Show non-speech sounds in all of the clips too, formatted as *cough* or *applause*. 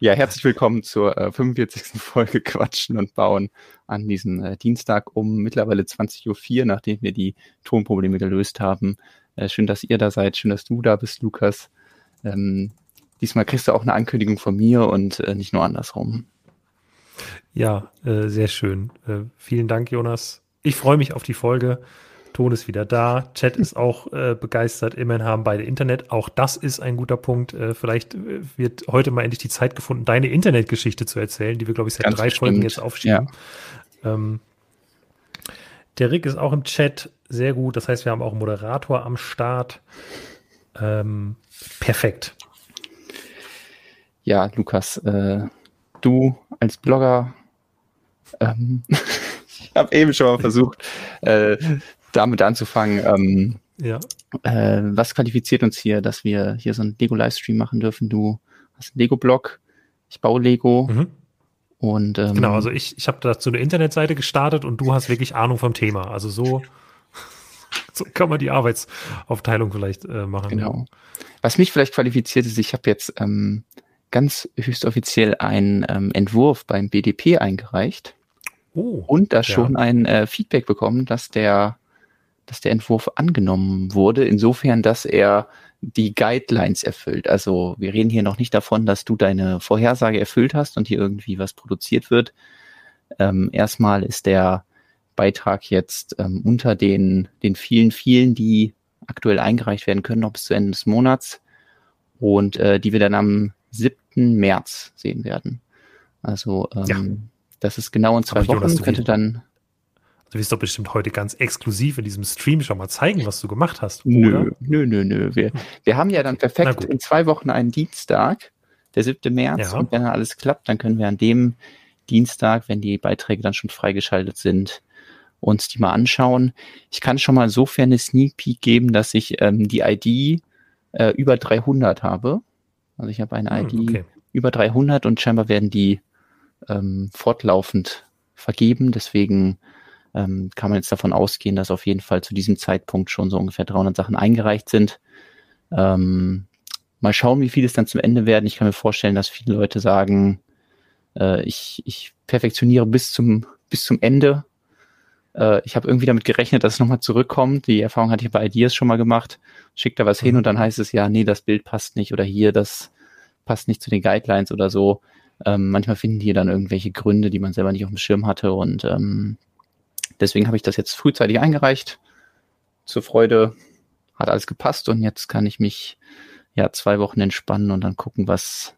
Ja, herzlich willkommen zur äh, 45. *laughs* Folge Quatschen und Bauen an diesem äh, Dienstag um mittlerweile 20.04 Uhr, nachdem wir die Tonprobleme gelöst haben. Äh, schön, dass ihr da seid, schön, dass du da bist, Lukas. Ähm, diesmal kriegst du auch eine Ankündigung von mir und äh, nicht nur andersrum. Ja, äh, sehr schön. Äh, vielen Dank, Jonas. Ich freue mich auf die Folge. Ton ist wieder da. Chat ist auch äh, begeistert. Immerhin haben beide Internet. Auch das ist ein guter Punkt. Äh, vielleicht äh, wird heute mal endlich die Zeit gefunden, deine Internetgeschichte zu erzählen, die wir, glaube ich, seit Ganz drei bestimmt. Folgen jetzt aufschieben. Ja. Ähm, der Rick ist auch im Chat. Sehr gut. Das heißt, wir haben auch einen Moderator am Start. Ähm, perfekt. Ja, Lukas, äh, du als Blogger, ähm, *laughs* ich habe eben schon mal versucht, äh, damit anzufangen. Ähm, ja. Äh, was qualifiziert uns hier, dass wir hier so einen Lego-Livestream machen dürfen? Du hast einen Lego-Blog, ich baue Lego. Mhm. Und, ähm, genau, also ich, ich habe dazu eine Internetseite gestartet und du hast wirklich Ahnung vom Thema. Also so, *laughs* so kann man die Arbeitsaufteilung vielleicht äh, machen. Genau. Was mich vielleicht qualifiziert ist, ich habe jetzt ähm, ganz höchst offiziell einen ähm, Entwurf beim BDP eingereicht. Oh, und da schon ja. ein äh, Feedback bekommen, dass der dass der Entwurf angenommen wurde, insofern, dass er die Guidelines erfüllt. Also wir reden hier noch nicht davon, dass du deine Vorhersage erfüllt hast und hier irgendwie was produziert wird. Ähm, erstmal ist der Beitrag jetzt ähm, unter den, den vielen, vielen, die aktuell eingereicht werden können, noch bis zu Ende des Monats und äh, die wir dann am 7. März sehen werden. Also ähm, ja. das ist genau in zwei Wochen, könnte dann Du wirst doch bestimmt heute ganz exklusiv in diesem Stream schon mal zeigen, was du gemacht hast. Nö, nö, nö, nö. Wir, wir haben ja dann perfekt in zwei Wochen einen Dienstag, der 7. März. Ja. Und wenn dann alles klappt, dann können wir an dem Dienstag, wenn die Beiträge dann schon freigeschaltet sind, uns die mal anschauen. Ich kann schon mal insofern eine Sneak Peek geben, dass ich ähm, die ID äh, über 300 habe. Also ich habe eine hm, ID okay. über 300 und scheinbar werden die ähm, fortlaufend vergeben. Deswegen ähm, kann man jetzt davon ausgehen, dass auf jeden Fall zu diesem Zeitpunkt schon so ungefähr 300 Sachen eingereicht sind. Ähm, mal schauen, wie viele es dann zum Ende werden. Ich kann mir vorstellen, dass viele Leute sagen, äh, ich, ich perfektioniere bis zum, bis zum Ende. Äh, ich habe irgendwie damit gerechnet, dass es nochmal zurückkommt. Die Erfahrung hatte ich bei Ideas schon mal gemacht. Schickt da was mhm. hin und dann heißt es ja, nee, das Bild passt nicht oder hier, das passt nicht zu den Guidelines oder so. Ähm, manchmal finden die dann irgendwelche Gründe, die man selber nicht auf dem Schirm hatte und ähm, Deswegen habe ich das jetzt frühzeitig eingereicht. Zur Freude hat alles gepasst und jetzt kann ich mich ja zwei Wochen entspannen und dann gucken, was,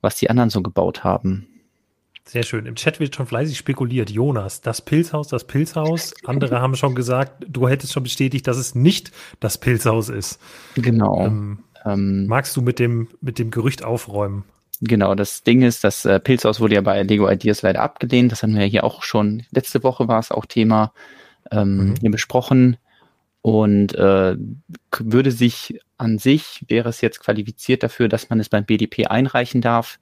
was die anderen so gebaut haben. Sehr schön. Im Chat wird schon fleißig spekuliert. Jonas, das Pilzhaus, das Pilzhaus. Andere haben schon gesagt, du hättest schon bestätigt, dass es nicht das Pilzhaus ist. Genau. Ähm, ähm, magst du mit dem, mit dem Gerücht aufräumen? Genau, das Ding ist, das äh, Pilzhaus wurde ja bei Lego Ideas leider abgelehnt. Das hatten wir ja hier auch schon, letzte Woche war es auch Thema ähm, mhm. hier besprochen. Und äh, würde sich an sich, wäre es jetzt qualifiziert dafür, dass man es beim BDP einreichen darf.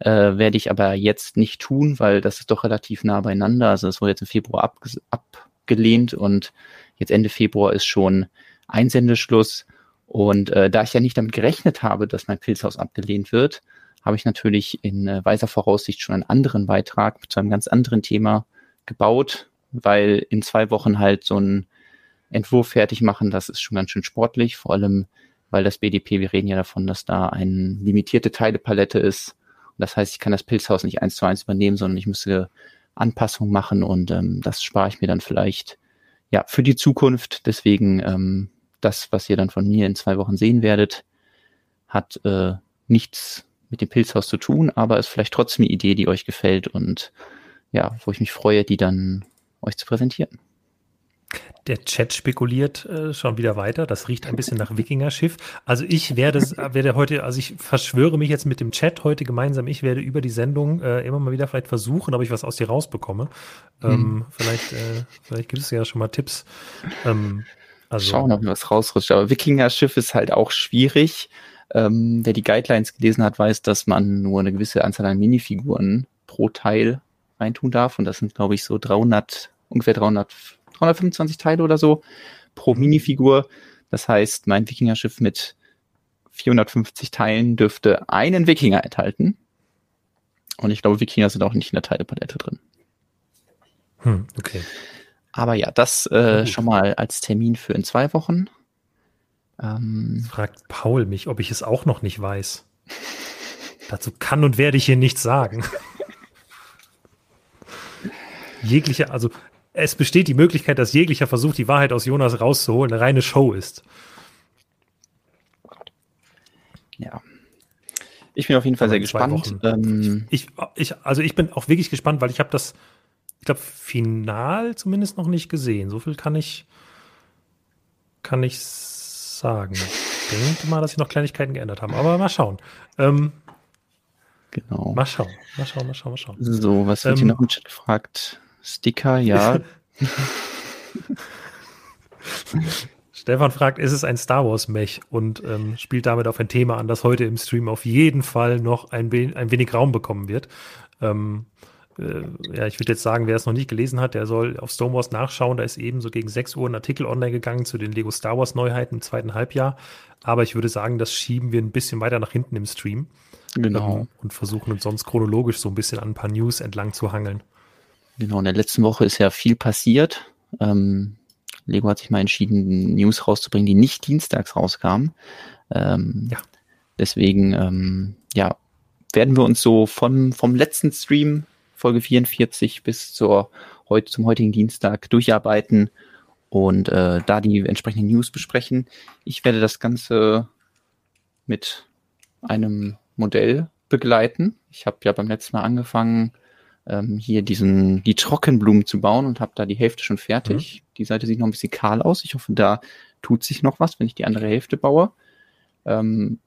Äh, werde ich aber jetzt nicht tun, weil das ist doch relativ nah beieinander. Also es wurde jetzt im Februar ab, abgelehnt und jetzt Ende Februar ist schon Einsendeschluss. Und äh, da ich ja nicht damit gerechnet habe, dass mein Pilzhaus abgelehnt wird, habe ich natürlich in äh, weiser Voraussicht schon einen anderen Beitrag zu einem ganz anderen Thema gebaut, weil in zwei Wochen halt so ein Entwurf fertig machen, das ist schon ganz schön sportlich, vor allem weil das BDP, wir reden ja davon, dass da eine limitierte Teilepalette ist. Und das heißt, ich kann das Pilzhaus nicht eins zu eins übernehmen, sondern ich müsste Anpassungen machen und ähm, das spare ich mir dann vielleicht ja für die Zukunft. Deswegen ähm, das, was ihr dann von mir in zwei Wochen sehen werdet, hat äh, nichts mit dem Pilzhaus zu tun, aber ist vielleicht trotzdem eine Idee, die euch gefällt und ja, wo ich mich freue, die dann euch zu präsentieren. Der Chat spekuliert äh, schon wieder weiter. Das riecht ein bisschen nach Wikinger-Schiff. Also ich werde, werde heute, also ich verschwöre mich jetzt mit dem Chat heute gemeinsam. Ich werde über die Sendung äh, immer mal wieder vielleicht versuchen, ob ich was aus dir rausbekomme. Ähm, hm. vielleicht, äh, vielleicht gibt es ja schon mal Tipps. Ähm, also, Schauen, ob mir was rausrutscht. Aber Wikinger-Schiff ist halt auch schwierig. Ähm, wer die Guidelines gelesen hat, weiß, dass man nur eine gewisse Anzahl an Minifiguren pro Teil reintun darf. Und das sind, glaube ich, so 300, ungefähr 300, 325 Teile oder so pro mhm. Minifigur. Das heißt, mein Wikingerschiff mit 450 Teilen dürfte einen Wikinger enthalten. Und ich glaube, Wikinger sind auch nicht in der Teilepalette drin. Hm, okay. Aber ja, das äh, schon mal als Termin für in zwei Wochen. Ähm, Fragt Paul mich, ob ich es auch noch nicht weiß. Dazu kann und werde ich hier nichts sagen. Jegliche, also es besteht die Möglichkeit, dass jeglicher Versuch, die Wahrheit aus Jonas rauszuholen, eine reine Show ist. Ja. Ich bin auf jeden Fall sehr gespannt. Ähm, ich, ich, also ich bin auch wirklich gespannt, weil ich habe das, ich glaube, final zumindest noch nicht gesehen. So viel kann ich, kann ich sagen. Ich denke mal, dass sich noch Kleinigkeiten geändert haben. Aber mal schauen. Ähm, genau. Mal schauen. Mal schauen, mal schauen, mal schauen. So, was wird ähm, hier noch im Chat gefragt? Sticker, ja. *laughs* Stefan fragt, ist es ein Star Wars Mech und ähm, spielt damit auf ein Thema an, das heute im Stream auf jeden Fall noch ein, ein wenig Raum bekommen wird. Ähm, äh, ja, ich würde jetzt sagen, wer es noch nicht gelesen hat, der soll auf Star Wars nachschauen. Da ist eben so gegen 6 Uhr ein Artikel online gegangen zu den Lego Star Wars Neuheiten im zweiten Halbjahr. Aber ich würde sagen, das schieben wir ein bisschen weiter nach hinten im Stream. Genau. Ähm, und versuchen uns sonst chronologisch so ein bisschen an ein paar News entlang zu hangeln. Genau, in der letzten Woche ist ja viel passiert. Ähm, Lego hat sich mal entschieden, News rauszubringen, die nicht dienstags rauskamen. Ähm, ja. Deswegen, ähm, ja, werden wir uns so von, vom letzten Stream, Folge 44, bis zur, heute, zum heutigen Dienstag durcharbeiten und äh, da die entsprechenden News besprechen. Ich werde das Ganze mit einem Modell begleiten. Ich habe ja beim letzten Mal angefangen, ähm, hier diesen, die Trockenblumen zu bauen und habe da die Hälfte schon fertig. Mhm. Die Seite sieht noch ein bisschen kahl aus. Ich hoffe, da tut sich noch was, wenn ich die andere Hälfte baue. Ähm,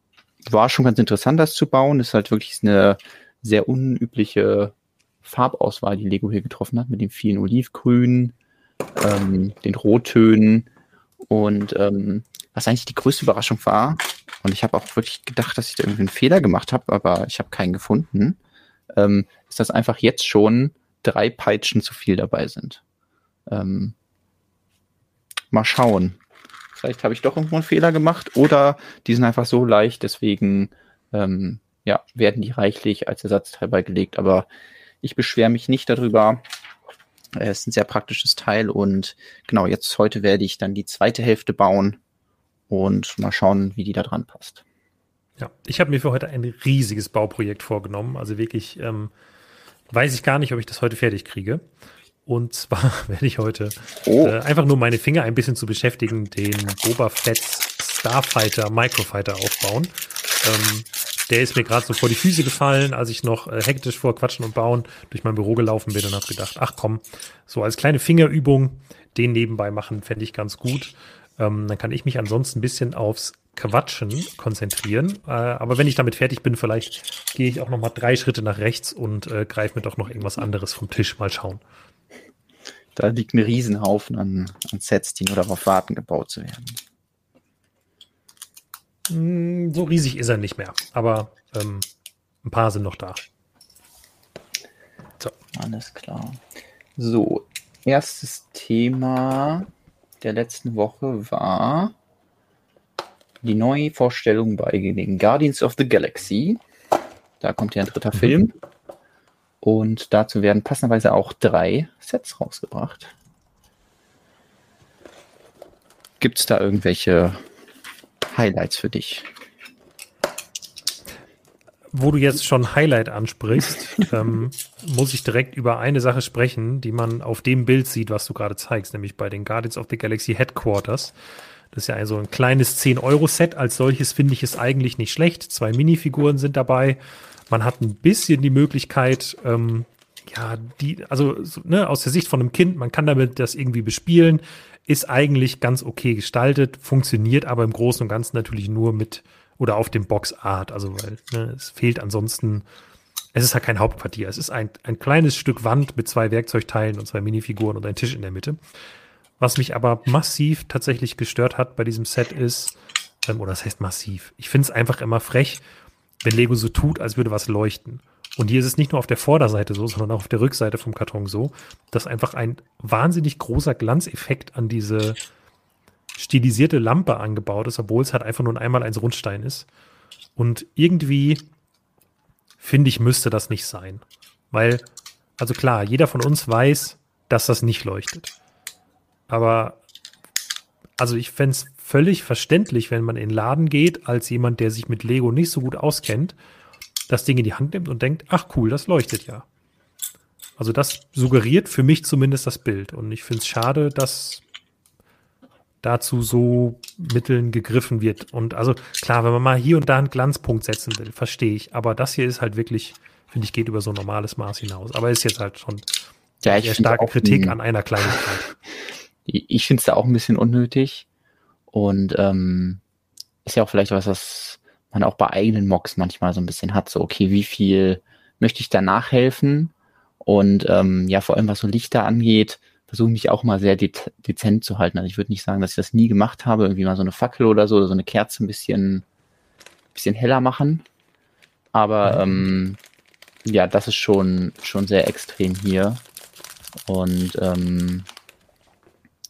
war schon ganz interessant, das zu bauen. Ist halt wirklich eine sehr unübliche Farbauswahl, die Lego hier getroffen hat, mit den vielen Olivgrünen, ähm, den Rottönen und ähm, was eigentlich die größte Überraschung war, und ich habe auch wirklich gedacht, dass ich da irgendwie einen Fehler gemacht habe, aber ich habe keinen gefunden, ähm, ist, dass einfach jetzt schon drei Peitschen zu viel dabei sind. Ähm, mal schauen. Vielleicht habe ich doch irgendwo einen Fehler gemacht oder die sind einfach so leicht, deswegen ähm, ja, werden die reichlich als Ersatzteil beigelegt. Aber ich beschwere mich nicht darüber. Es ist ein sehr praktisches Teil und genau, jetzt heute werde ich dann die zweite Hälfte bauen und mal schauen, wie die da dran passt. Ja, ich habe mir für heute ein riesiges Bauprojekt vorgenommen. Also wirklich, ähm, weiß ich gar nicht, ob ich das heute fertig kriege. Und zwar *laughs* werde ich heute oh. äh, einfach nur meine Finger ein bisschen zu beschäftigen, den Boba Fett Starfighter Microfighter aufbauen. Ähm, der ist mir gerade so vor die Füße gefallen, als ich noch äh, hektisch vor Quatschen und Bauen durch mein Büro gelaufen bin und habe gedacht, ach komm, so als kleine Fingerübung den nebenbei machen, fände ich ganz gut. Ähm, dann kann ich mich ansonsten ein bisschen aufs Quatschen konzentrieren. Äh, aber wenn ich damit fertig bin, vielleicht gehe ich auch noch mal drei Schritte nach rechts und äh, greife mir doch noch irgendwas anderes vom Tisch. Mal schauen. Da liegt ein Riesenhaufen an, an Sets, die nur darauf warten, gebaut zu werden. Hm, so riesig ist er nicht mehr, aber ähm, ein paar sind noch da. So. Alles klar. So, erstes Thema der letzten Woche war die neue Vorstellung bei den Guardians of the Galaxy. Da kommt ja ein dritter mhm. Film. Und dazu werden passenderweise auch drei Sets rausgebracht. Gibt es da irgendwelche Highlights für dich? Wo du jetzt schon Highlight ansprichst, *laughs* ähm, muss ich direkt über eine Sache sprechen, die man auf dem Bild sieht, was du gerade zeigst, nämlich bei den Guardians of the Galaxy Headquarters. Das ist ja so ein kleines 10-Euro-Set. Als solches finde ich es eigentlich nicht schlecht. Zwei Minifiguren sind dabei. Man hat ein bisschen die Möglichkeit, ähm, ja, die, also ne, aus der Sicht von einem Kind, man kann damit das irgendwie bespielen, ist eigentlich ganz okay gestaltet, funktioniert aber im Großen und Ganzen natürlich nur mit oder auf dem Boxart. Also, weil ne, es fehlt ansonsten, es ist halt kein Hauptquartier. Es ist ein, ein kleines Stück Wand mit zwei Werkzeugteilen und zwei Minifiguren und ein Tisch in der Mitte. Was mich aber massiv tatsächlich gestört hat bei diesem Set ist, ähm, oder das heißt massiv, ich finde es einfach immer frech, wenn Lego so tut, als würde was leuchten. Und hier ist es nicht nur auf der Vorderseite so, sondern auch auf der Rückseite vom Karton so, dass einfach ein wahnsinnig großer Glanzeffekt an diese stilisierte Lampe angebaut ist, obwohl es halt einfach nur ein einmal eins Rundstein ist. Und irgendwie finde ich, müsste das nicht sein. Weil, also klar, jeder von uns weiß, dass das nicht leuchtet. Aber, also ich fände es völlig verständlich, wenn man in den Laden geht, als jemand, der sich mit Lego nicht so gut auskennt, das Ding in die Hand nimmt und denkt, ach cool, das leuchtet ja. Also das suggeriert für mich zumindest das Bild. Und ich finde es schade, dass dazu so Mitteln gegriffen wird. Und also klar, wenn man mal hier und da einen Glanzpunkt setzen will, verstehe ich. Aber das hier ist halt wirklich, finde ich, geht über so ein normales Maß hinaus. Aber ist jetzt halt schon ja, ich sehr starke Kritik an einer Kleinigkeit. *laughs* Ich finde es da auch ein bisschen unnötig. Und ähm, ist ja auch vielleicht was, was man auch bei eigenen Mocks manchmal so ein bisschen hat. So, okay, wie viel möchte ich da nachhelfen? Und ähm, ja, vor allem was so Lichter angeht, versuche mich auch mal sehr de dezent zu halten. Also ich würde nicht sagen, dass ich das nie gemacht habe, irgendwie mal so eine Fackel oder so, oder so eine Kerze ein bisschen, bisschen heller machen. Aber ähm, ja, das ist schon, schon sehr extrem hier. Und ähm,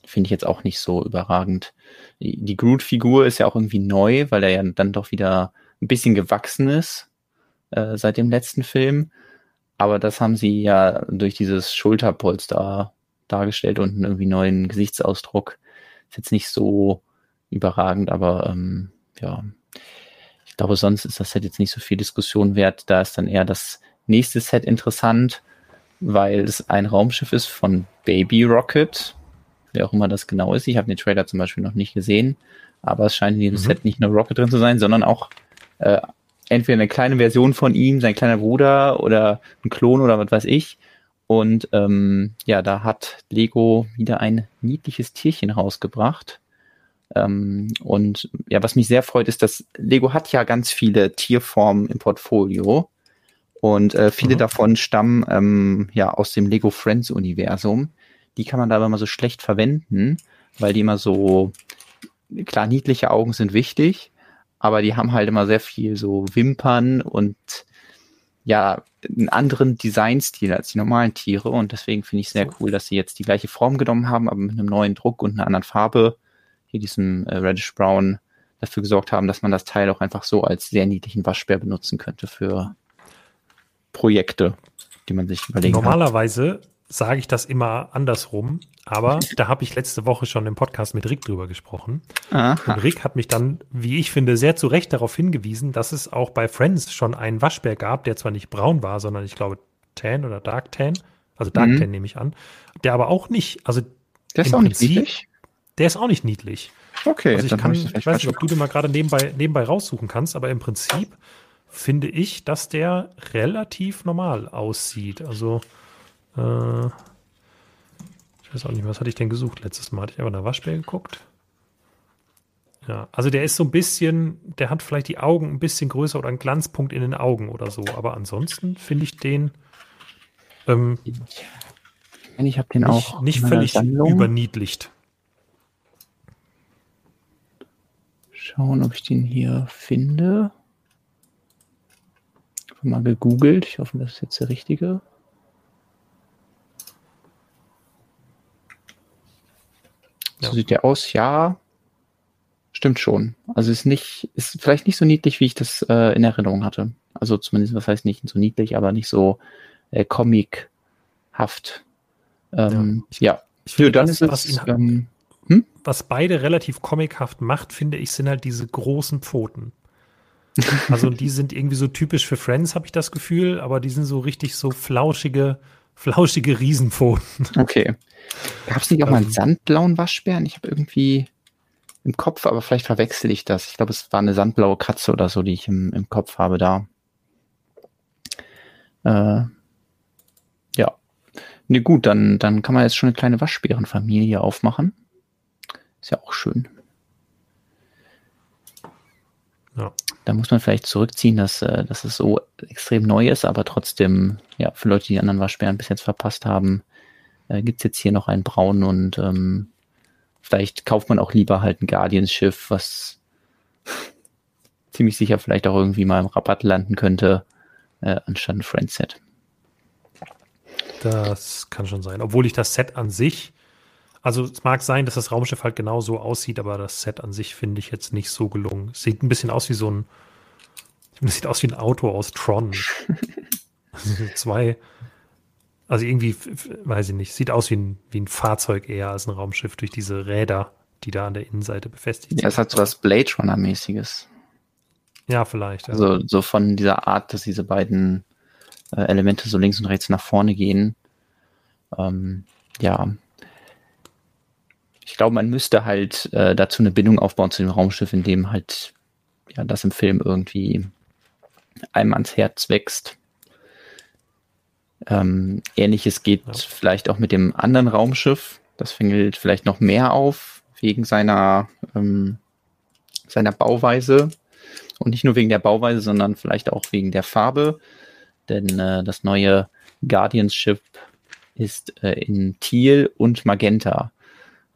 finde ich jetzt auch nicht so überragend. Die, Groot-Figur ist ja auch irgendwie neu, weil er ja dann doch wieder ein bisschen gewachsen ist äh, seit dem letzten Film. Aber das haben sie ja durch dieses Schulterpolster dargestellt und einen irgendwie neuen Gesichtsausdruck. Ist jetzt nicht so überragend, aber ähm, ja, ich glaube, sonst ist das Set jetzt nicht so viel Diskussion wert. Da ist dann eher das nächste Set interessant, weil es ein Raumschiff ist von Baby Rocket, wer auch immer das genau ist. Ich habe den Trailer zum Beispiel noch nicht gesehen, aber es scheint in diesem mhm. Set nicht nur Rocket drin zu sein, sondern auch äh, entweder eine kleine Version von ihm, sein kleiner Bruder oder ein Klon oder was weiß ich. Und ähm, ja, da hat Lego wieder ein niedliches Tierchen rausgebracht. Ähm, und ja, was mich sehr freut, ist, dass Lego hat ja ganz viele Tierformen im Portfolio. Und äh, viele mhm. davon stammen ähm, ja aus dem Lego Friends Universum. Die kann man da aber immer so schlecht verwenden, weil die immer so, klar, niedliche Augen sind wichtig, aber die haben halt immer sehr viel so Wimpern und ja, einen anderen Designstil als die normalen Tiere und deswegen finde ich sehr cool, dass sie jetzt die gleiche Form genommen haben, aber mit einem neuen Druck und einer anderen Farbe, hier diesem äh, Reddish Brown, dafür gesorgt haben, dass man das Teil auch einfach so als sehr niedlichen Waschbär benutzen könnte für Projekte, die man sich überlegen Normalerweise sage ich das immer andersrum, aber da habe ich letzte Woche schon im Podcast mit Rick drüber gesprochen. Aha. Und Rick hat mich dann, wie ich finde, sehr zu Recht darauf hingewiesen, dass es auch bei Friends schon einen Waschbär gab, der zwar nicht braun war, sondern ich glaube Tan oder Dark Tan, also Dark mhm. Tan nehme ich an, der aber auch nicht, also der ist auch Prinzip, nicht niedlich. Der ist auch nicht niedlich. Okay, also ich, kann, ich, ich weiß nicht, ob du den mal gerade nebenbei, nebenbei raussuchen kannst, aber im Prinzip finde ich, dass der relativ normal aussieht. Also äh, ich weiß auch nicht, was hatte ich denn gesucht letztes Mal? Hatte ich aber nach Waschbär geguckt? Ja, also der ist so ein bisschen, der hat vielleicht die Augen ein bisschen größer oder einen Glanzpunkt in den Augen oder so. Aber ansonsten finde ich den. Ähm, ich habe den nicht, auch nicht völlig überniedlicht. Schauen, ob ich den hier finde. Ich habe mal gegoogelt. Ich hoffe, das ist jetzt der richtige. Ja. So sieht der aus, ja. Stimmt schon. Also ist nicht, ist vielleicht nicht so niedlich, wie ich das äh, in Erinnerung hatte. Also zumindest, was heißt nicht so niedlich, aber nicht so äh, comichaft. Ähm, ja. ja. Ich finde, das, ist was, es, ähm, hm? was beide relativ comichaft macht, finde ich, sind halt diese großen Pfoten. Also *laughs* die sind irgendwie so typisch für Friends, habe ich das Gefühl, aber die sind so richtig so flauschige, flauschige Riesenpfoten. Okay. Gab es nicht auch mal einen ähm. sandblauen Waschbären? Ich habe irgendwie im Kopf, aber vielleicht verwechsel ich das. Ich glaube, es war eine sandblaue Katze oder so, die ich im, im Kopf habe da. Äh, ja. Ne, gut, dann, dann kann man jetzt schon eine kleine Waschbärenfamilie aufmachen. Ist ja auch schön. Ja. Da muss man vielleicht zurückziehen, dass, äh, dass es so extrem neu ist, aber trotzdem, ja, für Leute, die anderen Waschbären bis jetzt verpasst haben, äh, gibt es jetzt hier noch einen braunen und ähm, vielleicht kauft man auch lieber halt ein Guardians-Schiff, was *laughs* ziemlich sicher vielleicht auch irgendwie mal im Rabatt landen könnte, äh, anstatt ein Friend-Set. Das kann schon sein. Obwohl ich das Set an sich, also es mag sein, dass das Raumschiff halt genau so aussieht, aber das Set an sich finde ich jetzt nicht so gelungen. sieht ein bisschen aus wie so ein, Das sieht aus wie ein Auto aus Tron. *laughs* zwei, also irgendwie, weiß ich nicht, sieht aus wie ein, wie ein Fahrzeug eher als ein Raumschiff durch diese Räder, die da an der Innenseite befestigt sind. Ja, es hat so was Blade Runner-mäßiges. Ja, vielleicht. Ja. Also so von dieser Art, dass diese beiden äh, Elemente so links und rechts nach vorne gehen. Ähm, ja. Ich glaube, man müsste halt äh, dazu eine Bindung aufbauen zu dem Raumschiff, in dem halt ja das im Film irgendwie einem ans Herz wächst. Ähm, Ähnliches geht ja. vielleicht auch mit dem anderen Raumschiff. Das fängt vielleicht noch mehr auf, wegen seiner, ähm, seiner Bauweise. Und nicht nur wegen der Bauweise, sondern vielleicht auch wegen der Farbe. Denn äh, das neue Guardians-Ship ist äh, in Teal und Magenta.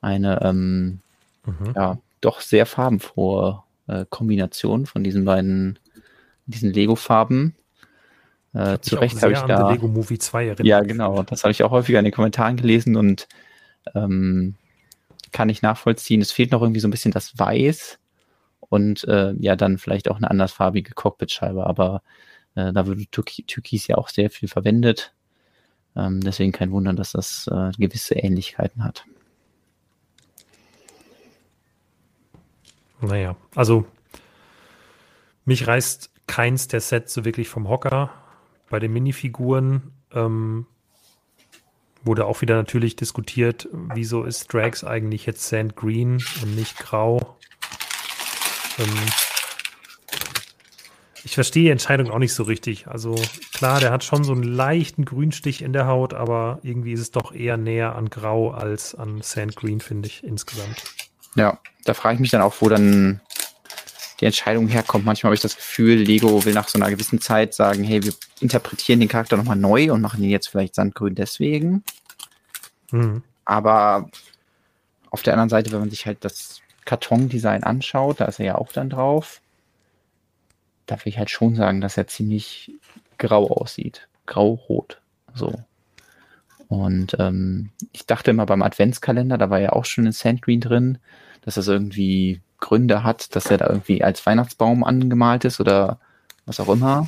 Eine ähm, mhm. ja, doch sehr farbenfrohe äh, Kombination von diesen beiden, diesen Lego-Farben. Äh, zu Recht habe ich da. Lego Movie 2 erinnert. Ja, genau. Das habe ich auch häufiger in den Kommentaren gelesen und ähm, kann ich nachvollziehen. Es fehlt noch irgendwie so ein bisschen das Weiß und äh, ja, dann vielleicht auch eine andersfarbige Cockpitscheibe, aber äh, da wird Türkis ja auch sehr viel verwendet. Ähm, deswegen kein Wunder, dass das äh, gewisse Ähnlichkeiten hat. Naja, also mich reißt keins der Sets so wirklich vom Hocker. Bei den Minifiguren ähm, wurde auch wieder natürlich diskutiert, wieso ist Drax eigentlich jetzt Sand Green und nicht Grau. Ähm, ich verstehe die Entscheidung auch nicht so richtig. Also klar, der hat schon so einen leichten Grünstich in der Haut, aber irgendwie ist es doch eher näher an Grau als an Sand Green, finde ich insgesamt. Ja, da frage ich mich dann auch, wo dann die Entscheidung herkommt. Manchmal habe ich das Gefühl, Lego will nach so einer gewissen Zeit sagen, hey, wir interpretieren den Charakter nochmal neu und machen ihn jetzt vielleicht sandgrün deswegen. Mhm. Aber auf der anderen Seite, wenn man sich halt das Kartondesign anschaut, da ist er ja auch dann drauf, darf ich halt schon sagen, dass er ziemlich grau aussieht. Grau-rot. So. Und ähm, ich dachte immer beim Adventskalender, da war ja auch schon ein Sandgreen drin, dass das irgendwie Gründe hat, dass er da irgendwie als Weihnachtsbaum angemalt ist oder was auch immer.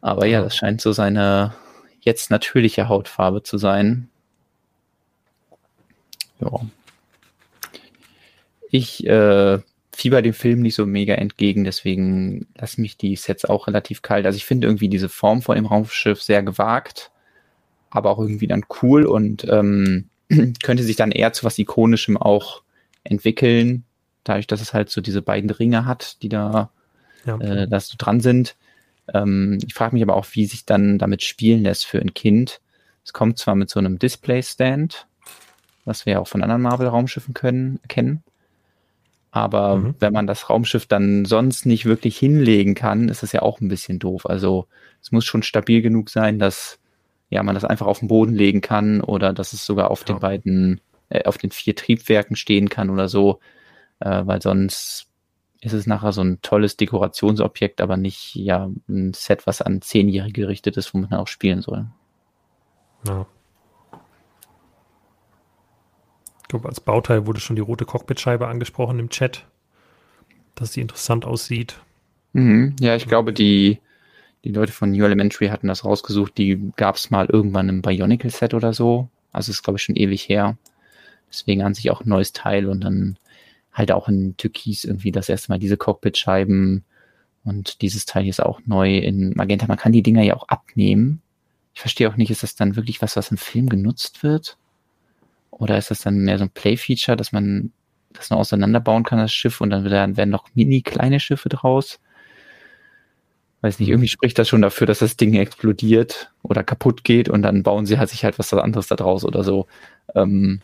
Aber ja, das scheint so seine jetzt natürliche Hautfarbe zu sein. Ja. Ich äh, fieber dem Film nicht so mega entgegen, deswegen lassen mich die Sets auch relativ kalt. Also ich finde irgendwie diese Form von dem Raumschiff sehr gewagt, aber auch irgendwie dann cool und ähm, *clears throat* könnte sich dann eher zu was Ikonischem auch entwickeln, dadurch, dass es halt so diese beiden Ringe hat, die da, ja. äh, da so dran sind. Ähm, ich frage mich aber auch, wie sich dann damit spielen lässt für ein Kind. Es kommt zwar mit so einem Display-Stand, was wir ja auch von anderen Marvel-Raumschiffen können, kennen. Aber mhm. wenn man das Raumschiff dann sonst nicht wirklich hinlegen kann, ist das ja auch ein bisschen doof. Also es muss schon stabil genug sein, dass ja man das einfach auf den Boden legen kann oder dass es sogar auf ja. den beiden äh, auf den vier Triebwerken stehen kann oder so, äh, weil sonst ist es nachher so ein tolles Dekorationsobjekt, aber nicht ja ein Set, was an Zehnjährige gerichtet ist, womit man auch spielen soll. Ja. Ich glaube, als Bauteil wurde schon die rote Cockpitscheibe angesprochen im Chat, dass sie interessant aussieht. Mhm. Ja, ich glaube, die, die Leute von New Elementary hatten das rausgesucht. Die gab es mal irgendwann im Bionicle-Set oder so. Also ist, glaube ich, schon ewig her. Deswegen an sich auch ein neues Teil und dann halt auch in Türkis irgendwie das erste Mal diese Cockpitscheiben und dieses Teil hier ist auch neu in Magenta. Man kann die Dinger ja auch abnehmen. Ich verstehe auch nicht, ist das dann wirklich was, was im Film genutzt wird? Oder ist das dann mehr so ein Play-Feature, dass man das noch auseinanderbauen kann, das Schiff, und dann werden noch mini kleine Schiffe draus? Weiß nicht, irgendwie spricht das schon dafür, dass das Ding explodiert oder kaputt geht und dann bauen sie halt sich halt was anderes da draus oder so. Ähm,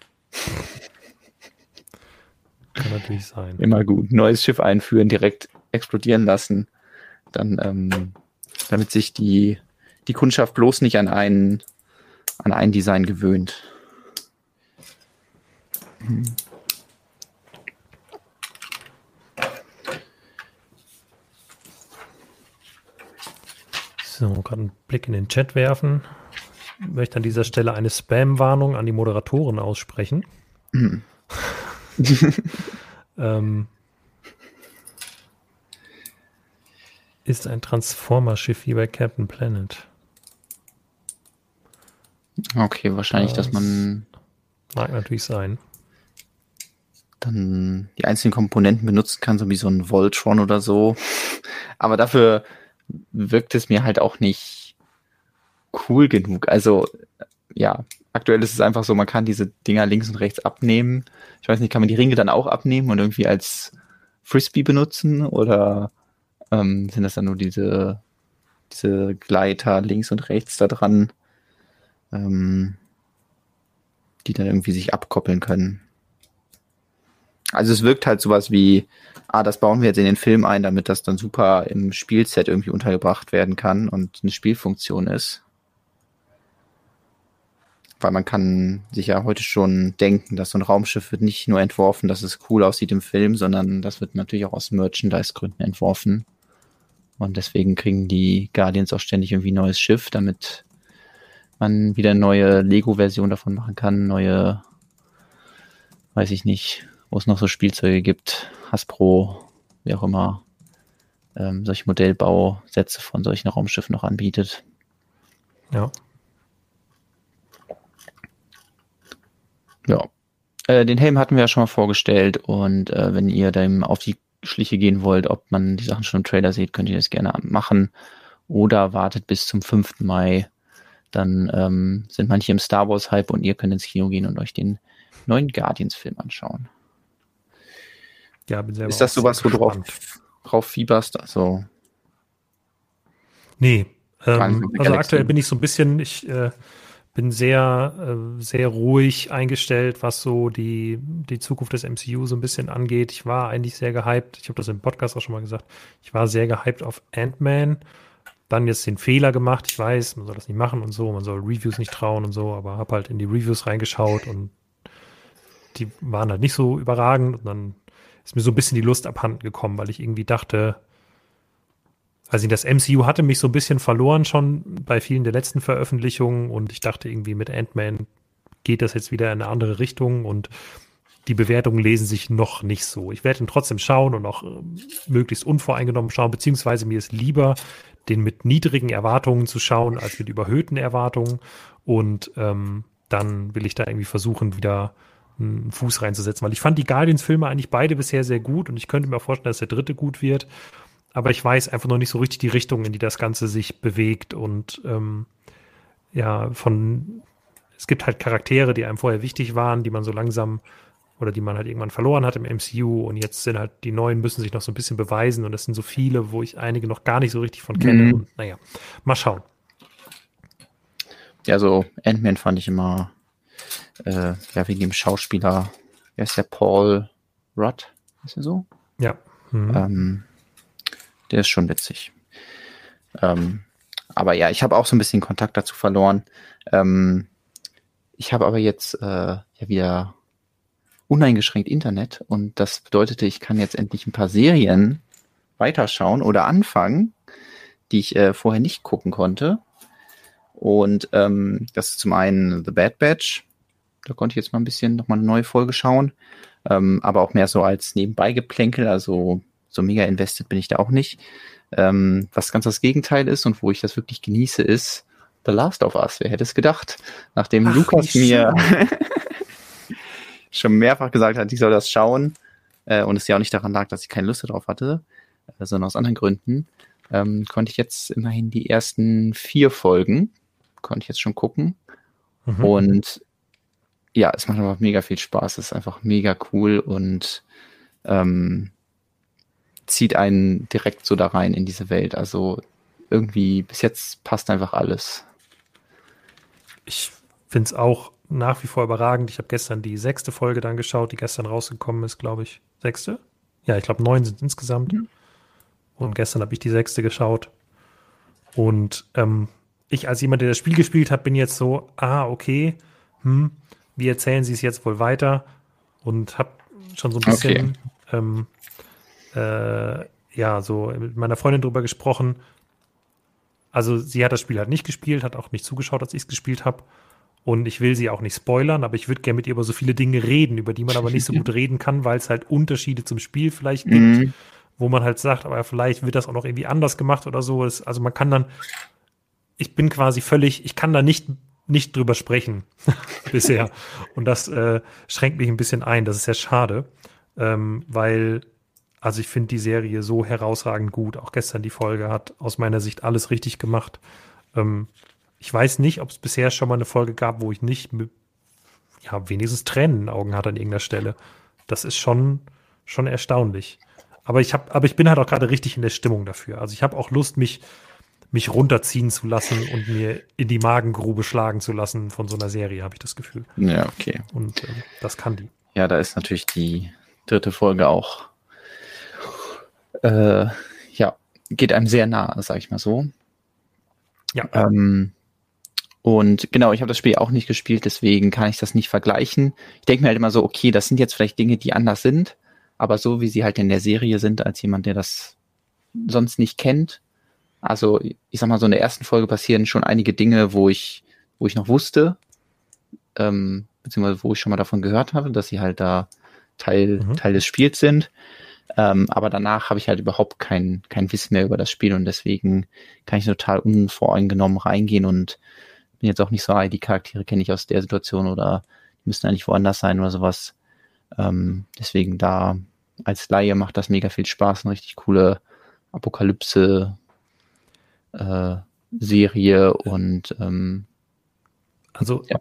kann natürlich sein. Immer gut. Neues Schiff einführen, direkt explodieren lassen. Dann, ähm, damit sich die, die Kundschaft bloß nicht an ein, an ein Design gewöhnt. Hm. So, gerade einen Blick in den Chat werfen. Ich möchte an dieser Stelle eine Spam-Warnung an die Moderatoren aussprechen. Mhm. *laughs* ähm, ist ein Transformer-Schiff wie bei Captain Planet. Okay, wahrscheinlich, das dass man. Mag natürlich sein. Dann die einzelnen Komponenten benutzen kann, so wie so ein Voltron oder so. Aber dafür wirkt es mir halt auch nicht cool genug. Also, ja, aktuell ist es einfach so, man kann diese Dinger links und rechts abnehmen. Ich weiß nicht, kann man die Ringe dann auch abnehmen und irgendwie als Frisbee benutzen oder ähm, sind das dann nur diese, diese Gleiter links und rechts da dran, ähm, die dann irgendwie sich abkoppeln können? Also es wirkt halt sowas wie, ah, das bauen wir jetzt in den Film ein, damit das dann super im Spielset irgendwie untergebracht werden kann und eine Spielfunktion ist weil man kann sich ja heute schon denken, dass so ein Raumschiff wird nicht nur entworfen, dass es cool aussieht im Film, sondern das wird natürlich auch aus Merchandise-Gründen entworfen. Und deswegen kriegen die Guardians auch ständig irgendwie ein neues Schiff, damit man wieder neue Lego-Version davon machen kann, neue, weiß ich nicht, wo es noch so Spielzeuge gibt, Hasbro, wie auch immer, ähm, solche Modellbausätze von solchen Raumschiffen noch anbietet. Ja. Ja. Äh, den Helm hatten wir ja schon mal vorgestellt und äh, wenn ihr dem auf die Schliche gehen wollt, ob man die Sachen schon im Trailer sieht, könnt ihr das gerne machen. Oder wartet bis zum 5. Mai. Dann ähm, sind manche im Star Wars Hype und ihr könnt ins Kino gehen und euch den neuen Guardians-Film anschauen. Ja, bin selber Ist das sowas, wo du drauf, drauf fieberst? Also. Nee. Ähm, also aktuell bin ich so ein bisschen, ich äh, bin sehr, äh, sehr ruhig eingestellt, was so die, die Zukunft des MCU so ein bisschen angeht. Ich war eigentlich sehr gehypt. Ich habe das im Podcast auch schon mal gesagt. Ich war sehr gehypt auf Ant-Man. Dann jetzt den Fehler gemacht. Ich weiß, man soll das nicht machen und so. Man soll Reviews nicht trauen und so. Aber habe halt in die Reviews reingeschaut und die waren halt nicht so überragend. Und dann ist mir so ein bisschen die Lust abhanden gekommen, weil ich irgendwie dachte, also das MCU hatte mich so ein bisschen verloren schon bei vielen der letzten Veröffentlichungen und ich dachte irgendwie mit Ant-Man geht das jetzt wieder in eine andere Richtung und die Bewertungen lesen sich noch nicht so. Ich werde ihn trotzdem schauen und auch äh, möglichst unvoreingenommen schauen, beziehungsweise mir ist lieber, den mit niedrigen Erwartungen zu schauen, als mit überhöhten Erwartungen. Und ähm, dann will ich da irgendwie versuchen, wieder einen Fuß reinzusetzen, weil ich fand die Guardians-Filme eigentlich beide bisher sehr gut und ich könnte mir vorstellen, dass der dritte gut wird aber ich weiß einfach noch nicht so richtig die Richtung, in die das Ganze sich bewegt und ähm, ja, von es gibt halt Charaktere, die einem vorher wichtig waren, die man so langsam oder die man halt irgendwann verloren hat im MCU und jetzt sind halt die neuen müssen sich noch so ein bisschen beweisen und das sind so viele, wo ich einige noch gar nicht so richtig von kenne mhm. und naja, mal schauen. Ja, so Ant-Man fand ich immer äh, ja wegen dem Schauspieler, wer ist der Paul Rudd, ist er so? Ja. Mhm. Ähm, der ist schon witzig. Ähm, aber ja, ich habe auch so ein bisschen Kontakt dazu verloren. Ähm, ich habe aber jetzt äh, ja wieder uneingeschränkt Internet und das bedeutete, ich kann jetzt endlich ein paar Serien weiterschauen oder anfangen, die ich äh, vorher nicht gucken konnte. Und ähm, das ist zum einen The Bad Batch. Da konnte ich jetzt mal ein bisschen nochmal eine neue Folge schauen. Ähm, aber auch mehr so als Nebenbeigeplänkel, also so mega invested bin ich da auch nicht. Ähm, was ganz das Gegenteil ist und wo ich das wirklich genieße, ist The Last of Us. Wer hätte es gedacht? Nachdem Ach, Lukas mir *laughs* schon mehrfach gesagt hat, ich soll das schauen äh, und es ja auch nicht daran lag, dass ich keine Lust darauf hatte, äh, sondern aus anderen Gründen, ähm, konnte ich jetzt immerhin die ersten vier Folgen, konnte ich jetzt schon gucken. Mhm. Und ja, es macht einfach mega viel Spaß. Es ist einfach mega cool und ähm, zieht einen direkt so da rein in diese Welt. Also irgendwie bis jetzt passt einfach alles. Ich finde es auch nach wie vor überragend. Ich habe gestern die sechste Folge dann geschaut, die gestern rausgekommen ist, glaube ich. Sechste? Ja, ich glaube neun sind insgesamt. Mhm. Und gestern habe ich die sechste geschaut. Und ähm, ich als jemand, der das Spiel gespielt hat, bin jetzt so, ah, okay, hm, wie erzählen sie es jetzt wohl weiter? Und habe schon so ein bisschen okay. ähm, äh, ja, so mit meiner Freundin drüber gesprochen. Also sie hat das Spiel halt nicht gespielt, hat auch nicht zugeschaut, als ich es gespielt habe. Und ich will sie auch nicht spoilern, aber ich würde gerne mit ihr über so viele Dinge reden, über die man aber nicht so gut *laughs* reden kann, weil es halt Unterschiede zum Spiel vielleicht gibt. Mhm. wo man halt sagt, aber vielleicht wird das auch noch irgendwie anders gemacht oder so. Also man kann dann, ich bin quasi völlig, ich kann da nicht nicht drüber sprechen *laughs* bisher. Und das äh, schränkt mich ein bisschen ein. Das ist sehr schade, ähm, weil also ich finde die Serie so herausragend gut. Auch gestern die Folge hat aus meiner Sicht alles richtig gemacht. Ähm, ich weiß nicht, ob es bisher schon mal eine Folge gab, wo ich nicht ja, wenigstens Tränen in den Augen hatte an irgendeiner Stelle. Das ist schon, schon erstaunlich. Aber ich habe, aber ich bin halt auch gerade richtig in der Stimmung dafür. Also ich habe auch Lust, mich mich runterziehen zu lassen und mir in die Magengrube schlagen zu lassen von so einer Serie, habe ich das Gefühl. Ja, okay. Und äh, das kann die. Ja, da ist natürlich die dritte Folge auch, äh, ja, geht einem sehr nah, sag ich mal so. Ja. Ähm, und genau, ich habe das Spiel auch nicht gespielt, deswegen kann ich das nicht vergleichen. Ich denke mir halt immer so, okay, das sind jetzt vielleicht Dinge, die anders sind, aber so wie sie halt in der Serie sind, als jemand, der das sonst nicht kennt, also ich sag mal so in der ersten Folge passieren schon einige Dinge, wo ich, wo ich noch wusste, ähm, beziehungsweise wo ich schon mal davon gehört habe, dass sie halt da Teil, mhm. Teil des Spiels sind. Ähm, aber danach habe ich halt überhaupt kein, kein Wissen mehr über das Spiel und deswegen kann ich total unvoreingenommen reingehen und bin jetzt auch nicht so, ah, die Charaktere kenne ich aus der Situation oder die müssen eigentlich woanders sein oder sowas. Ähm, deswegen da als Laie macht das mega viel Spaß, eine richtig coole Apokalypse, äh, Serie und ähm, also ja.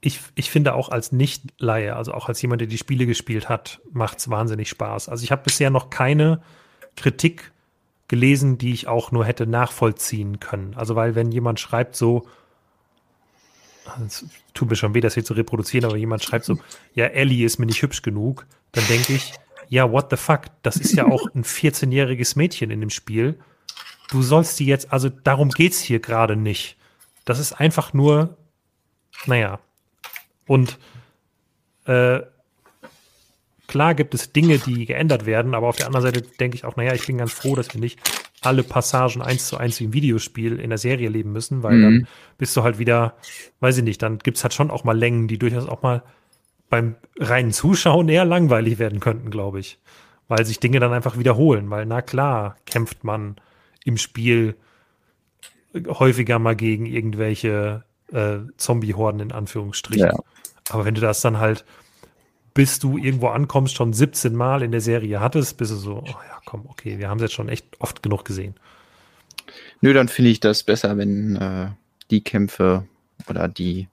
ich, ich finde auch als Nicht-Laie, also auch als jemand, der die Spiele gespielt hat, macht es wahnsinnig Spaß. Also ich habe bisher noch keine Kritik gelesen, die ich auch nur hätte nachvollziehen können. Also weil wenn jemand schreibt so, es tut mir schon weh, das hier zu reproduzieren, aber jemand schreibt so, ja, Ellie ist mir nicht hübsch genug, dann denke ich, ja, what the fuck, das ist ja auch ein 14-jähriges Mädchen in dem Spiel du sollst die jetzt, also darum geht's hier gerade nicht. Das ist einfach nur, naja. Und äh, klar gibt es Dinge, die geändert werden, aber auf der anderen Seite denke ich auch, naja, ich bin ganz froh, dass wir nicht alle Passagen eins zu eins wie im Videospiel in der Serie leben müssen, weil mhm. dann bist du halt wieder, weiß ich nicht, dann gibt's halt schon auch mal Längen, die durchaus auch mal beim reinen Zuschauen eher langweilig werden könnten, glaube ich. Weil sich Dinge dann einfach wiederholen, weil na klar kämpft man im Spiel häufiger mal gegen irgendwelche äh, Zombie-Horden in Anführungsstrichen. Ja. Aber wenn du das dann halt, bis du irgendwo ankommst, schon 17 Mal in der Serie hattest, bist du so, oh ja, komm, okay, wir haben es jetzt schon echt oft genug gesehen. Nö, dann finde ich das besser, wenn äh, die Kämpfe oder die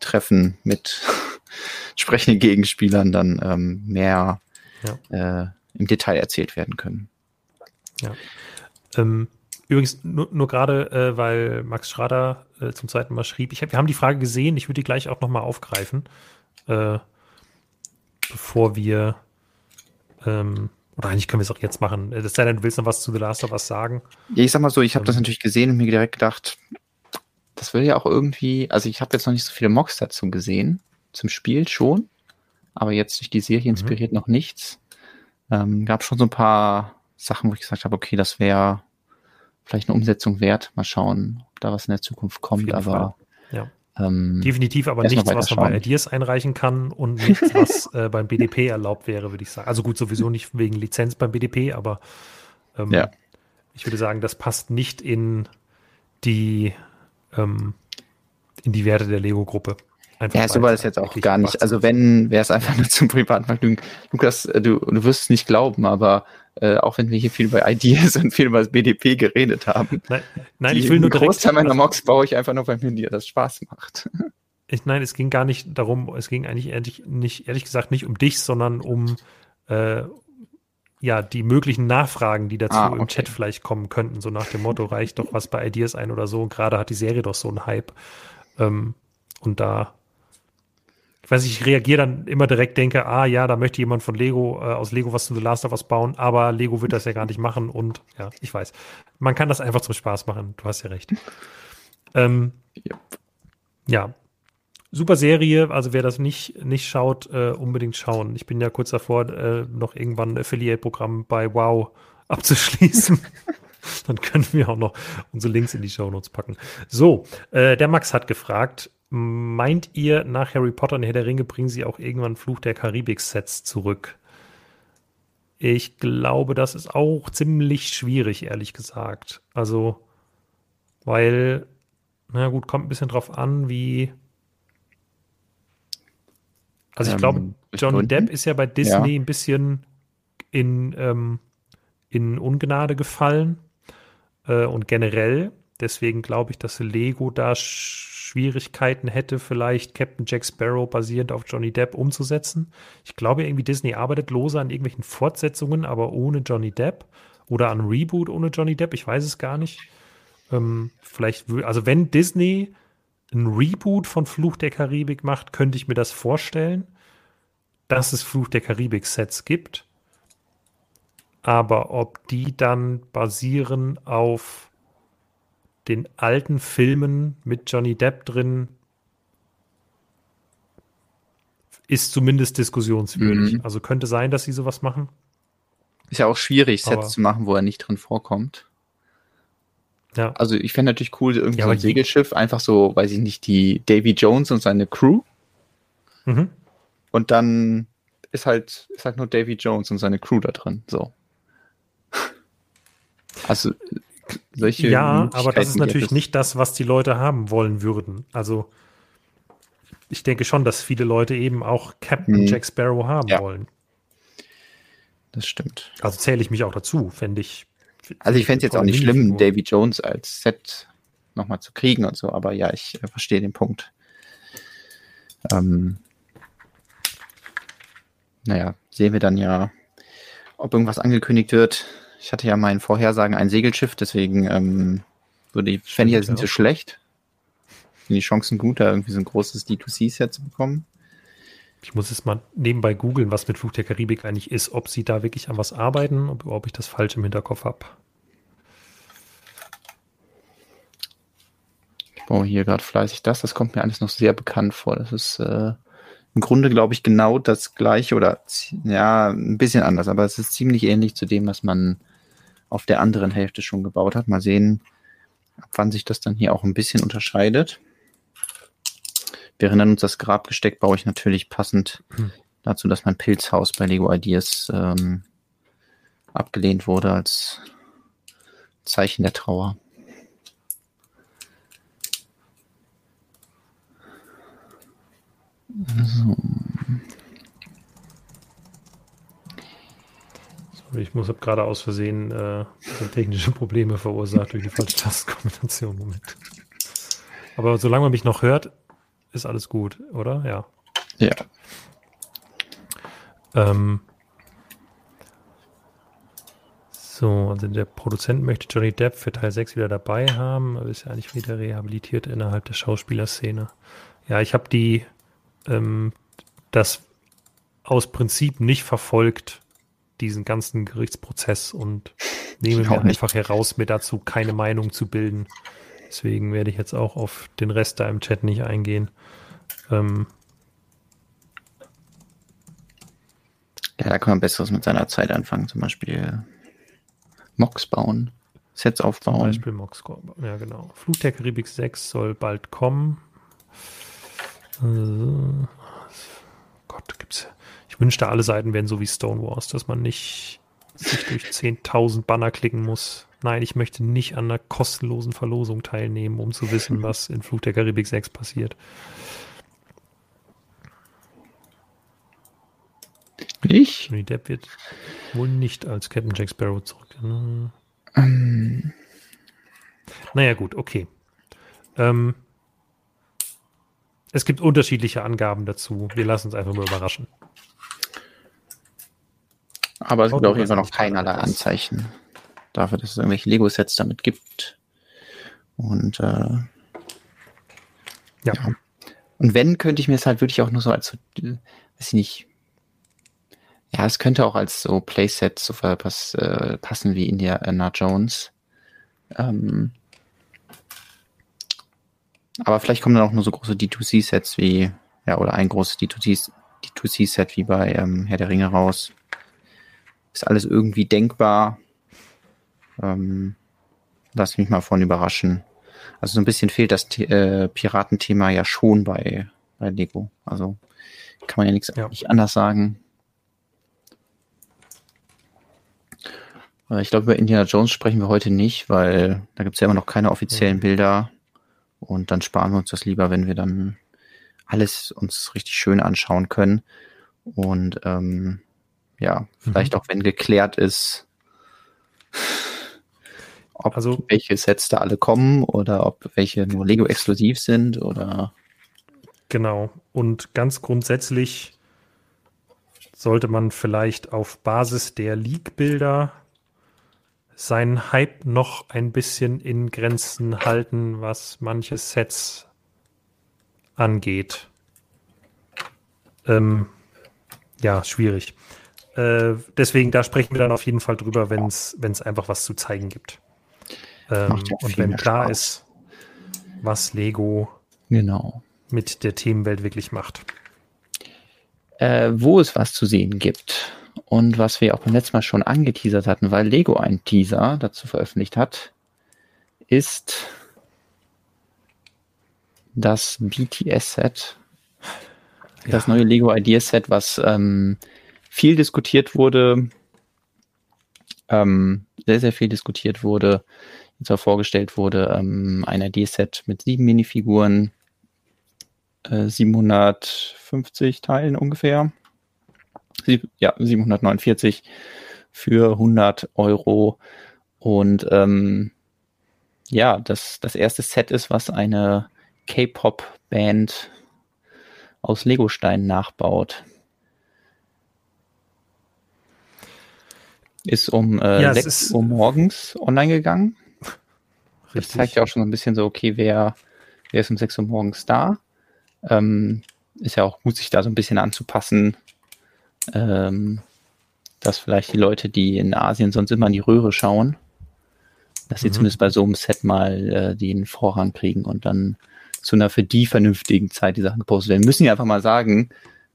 Treffen mit *laughs* sprechenden Gegenspielern dann ähm, mehr ja. äh, im Detail erzählt werden können. Ja. Ähm, Übrigens, nur, nur gerade, äh, weil Max Schrader äh, zum zweiten Mal schrieb, ich hab, wir haben die Frage gesehen, ich würde die gleich auch nochmal aufgreifen, äh, bevor wir, ähm, oder eigentlich können wir es auch jetzt machen. Es sei denn, du willst noch was zu The Last of Us sagen. Ja, ich sag mal so, ich habe das ähm. natürlich gesehen und mir direkt gedacht, das will ja auch irgendwie, also ich habe jetzt noch nicht so viele Mocks dazu gesehen, zum Spiel schon, aber jetzt durch die Serie mhm. inspiriert mhm. noch nichts. Ähm, gab schon so ein paar Sachen, wo ich gesagt habe, okay, das wäre vielleicht eine Umsetzung wert. Mal schauen, ob da was in der Zukunft kommt. Aber ja. ähm, definitiv aber nichts, was man bei Ideas einreichen kann und nichts, was *laughs* äh, beim BDP erlaubt wäre, würde ich sagen. Also gut, sowieso nicht wegen Lizenz beim BDP, aber ähm, ja. ich würde sagen, das passt nicht in die ähm, in die Werte der Lego-Gruppe. Einfach ja, so war das jetzt auch gar nicht. Also wenn, wäre es einfach *laughs* nur zum Privatvergnügen. Lukas, äh, du, du wirst es nicht glauben, aber äh, auch wenn wir hier viel bei Ideas und viel über das BDP geredet haben. Nein, nein ich will nur direkt. Großteil meiner Mocks baue ich einfach nur, weil mir das Spaß macht. *laughs* Ich, nein, es ging gar nicht darum, es ging eigentlich ehrlich, nicht, ehrlich gesagt nicht um dich, sondern um äh, ja, die möglichen Nachfragen, die dazu ah, okay. im Chat vielleicht kommen könnten, so nach dem Motto, reicht doch was bei Ideas ein oder so. Und gerade hat die Serie doch so einen Hype. Ähm, und da ich weiß nicht, ich reagiere dann immer direkt, denke, ah ja, da möchte jemand von Lego, äh, aus Lego was zu The Last of Us bauen, aber Lego wird das ja gar nicht machen und ja, ich weiß. Man kann das einfach zum Spaß machen, du hast ja recht. Ähm, yep. Ja, super Serie, also wer das nicht, nicht schaut, äh, unbedingt schauen. Ich bin ja kurz davor, äh, noch irgendwann ein Affiliate-Programm bei Wow *laughs* abzuschließen. Dann können wir auch noch unsere Links in die Show Notes packen. So, äh, der Max hat gefragt, Meint ihr, nach Harry Potter und Herr der Ringe bringen sie auch irgendwann Fluch der Karibik-Sets zurück? Ich glaube, das ist auch ziemlich schwierig, ehrlich gesagt. Also, weil, na gut, kommt ein bisschen drauf an, wie. Also, ich ähm, glaube, Johnny Depp ist ja bei Disney ja. ein bisschen in, ähm, in Ungnade gefallen äh, und generell. Deswegen glaube ich, dass Lego da Schwierigkeiten hätte, vielleicht Captain Jack Sparrow basierend auf Johnny Depp umzusetzen. Ich glaube irgendwie Disney arbeitet lose an irgendwelchen Fortsetzungen, aber ohne Johnny Depp oder an Reboot ohne Johnny Depp. Ich weiß es gar nicht. Ähm, vielleicht, also wenn Disney ein Reboot von Fluch der Karibik macht, könnte ich mir das vorstellen, dass es Fluch der Karibik Sets gibt. Aber ob die dann basieren auf den alten Filmen mit Johnny Depp drin ist zumindest diskussionswürdig. Mhm. Also könnte sein, dass sie sowas machen. Ist ja auch schwierig, Sets Aber zu machen, wo er nicht drin vorkommt. Ja. Also ich fände natürlich cool, irgendwie ja, so ein Segelschiff, einfach so, weiß ich nicht, die Davy Jones und seine Crew. Mhm. Und dann ist halt, ist halt nur Davy Jones und seine Crew da drin. So. *laughs* Also solche ja, aber das ist natürlich nicht das, was die Leute haben wollen würden. Also ich denke schon, dass viele Leute eben auch Captain hm. Jack Sparrow haben ja. wollen. Das stimmt. Also zähle ich mich auch dazu, fände ich. Also ich fände es jetzt auch nicht schlimm, Davy Jones als Set nochmal zu kriegen und so, aber ja, ich äh, verstehe den Punkt. Ähm, naja, sehen wir dann ja, ob irgendwas angekündigt wird. Ich hatte ja meinen Vorhersagen ein Segelschiff, deswegen ähm, würde ich, fände ich jetzt nicht so schlecht. Sind die Chancen gut, da irgendwie so ein großes D2C-Set zu bekommen. Ich muss jetzt mal nebenbei googeln, was mit Flug der Karibik eigentlich ist, ob sie da wirklich an was arbeiten, ob, ob ich das falsch im Hinterkopf habe. Ich baue hier gerade fleißig das, das kommt mir alles noch sehr bekannt vor. Das ist äh, im Grunde, glaube ich, genau das gleiche oder ja, ein bisschen anders, aber es ist ziemlich ähnlich zu dem, was man auf der anderen Hälfte schon gebaut hat. Mal sehen, ab wann sich das dann hier auch ein bisschen unterscheidet. Wir erinnern uns, das Grabgesteck baue ich natürlich passend hm. dazu, dass mein Pilzhaus bei Lego Ideas ähm, abgelehnt wurde als Zeichen der Trauer. So. Ich muss habe gerade aus Versehen äh, technische Probleme verursacht durch die *laughs* falsche Tastenkombination. Moment. Aber solange man mich noch hört, ist alles gut, oder? Ja. Ja. Ähm, so, also der Produzent möchte Johnny Depp für Teil 6 wieder dabei haben, aber ist ja eigentlich wieder rehabilitiert innerhalb der Schauspielerszene. Ja, ich habe die ähm, das aus Prinzip nicht verfolgt, diesen ganzen Gerichtsprozess und *laughs* nehme mir einfach heraus, mir dazu keine Meinung zu bilden. Deswegen werde ich jetzt auch auf den Rest da im Chat nicht eingehen. Ähm, ja, da kann man Besseres mit seiner Zeit anfangen, zum Beispiel Mox bauen, Sets aufbauen. Zum Beispiel Mox, ja genau. Flug der Karibik 6 soll bald kommen. Äh, Gott, gibt's ja ich wünschte, alle Seiten wären so wie Stonewalls, dass man nicht sich durch 10.000 Banner klicken muss. Nein, ich möchte nicht an einer kostenlosen Verlosung teilnehmen, um zu wissen, *laughs* was in Flug der Karibik 6 passiert. Ich? Johnny Depp wird wohl nicht als Captain Jack Sparrow zurück. Um. Ähm. Naja, gut, okay. Ähm, es gibt unterschiedliche Angaben dazu. Wir lassen uns einfach mal überraschen. Aber es gibt auch immer noch keinerlei Anzeichen dafür, dass es irgendwelche Lego-Sets damit gibt. Und äh, ja. ja. Und wenn, könnte ich mir es halt wirklich auch nur so als, so, weiß ich nicht, ja, es könnte auch als so Playset so pass, äh, passen wie Indiana Jones. Ähm, aber vielleicht kommen dann auch nur so große D2C-Sets wie, ja, oder ein großes D2C-Set wie bei ähm, Herr der Ringe raus. Ist alles irgendwie denkbar. Ähm, lass mich mal von überraschen. Also so ein bisschen fehlt das äh, Piratenthema ja schon bei, bei Lego. Also kann man ja nichts ja. nicht anders sagen. Äh, ich glaube, über Indiana Jones sprechen wir heute nicht, weil da gibt es ja immer noch keine offiziellen mhm. Bilder. Und dann sparen wir uns das lieber, wenn wir dann alles uns richtig schön anschauen können. Und ähm, ja, vielleicht mhm. auch wenn geklärt ist, ob also, welche Sets da alle kommen oder ob welche nur Lego exklusiv sind oder. Genau. Und ganz grundsätzlich sollte man vielleicht auf Basis der Leak-Bilder seinen Hype noch ein bisschen in Grenzen halten, was manche Sets angeht. Ähm, ja, schwierig. Äh, deswegen, da sprechen wir dann auf jeden Fall drüber, wenn es einfach was zu zeigen gibt. Ähm, und wenn klar Spaß. ist, was Lego genau. mit der Themenwelt wirklich macht. Äh, wo es was zu sehen gibt und was wir auch beim letzten Mal schon angeteasert hatten, weil Lego einen Teaser dazu veröffentlicht hat, ist das BTS-Set. Ja. Das neue Lego Ideas-Set, was ähm, viel diskutiert wurde, ähm, sehr, sehr viel diskutiert wurde, jetzt auch vorgestellt wurde, ähm, ein ID-Set mit sieben Minifiguren, äh, 750 Teilen ungefähr. Sieb, ja, 749 für 100 Euro. Und ähm, ja, das, das erste Set ist, was eine K-Pop-Band aus Legosteinen nachbaut. Ist um äh, ja, 6 Uhr morgens online gegangen. Richtig. Das zeigt ja auch schon so ein bisschen so, okay, wer, wer ist um 6 Uhr morgens da? Ähm, ist ja auch gut, sich da so ein bisschen anzupassen, ähm, dass vielleicht die Leute, die in Asien sonst immer in die Röhre schauen, dass sie mhm. zumindest bei so einem Set mal äh, den Vorrang kriegen und dann zu einer für die vernünftigen Zeit die Sachen gepostet werden. Wir müssen ja einfach mal sagen,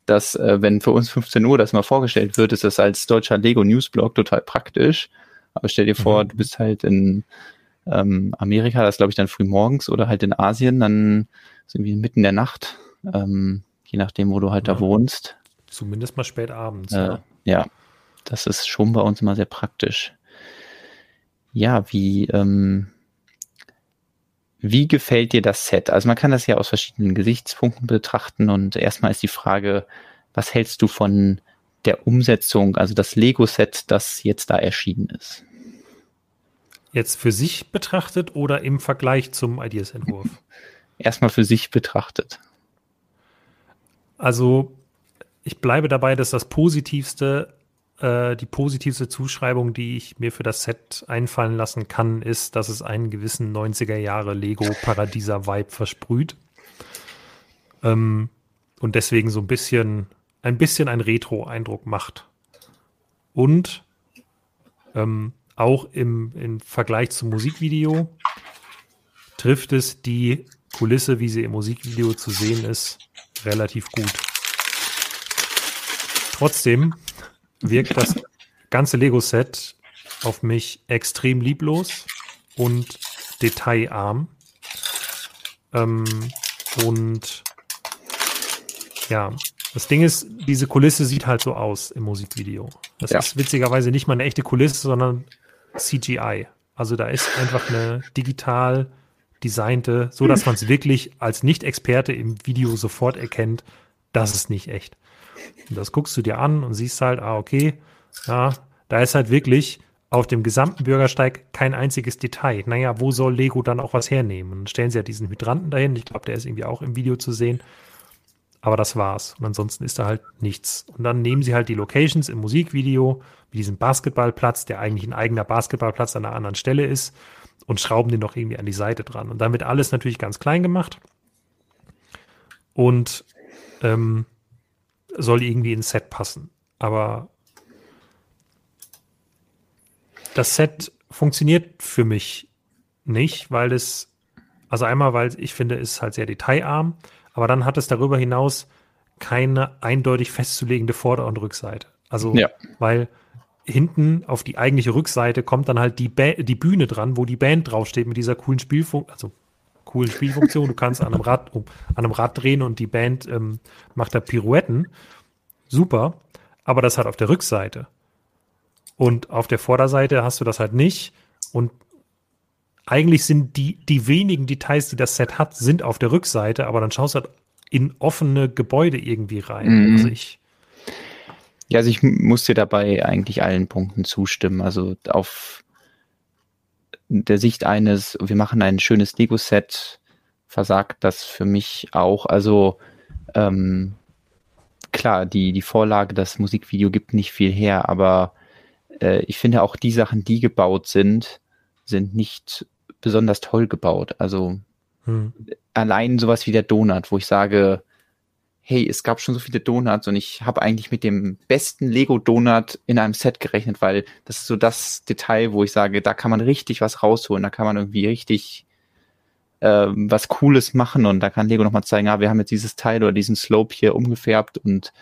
dass äh, wenn für uns 15 Uhr das mal vorgestellt wird, ist das als deutscher Lego Newsblog total praktisch. Aber stell dir vor, mhm. du bist halt in ähm, Amerika, das glaube ich dann früh morgens oder halt in Asien, dann ist irgendwie mitten der Nacht, ähm, je nachdem, wo du halt ja. da wohnst. Zumindest mal spät abends. Äh, ja. ja, das ist schon bei uns immer sehr praktisch. Ja, wie, ähm, wie gefällt dir das Set? Also man kann das ja aus verschiedenen Gesichtspunkten betrachten und erstmal ist die Frage, was hältst du von der Umsetzung, also das Lego-Set, das jetzt da erschienen ist? Jetzt für sich betrachtet oder im Vergleich zum Ideas-Entwurf? Erstmal für sich betrachtet. Also ich bleibe dabei, dass das positivste, äh, die positivste Zuschreibung, die ich mir für das Set einfallen lassen kann, ist, dass es einen gewissen 90er Jahre Lego Paradieser Vibe versprüht. Ähm, und deswegen so ein bisschen, ein bisschen ein Retro-Eindruck macht. Und ähm, auch im, im Vergleich zum Musikvideo trifft es die Kulisse, wie sie im Musikvideo zu sehen ist, relativ gut. Trotzdem wirkt das ganze Lego-Set auf mich extrem lieblos und detailarm. Ähm, und ja, das Ding ist, diese Kulisse sieht halt so aus im Musikvideo. Das ja. ist witzigerweise nicht mal eine echte Kulisse, sondern CGI. Also da ist einfach eine digital designte, so dass man es wirklich als Nicht-Experte im Video sofort erkennt, das ist nicht echt. Und das guckst du dir an und siehst halt, ah, okay, ja, da ist halt wirklich auf dem gesamten Bürgersteig kein einziges Detail. Naja, wo soll Lego dann auch was hernehmen? Und dann stellen sie ja diesen Hydranten dahin. Ich glaube, der ist irgendwie auch im Video zu sehen. Aber das war's. Und ansonsten ist da halt nichts. Und dann nehmen sie halt die Locations im Musikvideo, wie diesen Basketballplatz, der eigentlich ein eigener Basketballplatz an einer anderen Stelle ist, und schrauben den noch irgendwie an die Seite dran. Und dann wird alles natürlich ganz klein gemacht. Und ähm, soll irgendwie ins Set passen. Aber das Set funktioniert für mich nicht, weil es, also einmal, weil ich finde, es ist halt sehr detailarm aber dann hat es darüber hinaus keine eindeutig festzulegende Vorder- und Rückseite. Also, ja. weil hinten auf die eigentliche Rückseite kommt dann halt die, ba die Bühne dran, wo die Band draufsteht mit dieser coolen Spielfunktion, also coolen Spielfunktion. Du kannst an einem Rad, oh, an einem Rad drehen und die Band ähm, macht da Pirouetten. Super. Aber das hat auf der Rückseite Und auf der Vorderseite hast du das halt nicht. Und eigentlich sind die, die wenigen Details, die das Set hat, sind auf der Rückseite, aber dann schaust du halt in offene Gebäude irgendwie rein. Mhm. Also ich. Ja, also ich muss dir dabei eigentlich allen Punkten zustimmen. Also auf der Sicht eines, wir machen ein schönes Lego-Set, versagt das für mich auch. Also ähm, klar, die, die Vorlage, das Musikvideo gibt nicht viel her, aber äh, ich finde auch die Sachen, die gebaut sind, sind nicht besonders toll gebaut. Also hm. allein sowas wie der Donut, wo ich sage, hey, es gab schon so viele Donuts und ich habe eigentlich mit dem besten Lego-Donut in einem Set gerechnet, weil das ist so das Detail, wo ich sage, da kann man richtig was rausholen, da kann man irgendwie richtig äh, was Cooles machen und da kann Lego nochmal zeigen, ah, wir haben jetzt dieses Teil oder diesen Slope hier umgefärbt und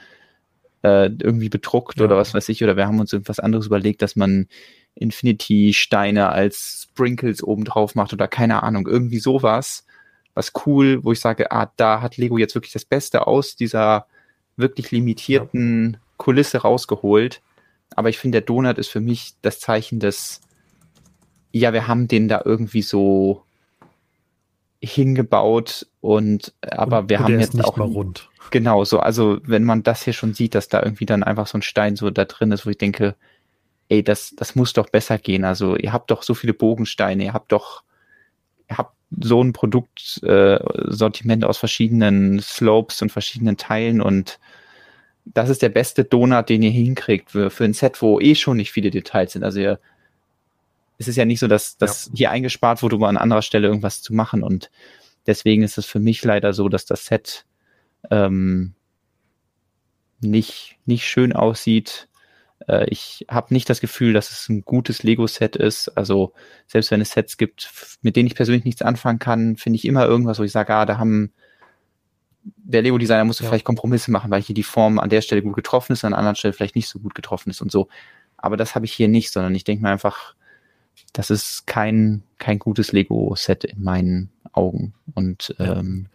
äh, irgendwie bedruckt ja. oder was weiß ich, oder wir haben uns irgendwas anderes überlegt, dass man Infinity-Steine als Sprinkles oben drauf macht oder keine Ahnung, irgendwie sowas, was cool, wo ich sage, ah, da hat Lego jetzt wirklich das Beste aus dieser wirklich limitierten ja. Kulisse rausgeholt. Aber ich finde, der Donut ist für mich das Zeichen des, ja, wir haben den da irgendwie so hingebaut und aber und, wir und haben jetzt auch mal rund. Genau so, also wenn man das hier schon sieht, dass da irgendwie dann einfach so ein Stein so da drin ist, wo ich denke, ey, das, das muss doch besser gehen. Also ihr habt doch so viele Bogensteine, ihr habt doch, ihr habt so ein Produktsortiment äh, aus verschiedenen Slopes und verschiedenen Teilen und das ist der beste Donut, den ihr hinkriegt für, für ein Set, wo eh schon nicht viele Details sind. Also ihr, es ist ja nicht so, dass das ja. hier eingespart wurde, um an anderer Stelle irgendwas zu machen und deswegen ist es für mich leider so, dass das Set ähm, nicht, nicht schön aussieht, äh, ich habe nicht das Gefühl, dass es ein gutes Lego-Set ist. Also selbst wenn es Sets gibt, mit denen ich persönlich nichts anfangen kann, finde ich immer irgendwas, wo ich sage, ah, da haben der Lego-Designer musste ja. vielleicht Kompromisse machen, weil hier die Form an der Stelle gut getroffen ist, an einer anderen Stelle vielleicht nicht so gut getroffen ist und so. Aber das habe ich hier nicht, sondern ich denke mir einfach, das ist kein, kein gutes Lego-Set in meinen Augen. Und ja. ähm,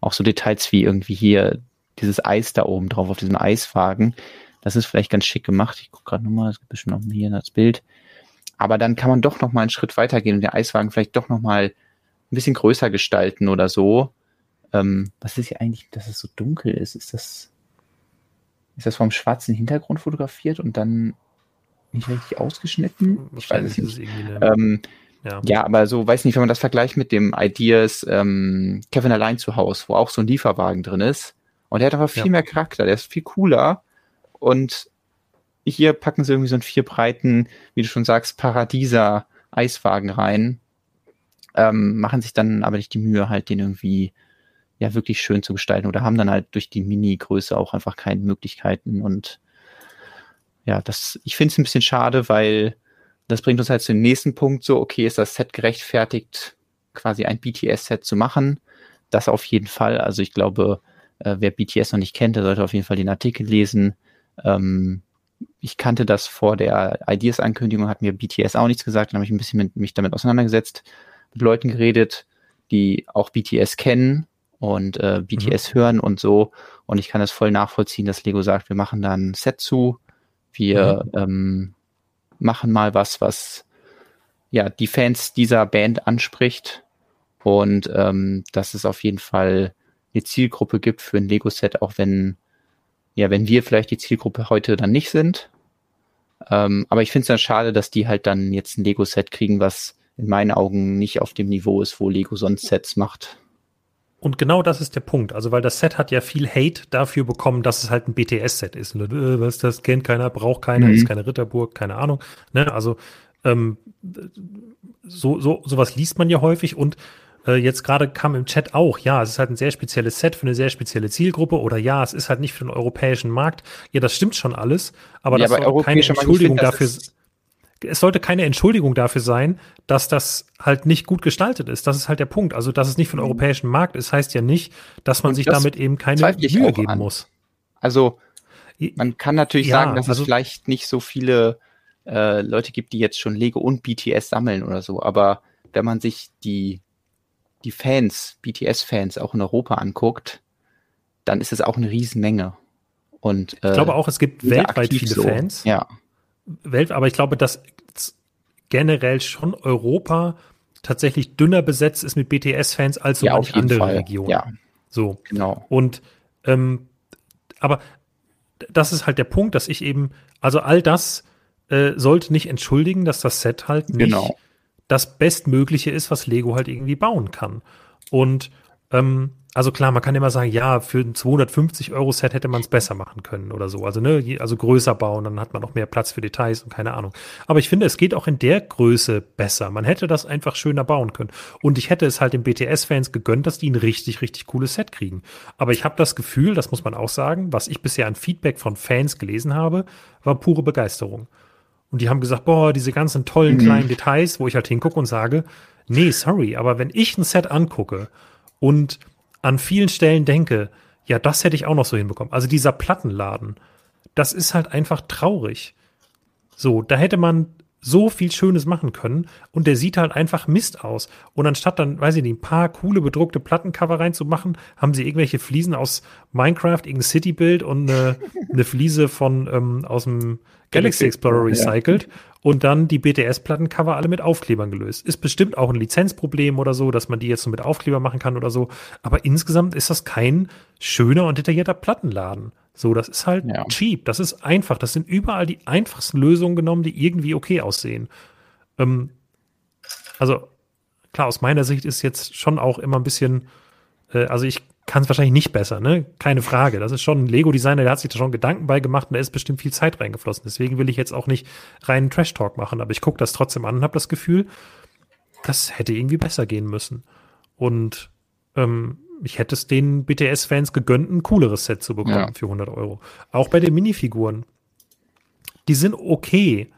auch so Details wie irgendwie hier dieses Eis da oben drauf auf diesem Eiswagen, das ist vielleicht ganz schick gemacht. Ich gucke gerade nochmal, es gibt bestimmt noch hier das Bild. Aber dann kann man doch nochmal einen Schritt weitergehen und den Eiswagen vielleicht doch nochmal ein bisschen größer gestalten oder so. Ähm, was ist hier eigentlich, dass es so dunkel ist? Ist das, ist das vom schwarzen Hintergrund fotografiert und dann nicht richtig ausgeschnitten? Ich weiß es nicht. Ähm, ja. ja. aber so, weiß nicht, wenn man das vergleicht mit dem Ideas ähm, Kevin allein zu Hause, wo auch so ein Lieferwagen drin ist. Und der hat aber viel ja. mehr Charakter, der ist viel cooler. Und hier packen sie irgendwie so einen vier breiten, wie du schon sagst, Paradieser Eiswagen rein. Ähm, machen sich dann aber nicht die Mühe, halt den irgendwie ja wirklich schön zu gestalten oder haben dann halt durch die Mini-Größe auch einfach keine Möglichkeiten und ja, das, ich finde es ein bisschen schade, weil das bringt uns halt zu dem nächsten Punkt so, okay, ist das Set gerechtfertigt, quasi ein BTS-Set zu machen? Das auf jeden Fall. Also ich glaube, äh, wer BTS noch nicht kennt, der sollte auf jeden Fall den Artikel lesen. Ähm, ich kannte das vor der Ideas-Ankündigung, hat mir BTS auch nichts gesagt, dann habe ich ein bisschen mit, mich damit auseinandergesetzt, mit Leuten geredet, die auch BTS kennen und äh, BTS mhm. hören und so. Und ich kann das voll nachvollziehen, dass Lego sagt, wir machen da ein Set zu, wir mhm. ähm, machen mal was, was ja die Fans dieser Band anspricht und ähm, dass es auf jeden Fall eine Zielgruppe gibt für ein Lego-Set, auch wenn ja, wenn wir vielleicht die Zielgruppe heute dann nicht sind. Ähm, aber ich finde es dann schade, dass die halt dann jetzt ein Lego-Set kriegen, was in meinen Augen nicht auf dem Niveau ist, wo Lego sonst Sets macht. Und genau das ist der Punkt. Also, weil das Set hat ja viel Hate dafür bekommen, dass es halt ein BTS-Set ist. Äh, was das kennt keiner, braucht keiner, mhm. ist keine Ritterburg, keine Ahnung. Ne? Also, ähm, so, so, sowas liest man ja häufig und äh, jetzt gerade kam im Chat auch, ja, es ist halt ein sehr spezielles Set für eine sehr spezielle Zielgruppe oder ja, es ist halt nicht für den europäischen Markt. Ja, das stimmt schon alles, aber ja, das aber keine Entschuldigung find, dafür es sollte keine Entschuldigung dafür sein, dass das halt nicht gut gestaltet ist. Das ist halt der Punkt. Also, dass es nicht für den mhm. europäischen Markt ist, heißt ja nicht, dass man Und sich damit eben keine Mühe geben an. muss. Also, man kann natürlich ja, sagen, dass also, es vielleicht nicht so viele äh, Leute gibt, die jetzt schon Lego und BTS sammeln oder so. Aber wenn man sich die die Fans, BTS-Fans auch in Europa anguckt, dann ist es auch eine Riesenmenge. Und, äh, ich glaube auch, es gibt weltweit viele so. Fans. Ja. Welt, aber ich glaube, dass generell schon Europa tatsächlich dünner besetzt ist mit BTS-Fans als so ja, manche andere Fall. Regionen. Ja, so. Genau. Und ähm, aber das ist halt der Punkt, dass ich eben, also all das äh, sollte nicht entschuldigen, dass das Set halt nicht genau. Das Bestmögliche ist, was Lego halt irgendwie bauen kann. Und ähm, also klar, man kann immer sagen, ja, für ein 250 Euro Set hätte man es besser machen können oder so. Also ne, also größer bauen, dann hat man noch mehr Platz für Details und keine Ahnung. Aber ich finde, es geht auch in der Größe besser. Man hätte das einfach schöner bauen können. Und ich hätte es halt den BTS-Fans gegönnt, dass die ein richtig, richtig cooles Set kriegen. Aber ich habe das Gefühl, das muss man auch sagen, was ich bisher an Feedback von Fans gelesen habe, war pure Begeisterung. Und die haben gesagt, boah, diese ganzen tollen mhm. kleinen Details, wo ich halt hingucke und sage, nee, sorry, aber wenn ich ein Set angucke und an vielen Stellen denke, ja, das hätte ich auch noch so hinbekommen. Also dieser Plattenladen, das ist halt einfach traurig. So, da hätte man so viel Schönes machen können und der sieht halt einfach Mist aus. Und anstatt dann, weiß ich nicht, ein paar coole bedruckte Plattencover reinzumachen, haben sie irgendwelche Fliesen aus Minecraft, irgendein Citybild und eine, *laughs* eine Fliese von ähm, aus dem Galaxy Explorer recycelt ja. und dann die BTS-Plattencover alle mit Aufklebern gelöst. Ist bestimmt auch ein Lizenzproblem oder so, dass man die jetzt nur mit Aufkleber machen kann oder so. Aber insgesamt ist das kein schöner und detaillierter Plattenladen. So, das ist halt ja. cheap. Das ist einfach. Das sind überall die einfachsten Lösungen genommen, die irgendwie okay aussehen. Ähm, also, klar, aus meiner Sicht ist jetzt schon auch immer ein bisschen, äh, also ich kann es wahrscheinlich nicht besser, ne? Keine Frage. Das ist schon ein Lego-Designer, der hat sich da schon Gedanken bei gemacht und da ist bestimmt viel Zeit reingeflossen. Deswegen will ich jetzt auch nicht reinen Trash-Talk machen, aber ich gucke das trotzdem an und habe das Gefühl, das hätte irgendwie besser gehen müssen. Und ähm, ich hätte es den BTS-Fans gegönnt, ein cooleres Set zu bekommen ja. für 100 Euro. Auch bei den Minifiguren. Die sind okay.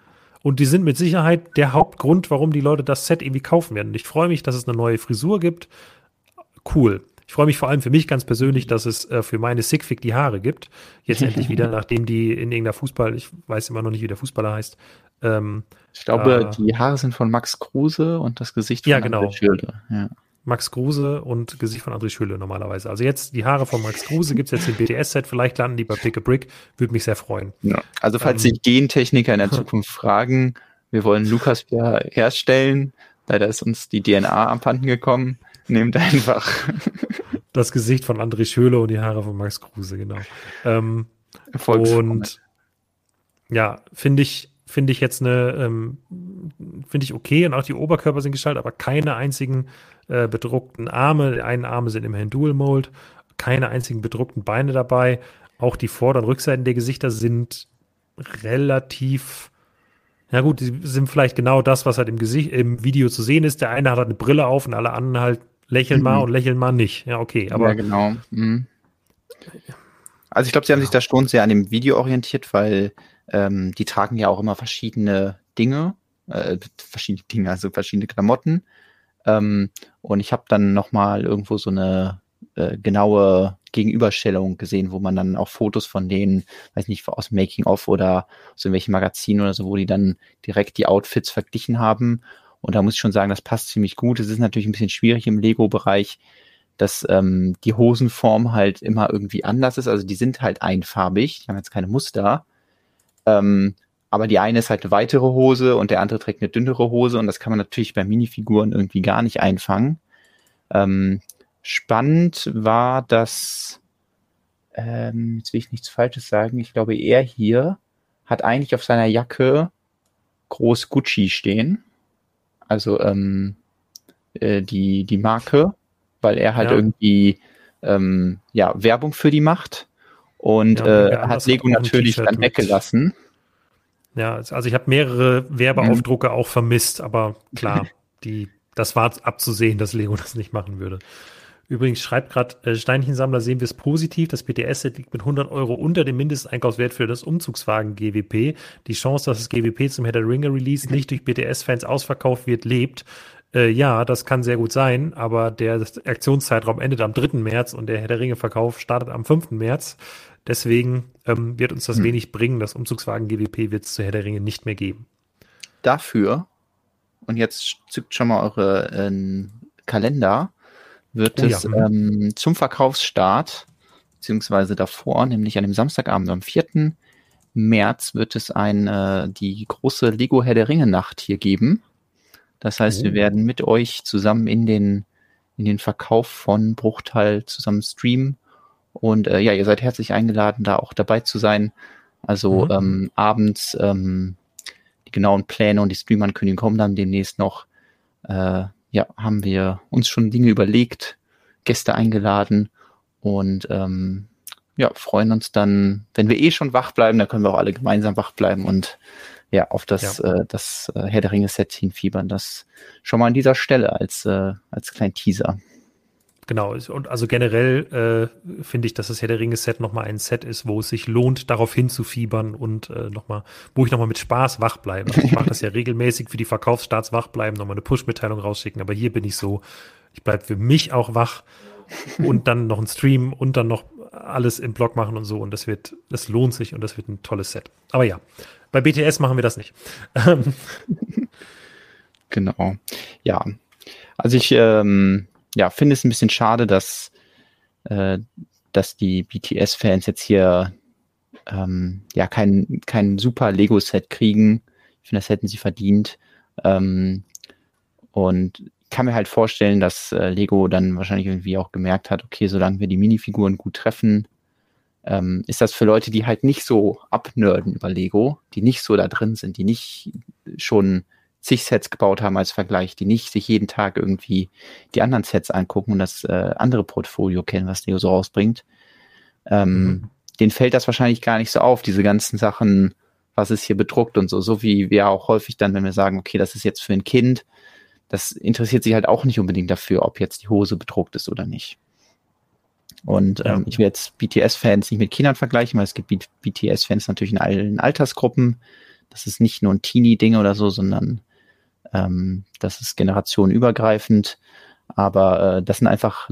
Und die sind mit Sicherheit der Hauptgrund, warum die Leute das Set irgendwie kaufen werden. Und ich freue mich, dass es eine neue Frisur gibt. Cool. Ich freue mich vor allem für mich ganz persönlich, dass es äh, für meine Sigfig die Haare gibt. Jetzt endlich *laughs* wieder, nachdem die in irgendeiner Fußball, ich weiß immer noch nicht, wie der Fußballer heißt. Ähm, ich glaube, äh, die Haare sind von Max Kruse und das Gesicht von ja, genau. Schilde. Ja. Max Kruse und Gesicht von André Schülle normalerweise. Also jetzt die Haare von Max Kruse gibt es jetzt im BTS-Set, vielleicht landen die bei Pick a Brick, würde mich sehr freuen. Ja. Also falls ähm, sich Gentechniker in der Zukunft fragen, wir wollen Lukas wieder herstellen, leider ist uns die DNA abhanden gekommen, nehmt einfach das Gesicht von André Schöle und die Haare von Max Kruse, genau. Ähm, und ja, finde ich, finde ich jetzt eine, ähm, finde ich okay und auch die Oberkörper sind gestaltet, aber keine einzigen äh, bedruckten Arme. Die einen Arme sind immerhin Dual Mold, keine einzigen bedruckten Beine dabei. Auch die Vorder- und Rückseiten der Gesichter sind relativ ja gut, die sind vielleicht genau das, was halt im Gesicht, im Video zu sehen ist. Der eine hat halt eine Brille auf und alle anderen halt lächeln mhm. mal und lächeln mal nicht. Ja, okay, aber. Ja, genau. Mhm. Also ich glaube, sie haben ja. sich da schon sehr an dem Video orientiert, weil ähm, die tragen ja auch immer verschiedene Dinge, äh, verschiedene Dinge, also verschiedene Klamotten. Ähm, und ich habe dann nochmal irgendwo so eine äh, genaue Gegenüberstellung gesehen, wo man dann auch Fotos von denen, weiß nicht, aus Making-of oder aus irgendwelchen Magazinen oder so, wo die dann direkt die Outfits verglichen haben. Und da muss ich schon sagen, das passt ziemlich gut. Es ist natürlich ein bisschen schwierig im Lego-Bereich, dass ähm, die Hosenform halt immer irgendwie anders ist. Also die sind halt einfarbig, die haben jetzt keine Muster. Ähm, aber die eine ist halt eine weitere Hose und der andere trägt eine dünnere Hose und das kann man natürlich bei Minifiguren irgendwie gar nicht einfangen. Ähm, spannend war, dass, ähm, jetzt will ich nichts Falsches sagen, ich glaube, er hier hat eigentlich auf seiner Jacke groß Gucci stehen. Also ähm, äh, die, die Marke, weil er halt ja. irgendwie ähm, ja, Werbung für die macht. Und ja, äh, hat Lego natürlich dann weggelassen. Ja, also ich habe mehrere Werbeaufdrucke mhm. auch vermisst, aber klar, *laughs* die, das war abzusehen, dass Lego *laughs* das nicht machen würde. Übrigens schreibt gerade äh, Steinchensammler, sehen wir es positiv. Das BTS-Set liegt mit 100 Euro unter dem Mindesteinkaufswert für das Umzugswagen GWP. Die Chance, dass das GWP zum Head Ringer Release nicht durch BTS-Fans ausverkauft wird, lebt. Äh, ja, das kann sehr gut sein, aber der Aktionszeitraum endet am 3. März und der Herr der Ringe-Verkauf startet am 5. März. Deswegen ähm, wird uns das hm. wenig bringen. Das Umzugswagen GWP wird es zu Herr der Ringe nicht mehr geben. Dafür, und jetzt zückt schon mal eure äh, Kalender, wird oh, es ja. Mhm. ähm, zum Verkaufsstart, beziehungsweise davor, nämlich an dem Samstagabend am 4. März wird es ein, äh, die große Lego Herr der Ringe Nacht hier geben. Das heißt, oh. wir werden mit euch zusammen in den, in den Verkauf von Bruchteil zusammen streamen. Und äh, ja, ihr seid herzlich eingeladen, da auch dabei zu sein. Also mhm. ähm, abends ähm, die genauen Pläne und die Stream-Ankündigungen kommen dann demnächst noch. Äh, ja, haben wir uns schon Dinge überlegt, Gäste eingeladen und ähm, ja, freuen uns dann, wenn wir eh schon wach bleiben, dann können wir auch alle gemeinsam wach bleiben und ja, auf das, ja. Äh, das äh, Herr der Ringe Set hinfiebern. Das schon mal an dieser Stelle als, äh, als kleinen Teaser. Genau, und also generell äh, finde ich, dass das Herr der Ringe Set nochmal ein Set ist, wo es sich lohnt, darauf hinzufiebern und äh, nochmal, wo ich nochmal mit Spaß wach bleibe. Also ich mache das ja *laughs* regelmäßig für die Verkaufsstarts wach bleiben, nochmal eine Push-Mitteilung rausschicken, aber hier bin ich so, ich bleibe für mich auch wach und dann noch ein Stream und dann noch alles im Blog machen und so und das wird, das lohnt sich und das wird ein tolles Set. Aber ja, bei BTS machen wir das nicht. *laughs* genau. Ja. Also ich ähm, ja, finde es ein bisschen schade, dass, äh, dass die BTS-Fans jetzt hier ähm, ja kein, kein super Lego-Set kriegen. Ich finde, das hätten sie verdient. Ähm, und kann mir halt vorstellen, dass äh, Lego dann wahrscheinlich irgendwie auch gemerkt hat, okay, solange wir die Minifiguren gut treffen, ähm, ist das für Leute, die halt nicht so abnörden über Lego, die nicht so da drin sind, die nicht schon zig Sets gebaut haben als Vergleich, die nicht sich jeden Tag irgendwie die anderen Sets angucken und das äh, andere Portfolio kennen, was Lego so rausbringt. Ähm, mhm. Den fällt das wahrscheinlich gar nicht so auf, diese ganzen Sachen, was ist hier bedruckt und so, so wie wir auch häufig dann, wenn wir sagen, okay, das ist jetzt für ein Kind, das interessiert sich halt auch nicht unbedingt dafür, ob jetzt die Hose bedruckt ist oder nicht. Und ähm, ich will jetzt BTS-Fans nicht mit Kindern vergleichen, weil es gibt BTS-Fans natürlich in allen Altersgruppen. Das ist nicht nur ein Teenie-Ding oder so, sondern ähm, das ist generationenübergreifend. Aber äh, das sind einfach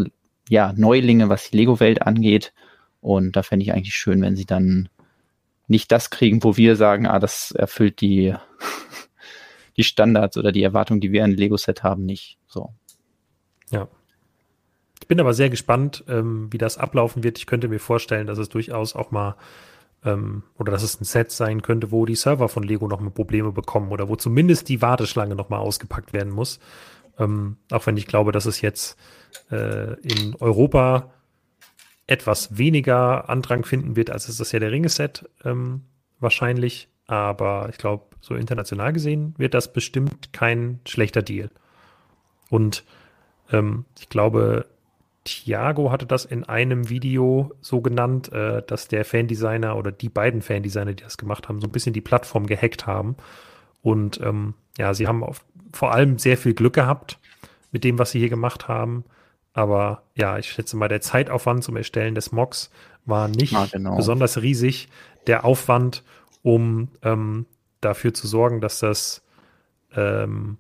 ja Neulinge, was die Lego-Welt angeht. Und da fände ich eigentlich schön, wenn sie dann nicht das kriegen, wo wir sagen, ah, das erfüllt die, *laughs* die Standards oder die Erwartungen, die wir an Lego-Set haben, nicht. So. Ja, ich bin aber sehr gespannt, ähm, wie das ablaufen wird. Ich könnte mir vorstellen, dass es durchaus auch mal ähm, oder dass es ein Set sein könnte, wo die Server von Lego noch mal Probleme bekommen oder wo zumindest die Warteschlange noch mal ausgepackt werden muss. Ähm, auch wenn ich glaube, dass es jetzt äh, in Europa etwas weniger Andrang finden wird, als es das ja der Ringe-Set ähm, wahrscheinlich. Aber ich glaube, so international gesehen wird das bestimmt kein schlechter Deal. Und ähm, ich glaube, Thiago hatte das in einem Video so genannt, äh, dass der Fandesigner oder die beiden Fandesigner, die das gemacht haben, so ein bisschen die Plattform gehackt haben. Und ähm, ja, sie haben auf, vor allem sehr viel Glück gehabt mit dem, was sie hier gemacht haben. Aber ja, ich schätze mal, der Zeitaufwand zum Erstellen des Mocks war nicht ja, genau. besonders riesig. Der Aufwand, um ähm, dafür zu sorgen, dass das ähm,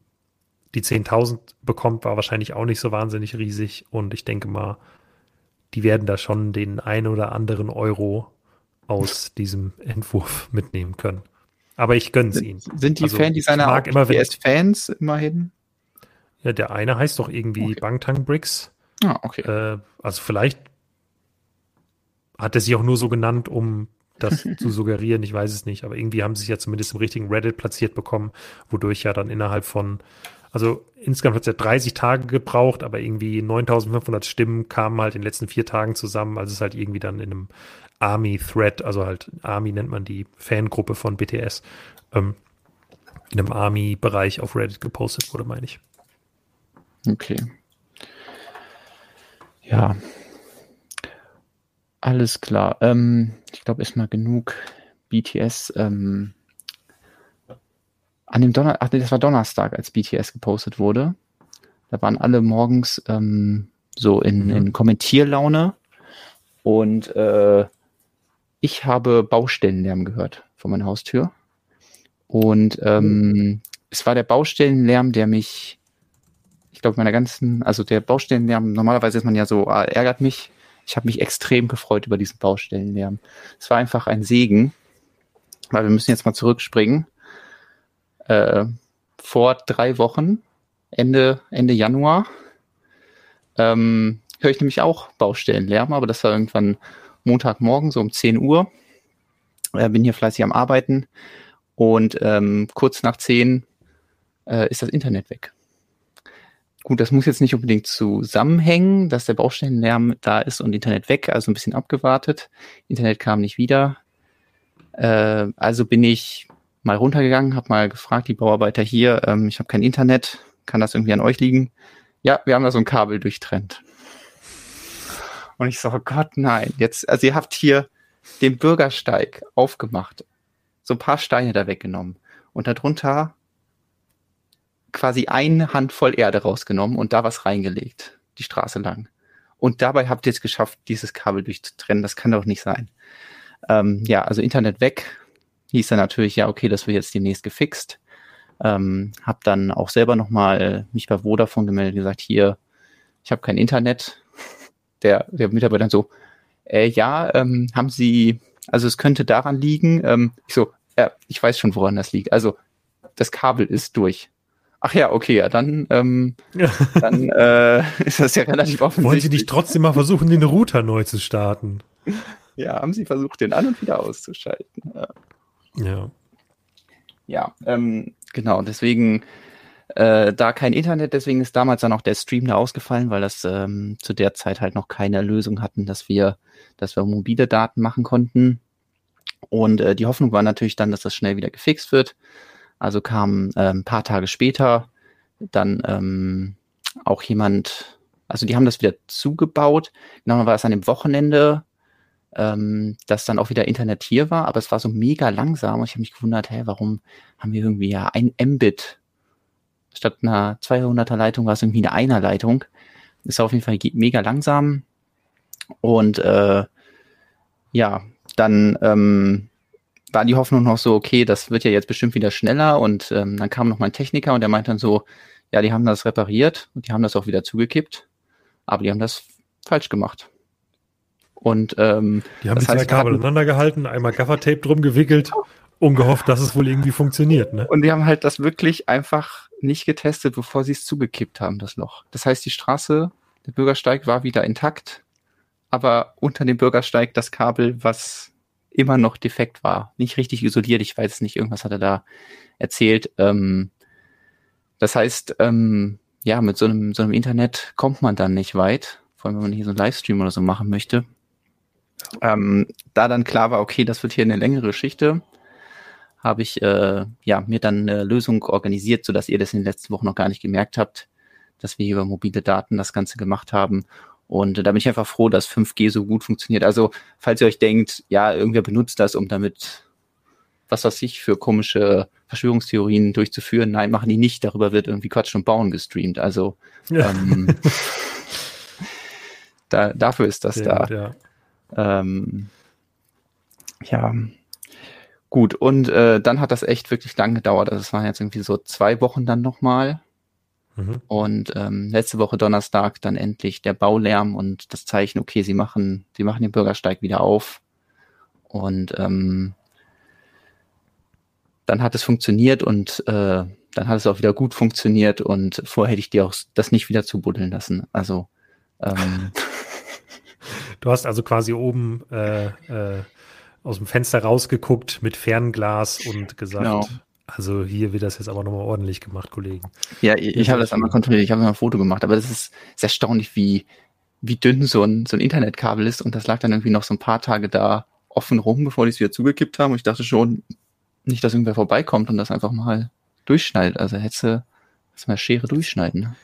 die 10.000 bekommt, war wahrscheinlich auch nicht so wahnsinnig riesig. Und ich denke mal, die werden da schon den ein oder anderen Euro aus diesem Entwurf mitnehmen können. Aber ich gönne es ihnen. Sind die also, Fan-Designer auch immer, PS-Fans immerhin? Ja, der eine heißt doch irgendwie okay. Bangtang Bricks. Ah, okay. Äh, also vielleicht hat er sich auch nur so genannt, um das *laughs* zu suggerieren, ich weiß es nicht, aber irgendwie haben sie sich ja zumindest im richtigen Reddit platziert bekommen, wodurch ja dann innerhalb von also insgesamt hat es ja 30 Tage gebraucht, aber irgendwie 9500 Stimmen kamen halt in den letzten vier Tagen zusammen, als es halt irgendwie dann in einem Army-Thread, also halt Army nennt man die Fangruppe von BTS, ähm, in einem Army-Bereich auf Reddit gepostet wurde, meine ich. Okay. Ja. Alles klar. Ähm, ich glaube, ist mal genug BTS. Ähm, an dem Donner, ach, das war Donnerstag, als BTS gepostet wurde. Da waren alle morgens ähm, so in, mhm. in Kommentierlaune und äh, ich habe Baustellenlärm gehört von meiner Haustür. Und ähm, mhm. es war der Baustellenlärm, der mich, ich glaube, meiner ganzen, also der Baustellenlärm, normalerweise ist man ja so, ah, ärgert mich. Ich habe mich extrem gefreut über diesen Baustellenlärm. Es war einfach ein Segen, weil wir müssen jetzt mal zurückspringen äh, vor drei Wochen, Ende, Ende Januar, ähm, höre ich nämlich auch Baustellenlärm, aber das war irgendwann Montagmorgen, so um 10 Uhr. Äh, bin hier fleißig am Arbeiten und ähm, kurz nach zehn äh, ist das Internet weg. Gut, das muss jetzt nicht unbedingt zusammenhängen, dass der Baustellenlärm da ist und Internet weg, also ein bisschen abgewartet. Internet kam nicht wieder. Äh, also bin ich mal runtergegangen, habe mal gefragt, die Bauarbeiter hier, ähm, ich habe kein Internet, kann das irgendwie an euch liegen? Ja, wir haben da so ein Kabel durchtrennt. Und ich so, oh Gott, nein. Jetzt, also ihr habt hier den Bürgersteig aufgemacht, so ein paar Steine da weggenommen und darunter quasi eine Handvoll Erde rausgenommen und da was reingelegt, die Straße lang. Und dabei habt ihr es geschafft, dieses Kabel durchzutrennen. Das kann doch nicht sein. Ähm, ja, also Internet weg, hieß dann natürlich, ja, okay, das wird jetzt demnächst gefixt. Ähm, hab dann auch selber nochmal mich bei Vodafone gemeldet, gesagt, hier, ich habe kein Internet. *laughs* Der, der Mitarbeiter dann so, äh, ja, ähm, haben Sie, also es könnte daran liegen, ähm, ich so, ja, ich weiß schon, woran das liegt. Also das Kabel ist durch. Ach ja, okay, ja, dann, ähm, *laughs* dann äh, *laughs* ist das ja relativ offensichtlich. Wollen Sie nicht trotzdem mal versuchen, den Router neu zu starten? Ja, haben Sie versucht, den an und wieder auszuschalten. Ja. Ja. Ja, ähm, genau, deswegen äh, da kein Internet, deswegen ist damals dann auch der Stream da ausgefallen, weil das ähm, zu der Zeit halt noch keine Lösung hatten, dass wir, dass wir mobile Daten machen konnten. Und äh, die Hoffnung war natürlich dann, dass das schnell wieder gefixt wird. Also kam äh, ein paar Tage später dann ähm, auch jemand, also die haben das wieder zugebaut. Genau, war es an dem Wochenende, ähm, dass dann auch wieder Internet hier war, aber es war so mega langsam und ich habe mich gewundert, hä, warum haben wir irgendwie ja ein Mbit statt einer 200er Leitung war es irgendwie eine Einer Leitung. Ist auf jeden Fall mega langsam und äh, ja, dann ähm, war die Hoffnung noch so, okay, das wird ja jetzt bestimmt wieder schneller und ähm, dann kam noch mein Techniker und der meinte dann so, ja, die haben das repariert und die haben das auch wieder zugekippt, aber die haben das falsch gemacht. Und ähm, die haben die zwei Kabel aneinander gehalten, einmal Gaffertape drum gewickelt und gehofft, dass es wohl irgendwie funktioniert. Ne? Und die haben halt das wirklich einfach nicht getestet, bevor sie es zugekippt haben, das Loch. Das heißt, die Straße, der Bürgersteig war wieder intakt, aber unter dem Bürgersteig das Kabel, was immer noch defekt war, nicht richtig isoliert. Ich weiß nicht, irgendwas hat er da erzählt. Ähm, das heißt, ähm, ja, mit so einem, so einem Internet kommt man dann nicht weit, vor allem wenn man hier so einen Livestream oder so machen möchte. Ähm, da dann klar war, okay, das wird hier eine längere Geschichte, habe ich äh, ja mir dann eine Lösung organisiert, sodass ihr das in den letzten Wochen noch gar nicht gemerkt habt, dass wir hier über mobile Daten das Ganze gemacht haben. Und äh, da bin ich einfach froh, dass 5G so gut funktioniert. Also, falls ihr euch denkt, ja, irgendwer benutzt das, um damit, was weiß ich, für komische Verschwörungstheorien durchzuführen, nein, machen die nicht. Darüber wird irgendwie Quatsch und Bauen gestreamt. Also, ja. ähm, *laughs* da, dafür ist das Sehr da. Gut, ja. Ähm, ja, gut. Und äh, dann hat das echt wirklich lang gedauert. Also es waren jetzt irgendwie so zwei Wochen dann nochmal. Mhm. Und ähm, letzte Woche Donnerstag dann endlich der Baulärm und das Zeichen, okay, sie machen, sie machen den Bürgersteig wieder auf. Und ähm, dann hat es funktioniert und äh, dann hat es auch wieder gut funktioniert und vorher hätte ich dir auch das nicht wieder zubuddeln lassen. Also ähm, *laughs* Du hast also quasi oben äh, äh, aus dem Fenster rausgeguckt mit Fernglas und gesagt, genau. also hier wird das jetzt aber nochmal ordentlich gemacht, Kollegen. Ja, ich, ich habe das einmal kontrolliert, ich habe ein Foto gemacht, aber das ist, ist erstaunlich, wie, wie dünn so ein, so ein Internetkabel ist und das lag dann irgendwie noch so ein paar Tage da offen rum, bevor die es wieder zugekippt haben und ich dachte schon, nicht, dass irgendwer vorbeikommt und das einfach mal durchschneidet. Also hätte du mal Schere durchschneiden.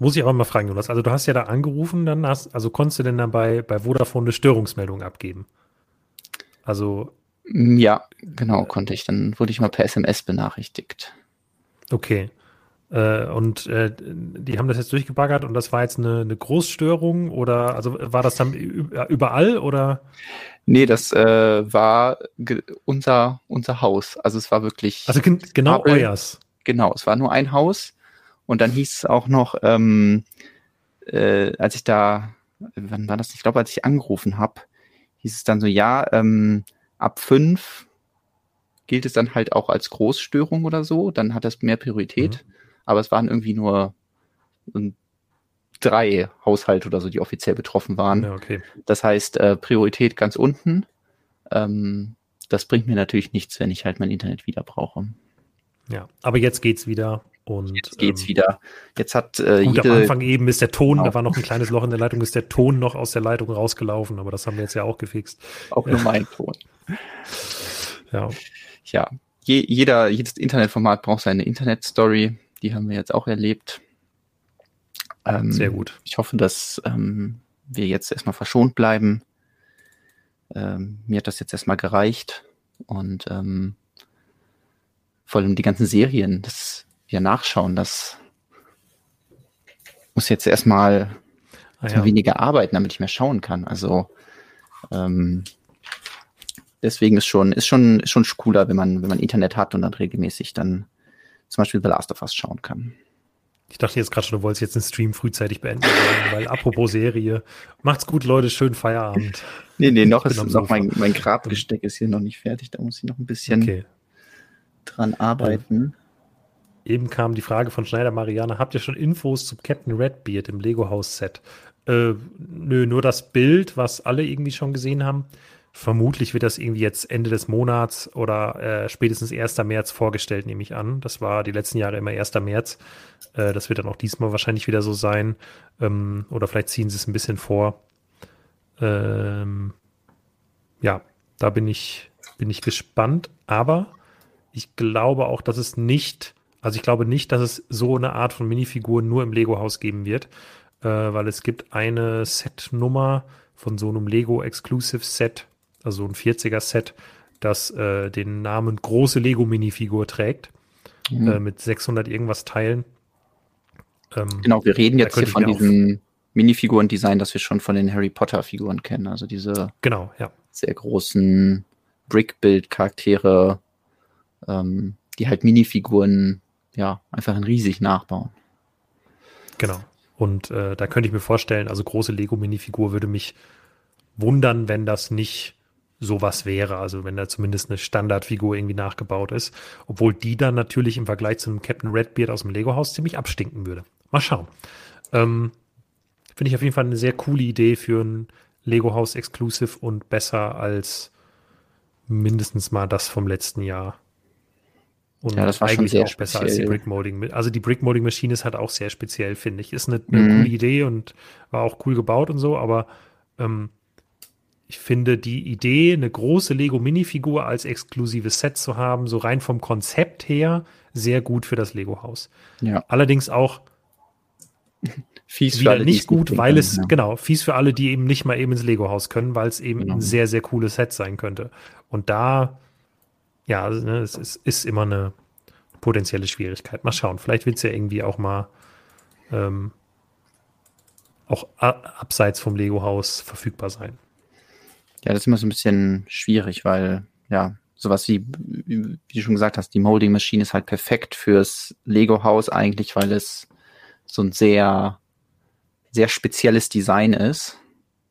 Jetzt muss ich aber mal fragen, Jonas. Also du hast ja da angerufen, dann hast, also konntest du denn dann bei, bei Vodafone eine Störungsmeldung abgeben? Also. Mm, ja, genau, konnte ich. Dann wurde ich mal per SMS benachrichtigt. Okay. Äh, und äh, die haben das jetzt durchgebaggert und das war jetzt eine, eine Großstörung oder also war das dann überall oder? Nee, das äh, war unser, unser Haus. Also es war wirklich. Also genau Kabel, euers. Genau, es war nur ein Haus und dann hieß es auch noch, ähm, äh, als ich da, wann war das? Ich glaube, als ich angerufen habe, hieß es dann so, ja, ähm, ab fünf gilt es dann halt auch als Großstörung oder so, dann hat das mehr Priorität. Mhm. Aber es waren irgendwie nur drei Haushalte oder so, die offiziell betroffen waren. Ja, okay. Das heißt, äh, Priorität ganz unten. Ähm, das bringt mir natürlich nichts, wenn ich halt mein Internet wieder brauche. Ja, aber jetzt geht's wieder. Und, jetzt geht's ähm, wieder. Jetzt hat äh, gut, jede, am Anfang eben ist der Ton, genau. da war noch ein kleines Loch in der Leitung, ist der Ton noch aus der Leitung rausgelaufen, aber das haben wir jetzt ja auch gefixt. Auch nur mein Ton. *laughs* Ja. Ja, Je, jeder, jedes Internetformat braucht seine Internetstory. Die haben wir jetzt auch erlebt. Ähm, Sehr gut. Ich hoffe, dass ähm, wir jetzt erstmal verschont bleiben. Ähm, mir hat das jetzt erstmal gereicht. Und ähm, vor allem die ganzen Serien, das wir nachschauen, das muss jetzt erstmal ah, ja. weniger arbeiten, damit ich mehr schauen kann. Also ähm, deswegen ist schon, ist schon, ist schon cooler, wenn man, wenn man Internet hat und dann regelmäßig dann zum Beispiel The Last of Us schauen kann. Ich dachte jetzt gerade schon, du wolltest jetzt den Stream frühzeitig beenden, weil apropos Serie, macht's gut, Leute, schönen Feierabend. Nee, nee, noch ist noch mein, mein Grabgesteck ist hier noch nicht fertig, da muss ich noch ein bisschen okay. dran arbeiten. Eben kam die Frage von Schneider Mariana, habt ihr schon Infos zum Captain Redbeard im Lego House Set? Äh, nö, nur das Bild, was alle irgendwie schon gesehen haben. Vermutlich wird das irgendwie jetzt Ende des Monats oder äh, spätestens 1. März vorgestellt, nehme ich an. Das war die letzten Jahre immer 1. März. Äh, das wird dann auch diesmal wahrscheinlich wieder so sein. Ähm, oder vielleicht ziehen sie es ein bisschen vor. Ähm, ja, da bin ich, bin ich gespannt. Aber ich glaube auch, dass es nicht, also ich glaube nicht, dass es so eine Art von Minifiguren nur im Lego-Haus geben wird, äh, weil es gibt eine Set-Nummer von so einem Lego Exclusive Set also ein 40er-Set, das äh, den Namen große Lego-Minifigur trägt, mhm. äh, mit 600 irgendwas Teilen. Ähm, genau, wir reden jetzt hier von diesem Minifiguren-Design, das wir schon von den Harry Potter-Figuren kennen. Also diese genau, ja. sehr großen Brick-Build-Charaktere, ähm, die halt Minifiguren ja einfach in riesig nachbauen. Genau. Und äh, da könnte ich mir vorstellen, also große Lego-Minifigur würde mich wundern, wenn das nicht sowas wäre, also wenn da zumindest eine Standardfigur irgendwie nachgebaut ist, obwohl die dann natürlich im Vergleich zu einem Captain Redbeard aus dem Lego-Haus ziemlich abstinken würde. Mal schauen. Ähm, Finde ich auf jeden Fall eine sehr coole Idee für ein Lego-Haus Exclusive und besser als mindestens mal das vom letzten Jahr. Und ja, das war eigentlich auch besser speziell. als die Brick Molding. Also die Brick Molding Maschine ist halt auch sehr speziell, finde ich. Ist eine, eine mhm. coole Idee und war auch cool gebaut und so, aber ähm, ich finde die Idee, eine große Lego-Minifigur als exklusives Set zu haben, so rein vom Konzept her, sehr gut für das Lego-Haus. Ja. Allerdings auch *laughs* fies für alle, nicht gut, weil es, ja. genau, fies für alle, die eben nicht mal eben ins Lego-Haus können, weil es eben genau. ein sehr, sehr cooles Set sein könnte. Und da, ja, ne, es ist, ist, immer eine potenzielle Schwierigkeit. Mal schauen, vielleicht wird es ja irgendwie auch mal ähm, auch abseits vom Lego-Haus verfügbar sein. Ja, das ist immer so ein bisschen schwierig, weil, ja, sowas wie, wie du schon gesagt hast, die Molding Machine ist halt perfekt fürs Lego-Haus eigentlich, weil es so ein sehr, sehr spezielles Design ist.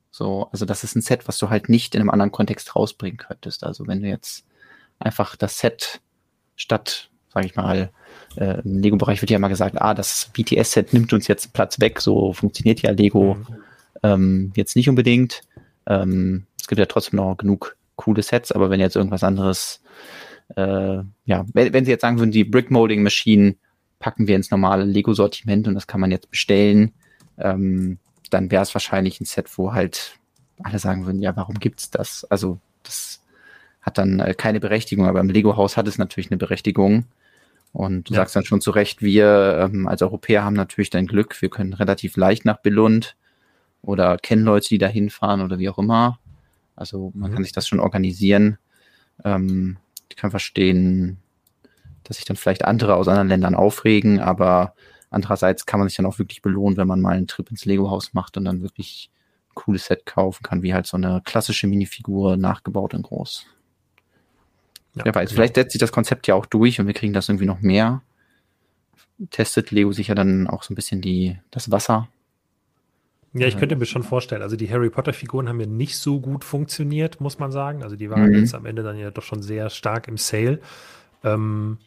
So, also das ist ein Set, was du halt nicht in einem anderen Kontext rausbringen könntest. Also wenn du jetzt einfach das Set statt, sage ich mal, äh, im Lego-Bereich wird ja immer gesagt, ah, das BTS-Set nimmt uns jetzt Platz weg, so funktioniert ja Lego mhm. ähm, jetzt nicht unbedingt. Ähm, es gibt ja trotzdem noch genug coole Sets, aber wenn jetzt irgendwas anderes, äh, ja, wenn, wenn sie jetzt sagen würden, die Brick Molding Maschinen packen wir ins normale Lego-Sortiment und das kann man jetzt bestellen, ähm, dann wäre es wahrscheinlich ein Set, wo halt alle sagen würden, ja, warum gibt's das? Also das hat dann äh, keine Berechtigung, aber im Lego-Haus hat es natürlich eine Berechtigung. Und du ja. sagst dann schon zu Recht, wir ähm, als Europäer haben natürlich dein Glück, wir können relativ leicht nach Billund oder kennen Leute, die da hinfahren oder wie auch immer. Also man mhm. kann sich das schon organisieren. Ähm, ich kann verstehen, dass sich dann vielleicht andere aus anderen Ländern aufregen, aber andererseits kann man sich dann auch wirklich belohnen, wenn man mal einen Trip ins Lego-Haus macht und dann wirklich ein cooles Set kaufen kann, wie halt so eine klassische Minifigur nachgebaut in groß. Ja, Wer weiß, genau. vielleicht setzt sich das Konzept ja auch durch und wir kriegen das irgendwie noch mehr. Testet Lego sicher dann auch so ein bisschen die, das Wasser ja, ich könnte mir schon vorstellen. Also die Harry Potter-Figuren haben ja nicht so gut funktioniert, muss man sagen. Also die waren mhm. jetzt am Ende dann ja doch schon sehr stark im Sale. Ähm,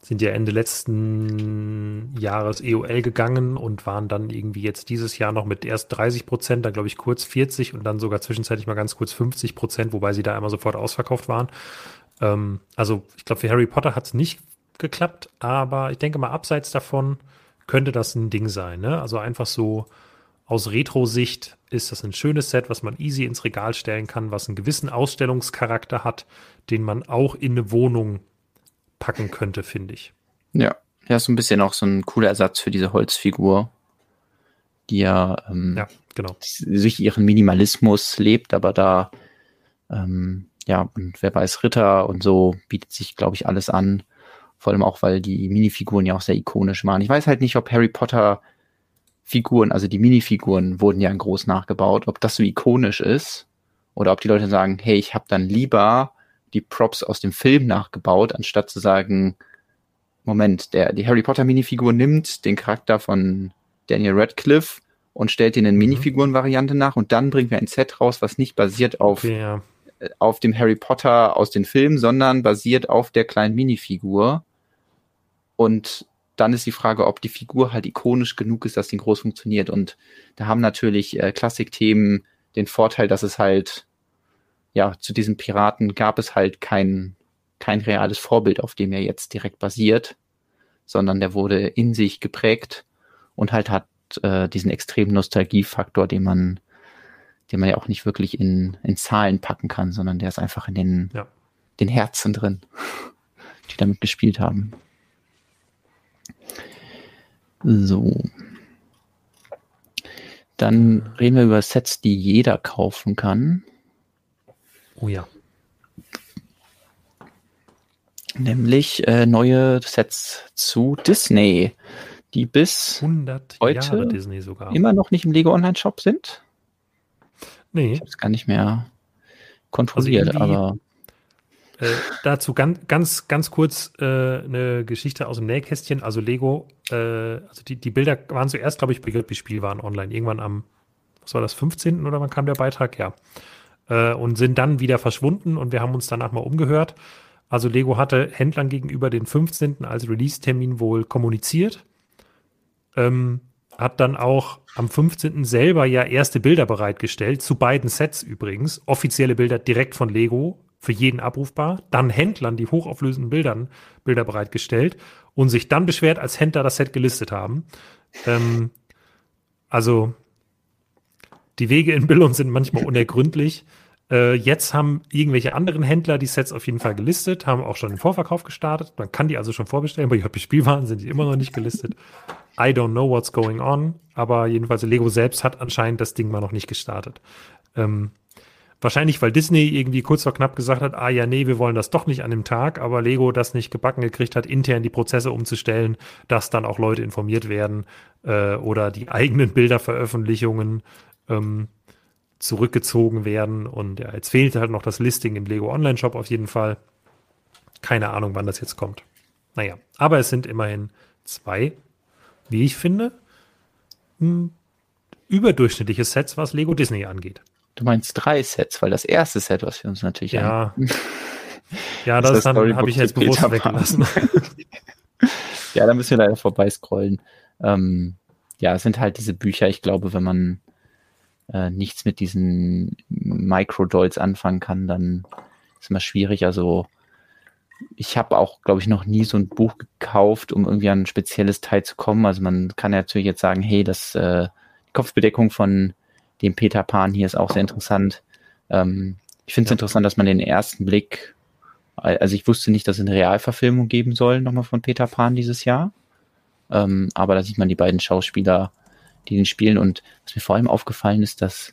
sind ja Ende letzten Jahres EOL gegangen und waren dann irgendwie jetzt dieses Jahr noch mit erst 30 Prozent, dann glaube ich kurz 40 und dann sogar zwischenzeitlich mal ganz kurz 50 Prozent, wobei sie da einmal sofort ausverkauft waren. Ähm, also ich glaube, für Harry Potter hat es nicht geklappt, aber ich denke mal, abseits davon könnte das ein Ding sein. Ne? Also einfach so aus Retro-Sicht ist das ein schönes Set, was man easy ins Regal stellen kann, was einen gewissen Ausstellungscharakter hat, den man auch in eine Wohnung packen könnte, finde ich. Ja, ja, so ein bisschen auch so ein cooler Ersatz für diese Holzfigur, die ja, ähm, ja genau. durch ihren Minimalismus lebt, aber da, ähm, ja, und wer weiß, Ritter und so bietet sich, glaube ich, alles an. Vor allem auch, weil die Minifiguren ja auch sehr ikonisch waren. Ich weiß halt nicht, ob Harry Potter Figuren, also die Minifiguren wurden ja in groß nachgebaut, ob das so ikonisch ist oder ob die Leute sagen, hey, ich habe dann lieber die Props aus dem Film nachgebaut, anstatt zu sagen, Moment, der, die Harry Potter Minifigur nimmt den Charakter von Daniel Radcliffe und stellt ihn in mhm. Minifiguren-Variante nach und dann bringen wir ein Set raus, was nicht basiert auf, okay, ja. Auf dem Harry Potter aus den Filmen, sondern basiert auf der kleinen Minifigur. Und dann ist die Frage, ob die Figur halt ikonisch genug ist, dass die groß funktioniert. Und da haben natürlich äh, Klassikthemen den Vorteil, dass es halt ja, zu diesen Piraten gab es halt kein, kein reales Vorbild, auf dem er jetzt direkt basiert, sondern der wurde in sich geprägt und halt hat äh, diesen extremen Nostalgiefaktor, den man, den man ja auch nicht wirklich in, in Zahlen packen kann, sondern der ist einfach in den, ja. den Herzen drin, *laughs* die damit gespielt haben. So. Dann reden wir über Sets, die jeder kaufen kann. Oh ja. Nämlich äh, neue Sets zu Disney, die bis heute immer noch nicht im Lego Online Shop sind. Nee. Ich habe es gar nicht mehr kontrolliert, also aber. Äh, dazu ganz, ganz, ganz kurz äh, eine Geschichte aus dem Nähkästchen. Also Lego, äh, also die, die Bilder waren zuerst, glaube ich, wie Spiel waren online. Irgendwann am, was war das, 15. oder wann kam der Beitrag? Ja äh, und sind dann wieder verschwunden und wir haben uns danach mal umgehört. Also Lego hatte Händlern gegenüber den 15. als Release-Termin wohl kommuniziert. Ähm, hat dann auch am 15. selber ja erste Bilder bereitgestellt, zu beiden Sets übrigens. Offizielle Bilder direkt von Lego, für jeden abrufbar. Dann Händlern die hochauflösenden Bildern, Bilder bereitgestellt und sich dann beschwert, als Händler das Set gelistet haben. Ähm, also die Wege in Billund sind manchmal unergründlich. Äh, jetzt haben irgendwelche anderen Händler die Sets auf jeden Fall gelistet, haben auch schon den Vorverkauf gestartet. Man kann die also schon vorbestellen. Bei JP Spielwaren sind die immer noch nicht gelistet. I don't know what's going on. Aber jedenfalls Lego selbst hat anscheinend das Ding mal noch nicht gestartet. Ähm, Wahrscheinlich, weil Disney irgendwie kurz vor knapp gesagt hat, ah ja, nee, wir wollen das doch nicht an dem Tag, aber Lego das nicht gebacken gekriegt hat, intern die Prozesse umzustellen, dass dann auch Leute informiert werden äh, oder die eigenen *laughs* Bilderveröffentlichungen ähm, zurückgezogen werden. Und ja, jetzt fehlt halt noch das Listing im Lego Online Shop auf jeden Fall. Keine Ahnung, wann das jetzt kommt. Naja, aber es sind immerhin zwei, wie ich finde, überdurchschnittliche Sets, was Lego Disney angeht. Du meinst drei Sets, weil das erste Set, was wir uns natürlich ja. *laughs* ja, das, das habe ich jetzt bewusst weggelassen. *laughs* ja, da müssen wir leider vorbeiscrollen. Ähm, ja, es sind halt diese Bücher, ich glaube, wenn man äh, nichts mit diesen Microdolls anfangen kann, dann ist immer schwierig. Also ich habe auch, glaube ich, noch nie so ein Buch gekauft, um irgendwie an ein spezielles Teil zu kommen. Also man kann ja natürlich jetzt sagen, hey, das äh, die Kopfbedeckung von dem Peter Pan hier ist auch sehr interessant. Ähm, ich finde es ja. interessant, dass man den ersten Blick, also ich wusste nicht, dass es eine Realverfilmung geben soll, nochmal von Peter Pan dieses Jahr. Ähm, aber da sieht man die beiden Schauspieler die den spielen. Und was mir vor allem aufgefallen ist, dass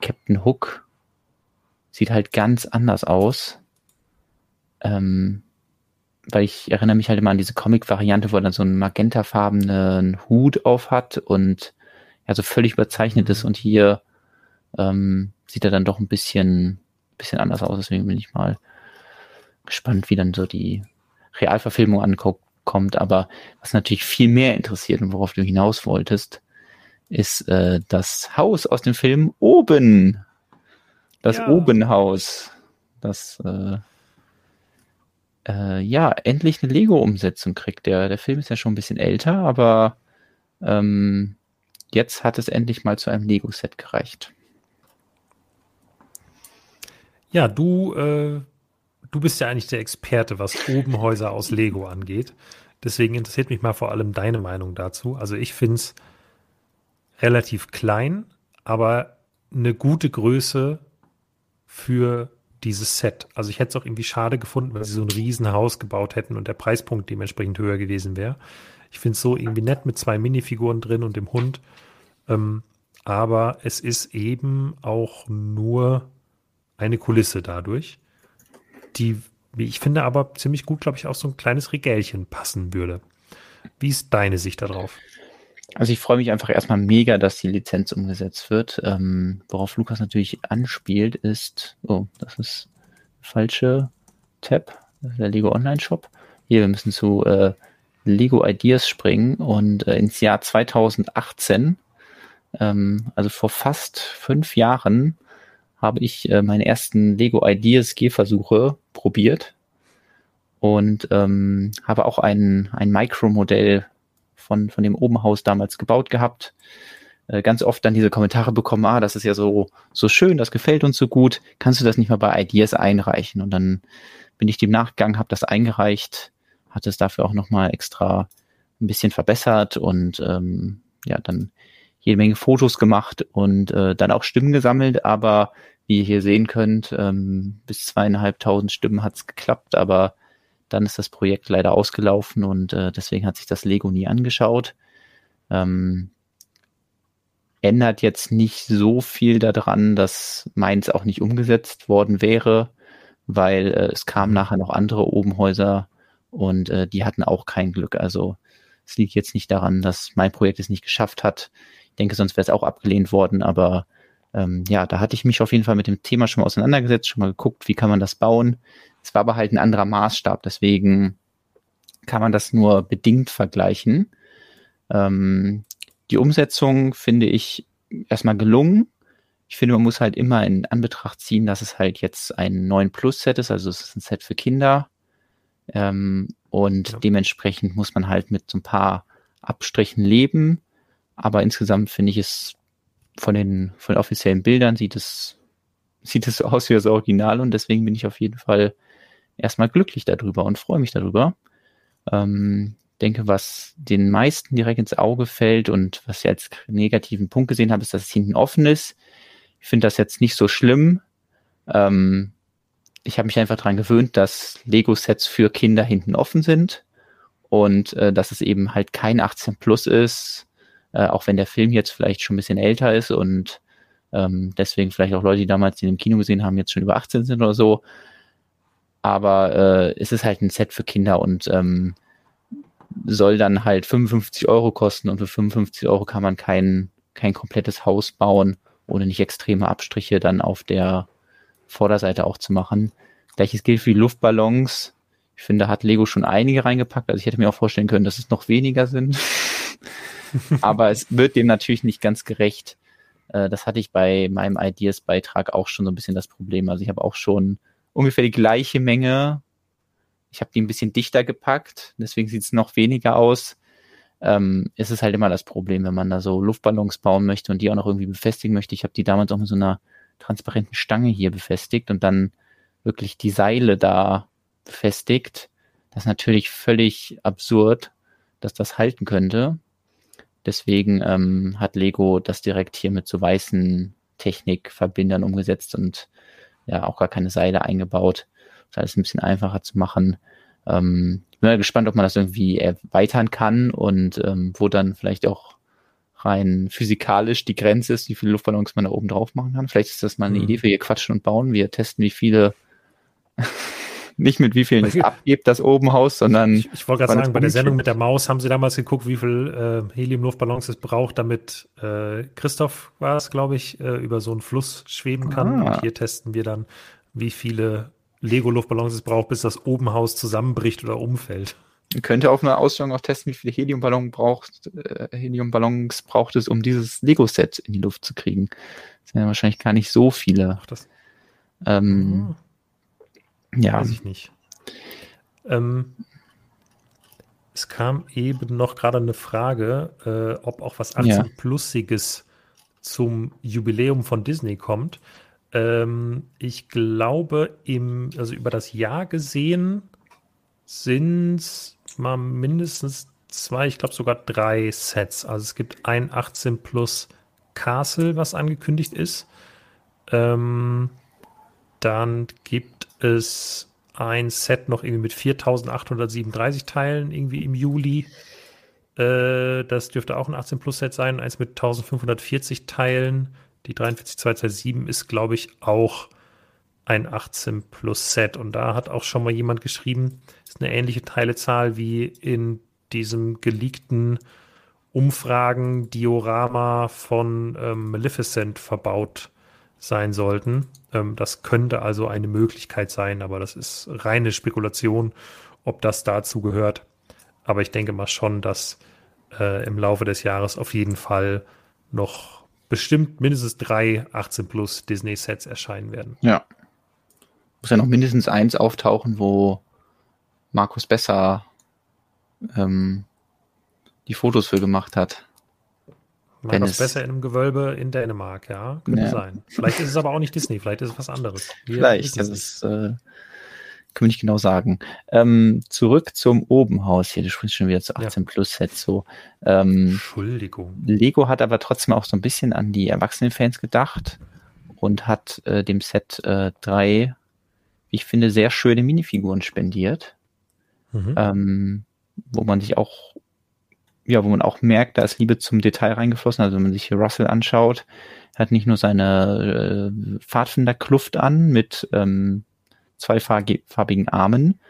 Captain Hook sieht halt ganz anders aus. Ähm, weil ich erinnere mich halt immer an diese Comic-Variante, wo er dann so einen magentafarbenen Hut auf hat und ja, so völlig überzeichnet ist. Und hier ähm, sieht er dann doch ein bisschen, bisschen anders aus. Deswegen bin ich mal gespannt, wie dann so die Realverfilmung ankommt. Aber was natürlich viel mehr interessiert und worauf du hinaus wolltest, ist äh, das Haus aus dem Film Oben. Das ja. Obenhaus. Das äh, äh, ja, endlich eine Lego-Umsetzung kriegt. Der, der Film ist ja schon ein bisschen älter, aber ähm, jetzt hat es endlich mal zu einem Lego-Set gereicht. Ja, du, äh, du bist ja eigentlich der Experte, was Obenhäuser aus Lego angeht. Deswegen interessiert mich mal vor allem deine Meinung dazu. Also ich finde es relativ klein, aber eine gute Größe für dieses Set. Also ich hätte es auch irgendwie schade gefunden, wenn sie so ein Riesenhaus gebaut hätten und der Preispunkt dementsprechend höher gewesen wäre. Ich finde es so irgendwie nett mit zwei Minifiguren drin und dem Hund. Ähm, aber es ist eben auch nur eine Kulisse dadurch, die, wie ich finde, aber ziemlich gut, glaube ich, auch so ein kleines Regälchen passen würde. Wie ist deine Sicht darauf? Also ich freue mich einfach erstmal mega, dass die Lizenz umgesetzt wird. Ähm, worauf Lukas natürlich anspielt, ist, oh, das ist falsche Tab, der Lego Online Shop. Hier, wir müssen zu äh, Lego Ideas springen und äh, ins Jahr 2018, ähm, also vor fast fünf Jahren, habe ich äh, meine ersten Lego Ideas Gehversuche probiert und ähm, habe auch ein, ein Micro-Modell von, von dem Obenhaus damals gebaut gehabt. Äh, ganz oft dann diese Kommentare bekommen, ah, das ist ja so, so schön, das gefällt uns so gut, kannst du das nicht mal bei Ideas einreichen? Und dann bin ich dem nachgegangen, habe das eingereicht, hatte es dafür auch nochmal extra ein bisschen verbessert und ähm, ja, dann jede Menge Fotos gemacht und äh, dann auch Stimmen gesammelt, aber wie ihr hier sehen könnt, ähm, bis zweieinhalbtausend Stimmen hat es geklappt, aber dann ist das Projekt leider ausgelaufen und äh, deswegen hat sich das Lego nie angeschaut. Ähm, ändert jetzt nicht so viel daran, dass meins auch nicht umgesetzt worden wäre, weil äh, es kamen nachher noch andere Obenhäuser und äh, die hatten auch kein Glück. Also es liegt jetzt nicht daran, dass mein Projekt es nicht geschafft hat. Ich denke, sonst wäre es auch abgelehnt worden, aber ähm, ja, da hatte ich mich auf jeden Fall mit dem Thema schon mal auseinandergesetzt, schon mal geguckt, wie kann man das bauen. Es war aber halt ein anderer Maßstab, deswegen kann man das nur bedingt vergleichen. Ähm, die Umsetzung finde ich erstmal gelungen. Ich finde, man muss halt immer in Anbetracht ziehen, dass es halt jetzt ein 9 Plus Set ist, also es ist ein Set für Kinder. Ähm, und ja. dementsprechend muss man halt mit so ein paar Abstrichen leben. Aber insgesamt finde ich es von den, von den offiziellen Bildern sieht es, sieht es so *laughs* aus wie das Original und deswegen bin ich auf jeden Fall erstmal glücklich darüber und freue mich darüber. Ähm, denke, was den meisten direkt ins Auge fällt und was ich als negativen Punkt gesehen habe, ist, dass es hinten offen ist. Ich finde das jetzt nicht so schlimm. Ähm, ich habe mich einfach daran gewöhnt, dass Lego-Sets für Kinder hinten offen sind und äh, dass es eben halt kein 18 Plus ist, äh, auch wenn der Film jetzt vielleicht schon ein bisschen älter ist und ähm, deswegen vielleicht auch Leute, die damals den im Kino gesehen haben, jetzt schon über 18 sind oder so. Aber äh, es ist halt ein Set für Kinder und ähm, soll dann halt 55 Euro kosten und für 55 Euro kann man kein, kein komplettes Haus bauen, ohne nicht extreme Abstriche dann auf der Vorderseite auch zu machen. Gleiches gilt für die Luftballons. Ich finde, da hat Lego schon einige reingepackt. Also ich hätte mir auch vorstellen können, dass es noch weniger sind. *laughs* Aber es wird dem natürlich nicht ganz gerecht. Äh, das hatte ich bei meinem Ideas-Beitrag auch schon so ein bisschen das Problem. Also ich habe auch schon ungefähr die gleiche Menge. Ich habe die ein bisschen dichter gepackt, deswegen sieht es noch weniger aus. Ähm, ist halt immer das Problem, wenn man da so Luftballons bauen möchte und die auch noch irgendwie befestigen möchte. Ich habe die damals auch mit so einer transparenten Stange hier befestigt und dann wirklich die Seile da befestigt. Das ist natürlich völlig absurd, dass das halten könnte. Deswegen ähm, hat Lego das direkt hier mit so weißen Technikverbindern umgesetzt und ja auch gar keine Seile eingebaut. Das heißt, ein bisschen einfacher zu machen. Ähm, bin mal gespannt, ob man das irgendwie erweitern kann und ähm, wo dann vielleicht auch rein physikalisch die Grenze ist, wie viele Luftballons man da oben drauf machen kann. Vielleicht ist das mal eine mhm. Idee für hier quatschen und bauen. Wir testen, wie viele nicht mit wie vielen es abgibt, das Obenhaus, sondern. Ich, ich wollte gerade sagen, bei der Sendung mit der Maus haben sie damals geguckt, wie viel äh, Helium-Luftballons es braucht, damit äh, Christoph war es, glaube ich, äh, über so einen Fluss schweben kann. Ah. Und hier testen wir dann, wie viele Lego-Luftballons es braucht, bis das Obenhaus zusammenbricht oder umfällt. Man könnte auf einer Ausstellung auch testen, wie viele Heliumballons braucht, äh, Heliumballons braucht es, um dieses Lego-Set in die Luft zu kriegen. Das sind ja wahrscheinlich gar nicht so viele. Ach, das, ähm, ja. Weiß ich nicht. Ähm, es kam eben noch gerade eine Frage, äh, ob auch was 18-Plussiges zum Jubiläum von Disney kommt. Ähm, ich glaube, im, also über das Jahr gesehen sind es mal mindestens zwei, ich glaube sogar drei Sets. Also es gibt ein 18 Plus Castle, was angekündigt ist. Ähm, dann gibt es ein Set noch irgendwie mit 4837 Teilen irgendwie im Juli. Äh, das dürfte auch ein 18 Plus Set sein. Eins mit 1540 Teilen. Die 43227 ist, glaube ich, auch ein 18 Plus Set. Und da hat auch schon mal jemand geschrieben, ist eine ähnliche Teilezahl wie in diesem geleakten Umfragen-Diorama von ähm, Maleficent verbaut sein sollten. Ähm, das könnte also eine Möglichkeit sein, aber das ist reine Spekulation, ob das dazu gehört. Aber ich denke mal schon, dass äh, im Laufe des Jahres auf jeden Fall noch bestimmt mindestens drei 18 plus Disney-Sets erscheinen werden. Ja. Muss ja noch mindestens eins auftauchen, wo Markus Besser ähm, die Fotos für gemacht hat. Markus Besser in einem Gewölbe in Dänemark, ja. Könnte ja. sein. Vielleicht ist es aber auch nicht Disney, vielleicht ist es was anderes. Wir vielleicht, das ist, äh, können wir nicht genau sagen. Ähm, zurück zum Obenhaus hier, du sprichst schon wieder zu 18 ja. Plus Set so. Ähm, Entschuldigung. Lego hat aber trotzdem auch so ein bisschen an die Erwachsenenfans gedacht und hat äh, dem Set äh, drei, wie ich finde, sehr schöne Minifiguren spendiert. Mhm. Ähm, wo man sich auch ja, wo man auch merkt, da ist Liebe zum Detail reingeflossen. Also wenn man sich hier Russell anschaut, hat nicht nur seine äh, Pfadfinderkluft an mit ähm, zweifarbigen Armen,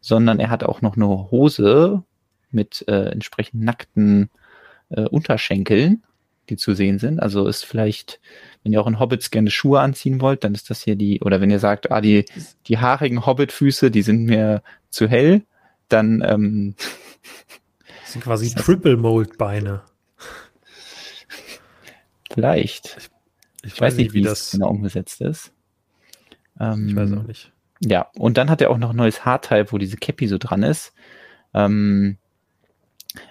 sondern er hat auch noch eine Hose mit äh, entsprechend nackten äh, Unterschenkeln, die zu sehen sind. Also ist vielleicht, wenn ihr auch in Hobbits gerne Schuhe anziehen wollt, dann ist das hier die, oder wenn ihr sagt, ah, die, die haarigen Hobbit-Füße, die sind mir zu hell, dann ähm, *laughs* sind quasi Triple Mold Beine. Vielleicht. Ich, ich, weiß nicht, wie, wie das genau umgesetzt ist. Ähm, ich weiß auch nicht. Ja, und dann hat er auch noch ein neues Haarteil, wo diese Cappy so dran ist. Ähm,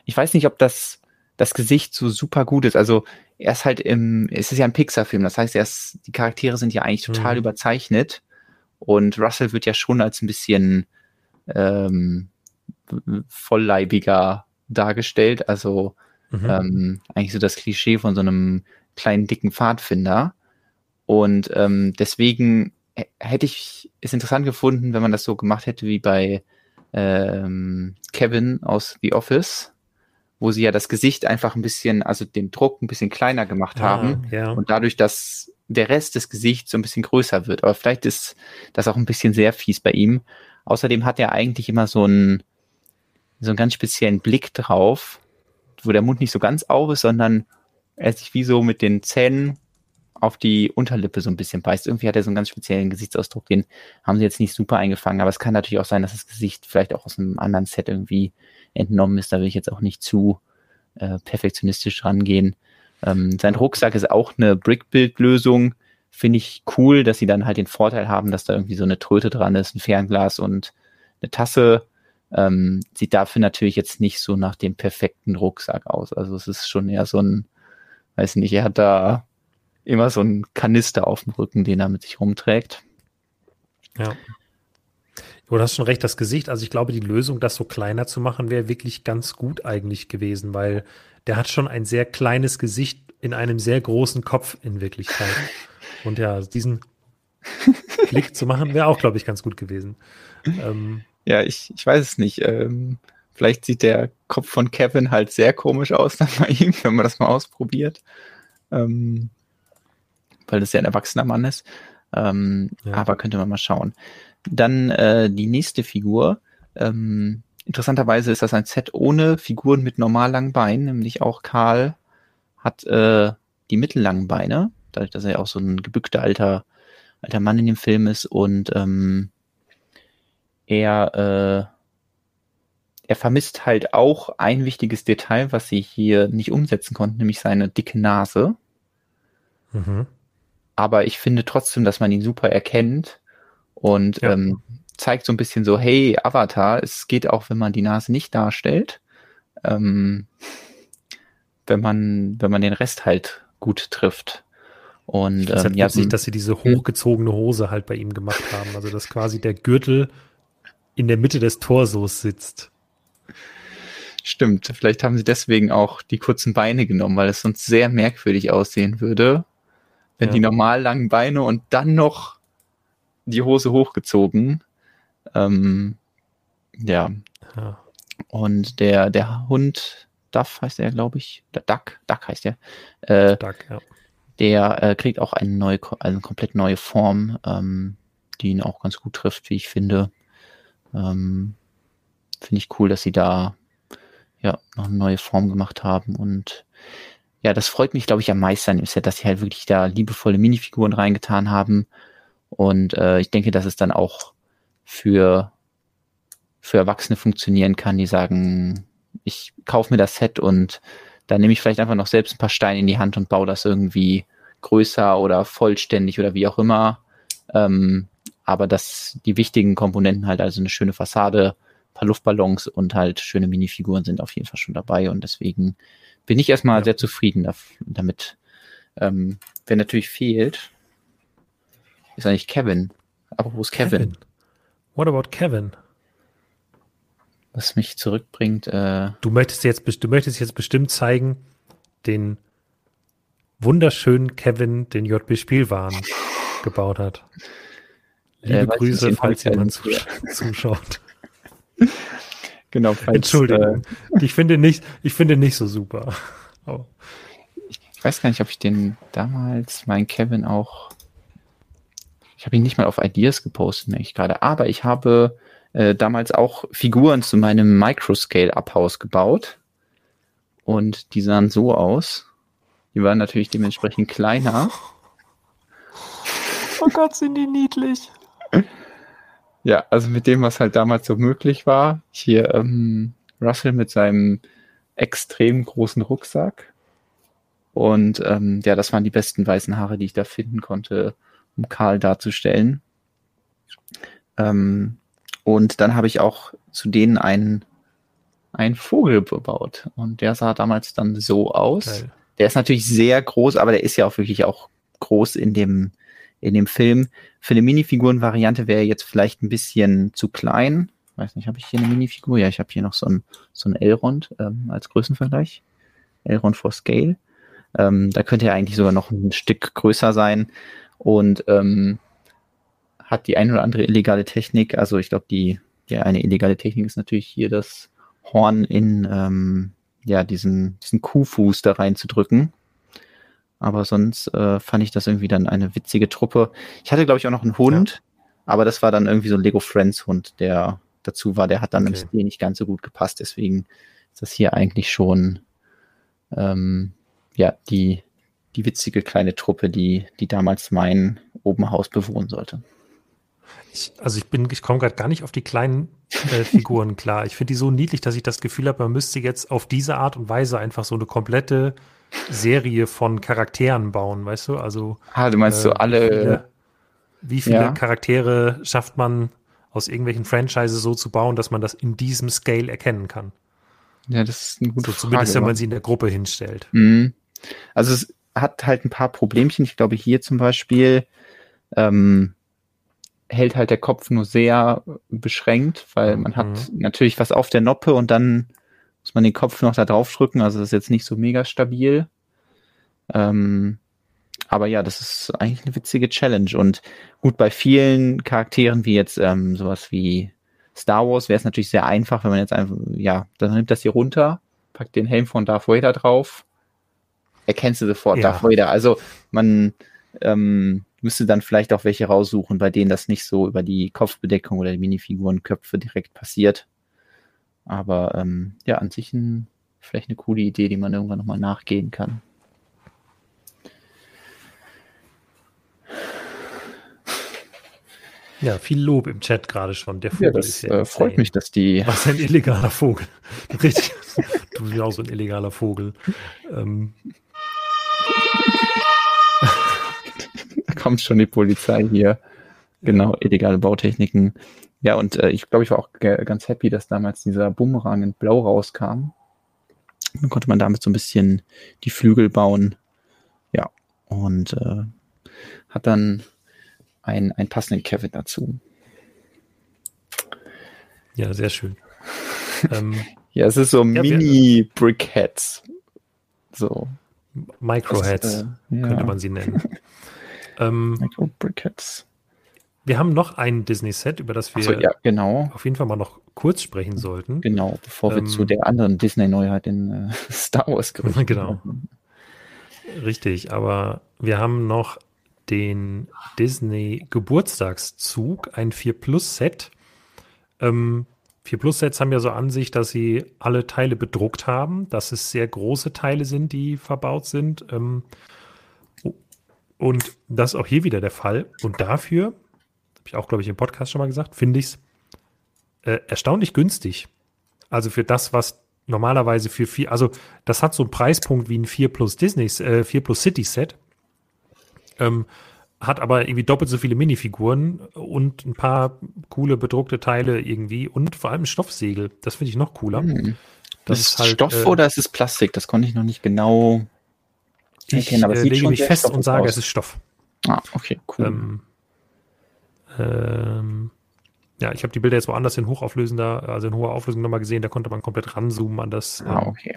ich weiß nicht, ob das das Gesicht so super gut ist. Also er ist halt im, es ist ja ein Pixar-Film, das heißt, er ist, die Charaktere sind ja eigentlich total mhm. überzeichnet und Russell wird ja schon als ein bisschen ähm, vollleibiger dargestellt. Also mhm. ähm, eigentlich so das Klischee von so einem kleinen, dicken Pfadfinder. Und ähm, deswegen hätte ich es interessant gefunden, wenn man das so gemacht hätte wie bei ähm, Kevin aus The Office, wo sie ja das Gesicht einfach ein bisschen, also den Druck ein bisschen kleiner gemacht ah, haben ja. und dadurch, dass der Rest des Gesichts so ein bisschen größer wird. Aber vielleicht ist das auch ein bisschen sehr fies bei ihm. Außerdem hat er eigentlich immer so ein so einen ganz speziellen Blick drauf, wo der Mund nicht so ganz auf ist, sondern er sich wie so mit den Zähnen auf die Unterlippe so ein bisschen beißt. Irgendwie hat er so einen ganz speziellen Gesichtsausdruck, den haben sie jetzt nicht super eingefangen, aber es kann natürlich auch sein, dass das Gesicht vielleicht auch aus einem anderen Set irgendwie entnommen ist. Da will ich jetzt auch nicht zu äh, perfektionistisch rangehen. Ähm, sein Rucksack ist auch eine Brickbuild-Lösung. Finde ich cool, dass sie dann halt den Vorteil haben, dass da irgendwie so eine Tröte dran ist, ein Fernglas und eine Tasse ähm, sieht dafür natürlich jetzt nicht so nach dem perfekten Rucksack aus. Also es ist schon eher so ein, weiß nicht, er hat da immer so einen Kanister auf dem Rücken, den er mit sich rumträgt. Ja. Du hast schon recht, das Gesicht, also ich glaube, die Lösung, das so kleiner zu machen, wäre wirklich ganz gut eigentlich gewesen, weil der hat schon ein sehr kleines Gesicht in einem sehr großen Kopf in Wirklichkeit. Und ja, diesen *laughs* Blick zu machen, wäre auch, glaube ich, ganz gut gewesen. Ähm, ja, ich, ich weiß es nicht. Ähm, vielleicht sieht der Kopf von Kevin halt sehr komisch aus dann bei ihm, *laughs* wenn man das mal ausprobiert. Ähm, weil das ja ein erwachsener Mann ist. Ähm, ja. Aber könnte man mal schauen. Dann äh, die nächste Figur. Ähm, interessanterweise ist das ein Set ohne Figuren mit normal langen Beinen, nämlich auch Karl hat äh, die mittellangen Beine, dadurch, dass er ja auch so ein gebückter alter, alter Mann in dem Film ist und ähm, er, äh, er vermisst halt auch ein wichtiges Detail, was sie hier nicht umsetzen konnten, nämlich seine dicke Nase. Mhm. Aber ich finde trotzdem, dass man ihn super erkennt. Und ja. ähm, zeigt so ein bisschen so, hey, Avatar, es geht auch, wenn man die Nase nicht darstellt. Ähm, wenn man, wenn man den Rest halt gut trifft. Und ähm, halt ja, witzig, dass sie diese hochgezogene Hose halt bei ihm gemacht haben. Also dass quasi der Gürtel in der Mitte des Torsos sitzt. Stimmt, vielleicht haben sie deswegen auch die kurzen Beine genommen, weil es sonst sehr merkwürdig aussehen würde, wenn ja. die normal langen Beine und dann noch die Hose hochgezogen. Ähm, ja. ja. Und der, der Hund, Duff heißt er, glaube ich, der Duck, Duck heißt er. Äh, Duck, ja. Der äh, kriegt auch eine neue, also eine komplett neue Form, ähm, die ihn auch ganz gut trifft, wie ich finde. Ähm, finde ich cool, dass sie da ja noch eine neue Form gemacht haben und ja, das freut mich, glaube ich, am meisten ist ja, dass sie halt wirklich da liebevolle Minifiguren reingetan haben und äh, ich denke, dass es dann auch für für Erwachsene funktionieren kann, die sagen, ich kaufe mir das Set und dann nehme ich vielleicht einfach noch selbst ein paar Steine in die Hand und baue das irgendwie größer oder vollständig oder wie auch immer. Ähm, aber dass die wichtigen Komponenten halt, also eine schöne Fassade, paar Luftballons und halt schöne Minifiguren sind auf jeden Fall schon dabei und deswegen bin ich erstmal ja. sehr zufrieden damit. Ähm, wer natürlich fehlt, ist eigentlich Kevin. Aber wo ist Kevin? Kevin? What about Kevin? Was mich zurückbringt. Äh, du möchtest jetzt, du möchtest jetzt bestimmt zeigen, den wunderschönen Kevin, den JB Spielwaren *laughs* gebaut hat. Liebe äh, Grüße, falls jemand zus *laughs* zuschaut. *laughs* genau. Falls, Entschuldigung. Äh, ich finde nicht, ich finde nicht so super. *laughs* Oh. Ich weiß gar nicht, ob ich den damals, mein Kevin auch, ich habe ihn nicht mal auf Ideas gepostet, merke ich gerade, aber ich habe äh, damals auch Figuren zu meinem Microscale-Abhaus gebaut und die sahen so aus. Die waren natürlich dementsprechend kleiner. Oh Gott, sind die niedlich. Ja, also mit dem, was halt damals so möglich war. Hier ähm, Russell mit seinem extrem großen Rucksack. Und ähm, ja, das waren die besten weißen Haare, die ich da finden konnte, um Karl darzustellen. Ähm, und dann habe ich auch zu denen einen, einen Vogel bebaut. Und der sah damals dann so aus. Geil. Der ist natürlich sehr groß, aber der ist ja auch wirklich auch groß in dem, in dem Film. Für eine Minifiguren-Variante wäre jetzt vielleicht ein bisschen zu klein. Weiß nicht, habe ich hier eine Minifigur? Ja, ich habe hier noch so ein, so ein Elrond ähm, als Größenvergleich. Elrond for Scale. Ähm, da könnte er eigentlich sogar noch ein Stück größer sein und ähm, hat die eine oder andere illegale Technik. Also ich glaube, die, ja, eine illegale Technik ist natürlich hier das Horn in ähm, ja, diesen, diesen Kuhfuß da reinzudrücken. Aber sonst äh, fand ich das irgendwie dann eine witzige Truppe. Ich hatte, glaube ich, auch noch einen Hund, ja. aber das war dann irgendwie so ein Lego Friends Hund, der dazu war. Der hat dann okay. im Stil nicht ganz so gut gepasst. Deswegen ist das hier eigentlich schon ähm, ja die, die witzige kleine Truppe, die, die damals mein Obenhaus bewohnen sollte. Ich, also ich bin, ich komme gerade gar nicht auf die kleinen äh, *laughs* Figuren klar. Ich finde die so niedlich, dass ich das Gefühl habe, man müsste jetzt auf diese Art und Weise einfach so eine komplette Serie von Charakteren bauen, weißt du? Also. Ah, du meinst äh, so alle. Wie viele, wie viele ja. Charaktere schafft man aus irgendwelchen Franchises so zu bauen, dass man das in diesem Scale erkennen kann? Ja, das ist eine gute so, Zumindest, Frage, wenn man sie in der Gruppe hinstellt. Mhm. Also es hat halt ein paar Problemchen. Ich glaube, hier zum Beispiel ähm, hält halt der Kopf nur sehr beschränkt, weil man hat mhm. natürlich was auf der Noppe und dann man den Kopf noch da drauf drücken, also das ist jetzt nicht so mega stabil. Ähm, aber ja, das ist eigentlich eine witzige Challenge. Und gut, bei vielen Charakteren wie jetzt ähm, sowas wie Star Wars wäre es natürlich sehr einfach, wenn man jetzt einfach, ja, dann nimmt das hier runter, packt den Helm von Darth Vader drauf, erkennst du sofort ja. Darth Vader. Also man ähm, müsste dann vielleicht auch welche raussuchen, bei denen das nicht so über die Kopfbedeckung oder die Minifigurenköpfe direkt passiert. Aber ähm, ja, an sich ein, vielleicht eine coole Idee, die man irgendwann nochmal nachgehen kann. Ja, viel Lob im Chat gerade schon. Der Vogel ja, das ist ja äh, freut mich, dass die. Was ein illegaler Vogel. *laughs* Richtig. du bist ja auch so ein illegaler Vogel. Ähm. da kommt schon die Polizei hier. Genau, illegale Bautechniken Ja, und äh, ich glaube, ich war auch ganz happy, dass damals dieser Bumerang in Blau rauskam. Dann konnte man damit so ein bisschen die Flügel bauen. Ja, und äh, hat dann einen, einen passenden Kevin dazu. Ja, sehr schön. *laughs* ähm, ja, es ist so ja, Mini-Brickheads. So. Microheads äh, ja. könnte man sie nennen. *laughs* ähm, Micro-Brickheads. Wir haben noch ein Disney-Set, über das wir so, ja, genau. auf jeden Fall mal noch kurz sprechen sollten. Genau, bevor ähm, wir zu der anderen Disney-Neuheit in äh, *laughs* Star Wars kommen. *laughs* Genau. Richtig, aber wir haben noch den Disney Geburtstagszug, ein 4 Plus Set. Ähm, 4 Plus Sets haben ja so an sich, dass sie alle Teile bedruckt haben, dass es sehr große Teile sind, die verbaut sind. Ähm, und das ist auch hier wieder der Fall. Und dafür, habe ich auch, glaube ich, im Podcast schon mal gesagt, finde ich es äh, erstaunlich günstig. Also für das, was normalerweise für vier, also das hat so einen Preispunkt wie ein 4 Plus Disney, äh, 4 Plus City Set. Ähm, hat aber irgendwie doppelt so viele Minifiguren und ein paar coole bedruckte Teile irgendwie und vor allem ein Stoffsegel. Das finde ich noch cooler. Hm. Das, das ist halt, Stoff äh, oder ist es Plastik? Das konnte ich noch nicht genau erkennen. Aber ich äh, lege mich fest und sage, aus. es ist Stoff. Ah, okay, cool. Ähm, ähm, ja, ich habe die Bilder jetzt woanders in hochauflösender, also in hoher Auflösung nochmal gesehen, da konnte man komplett ranzoomen an das, ah, ähm, okay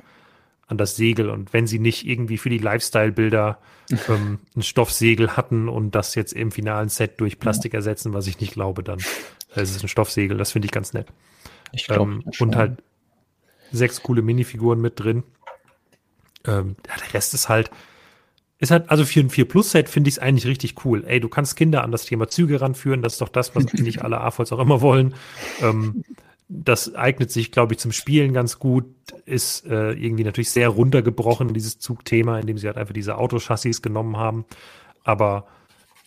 an das Segel. Und wenn sie nicht irgendwie für die Lifestyle-Bilder *laughs* ähm, ein Stoffsegel hatten und das jetzt im finalen Set durch Plastik ersetzen, was ich nicht glaube, dann äh, ist es ein Stoffsegel. Das finde ich ganz nett. Ich glaube. Ähm, und halt sechs coole Minifiguren mit drin. Ähm, ja, der Rest ist halt, ist halt, also für ein 4 Plus Set finde ich es eigentlich richtig cool. Ey, du kannst Kinder an das Thema Züge ranführen, das ist doch das, was *laughs* eigentlich alle AFOLs auch immer wollen. Ähm, das eignet sich, glaube ich, zum Spielen ganz gut. Ist äh, irgendwie natürlich sehr runtergebrochen, dieses Zugthema, indem sie halt einfach diese Autochassis genommen haben. Aber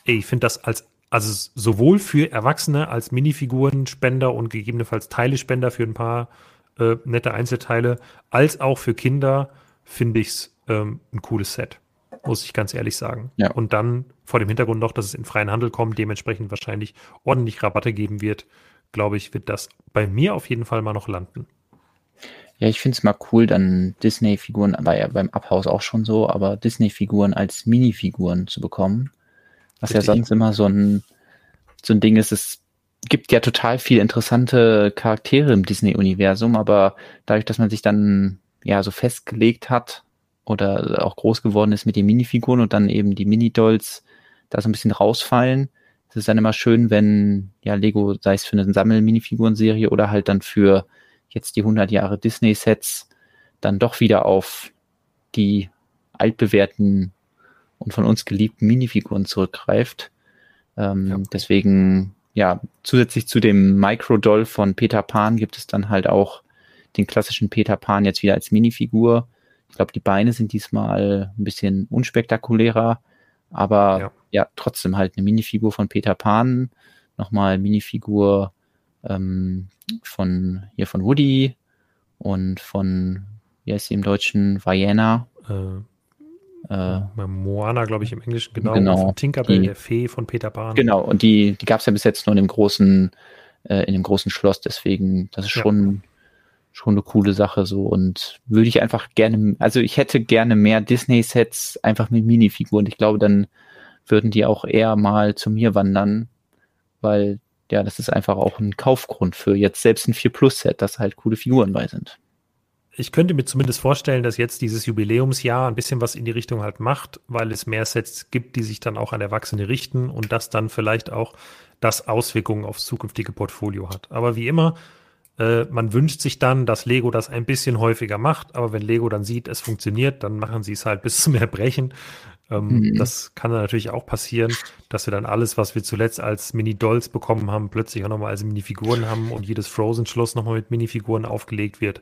ey, ich finde das als, also sowohl für Erwachsene als Minifigurenspender und gegebenenfalls Teilespender für ein paar äh, nette Einzelteile, als auch für Kinder finde ich es ähm, ein cooles Set. Muss ich ganz ehrlich sagen. Ja. Und dann vor dem Hintergrund noch, dass es in freien Handel kommt, dementsprechend wahrscheinlich ordentlich Rabatte geben wird glaube ich, wird das bei mir auf jeden Fall mal noch landen. Ja, ich finde es mal cool, dann Disney-Figuren, war ja beim Abhaus auch schon so, aber Disney-Figuren als Minifiguren zu bekommen. Was Richtig. ja sonst immer so ein, so ein Ding ist, es gibt ja total viel interessante Charaktere im Disney-Universum, aber dadurch, dass man sich dann ja so festgelegt hat oder auch groß geworden ist mit den Minifiguren und dann eben die Mini-Dolls da so ein bisschen rausfallen, es ist dann immer schön, wenn ja Lego, sei es für eine Sammel-Minifiguren-Serie oder halt dann für jetzt die 100 Jahre Disney-Sets, dann doch wieder auf die altbewährten und von uns geliebten Minifiguren zurückgreift. Ähm, ja. Deswegen, ja, zusätzlich zu dem Micro-Doll von Peter Pan gibt es dann halt auch den klassischen Peter Pan jetzt wieder als Minifigur. Ich glaube, die Beine sind diesmal ein bisschen unspektakulärer, aber ja ja, trotzdem halt eine Minifigur von Peter Pan, nochmal Minifigur ähm, von hier von Woody und von, wie heißt sie im Deutschen, Vienna. Äh, äh, Moana, glaube ich, im Englischen, genau. genau von Tinkerbell, die, der Fee von Peter Pan. Genau, und die, die gab es ja bis jetzt nur in dem großen, äh, in dem großen Schloss, deswegen, das ist ja. schon eine coole Sache so. Und würde ich einfach gerne, also ich hätte gerne mehr Disney-Sets einfach mit Minifiguren. Ich glaube, dann würden die auch eher mal zu mir wandern, weil ja, das ist einfach auch ein Kaufgrund für jetzt selbst ein 4 Plus Set, dass halt coole Figuren bei sind. Ich könnte mir zumindest vorstellen, dass jetzt dieses Jubiläumsjahr ein bisschen was in die Richtung halt macht, weil es mehr Sets gibt, die sich dann auch an Erwachsene richten und das dann vielleicht auch das Auswirkungen aufs zukünftige Portfolio hat. Aber wie immer, äh, man wünscht sich dann, dass Lego das ein bisschen häufiger macht, aber wenn Lego dann sieht, es funktioniert, dann machen sie es halt bis *laughs* zum Erbrechen ähm, mhm. Das kann dann natürlich auch passieren, dass wir dann alles, was wir zuletzt als Mini-Dolls bekommen haben, plötzlich auch nochmal als Minifiguren haben und jedes Frozen-Schloss nochmal mit Minifiguren aufgelegt wird.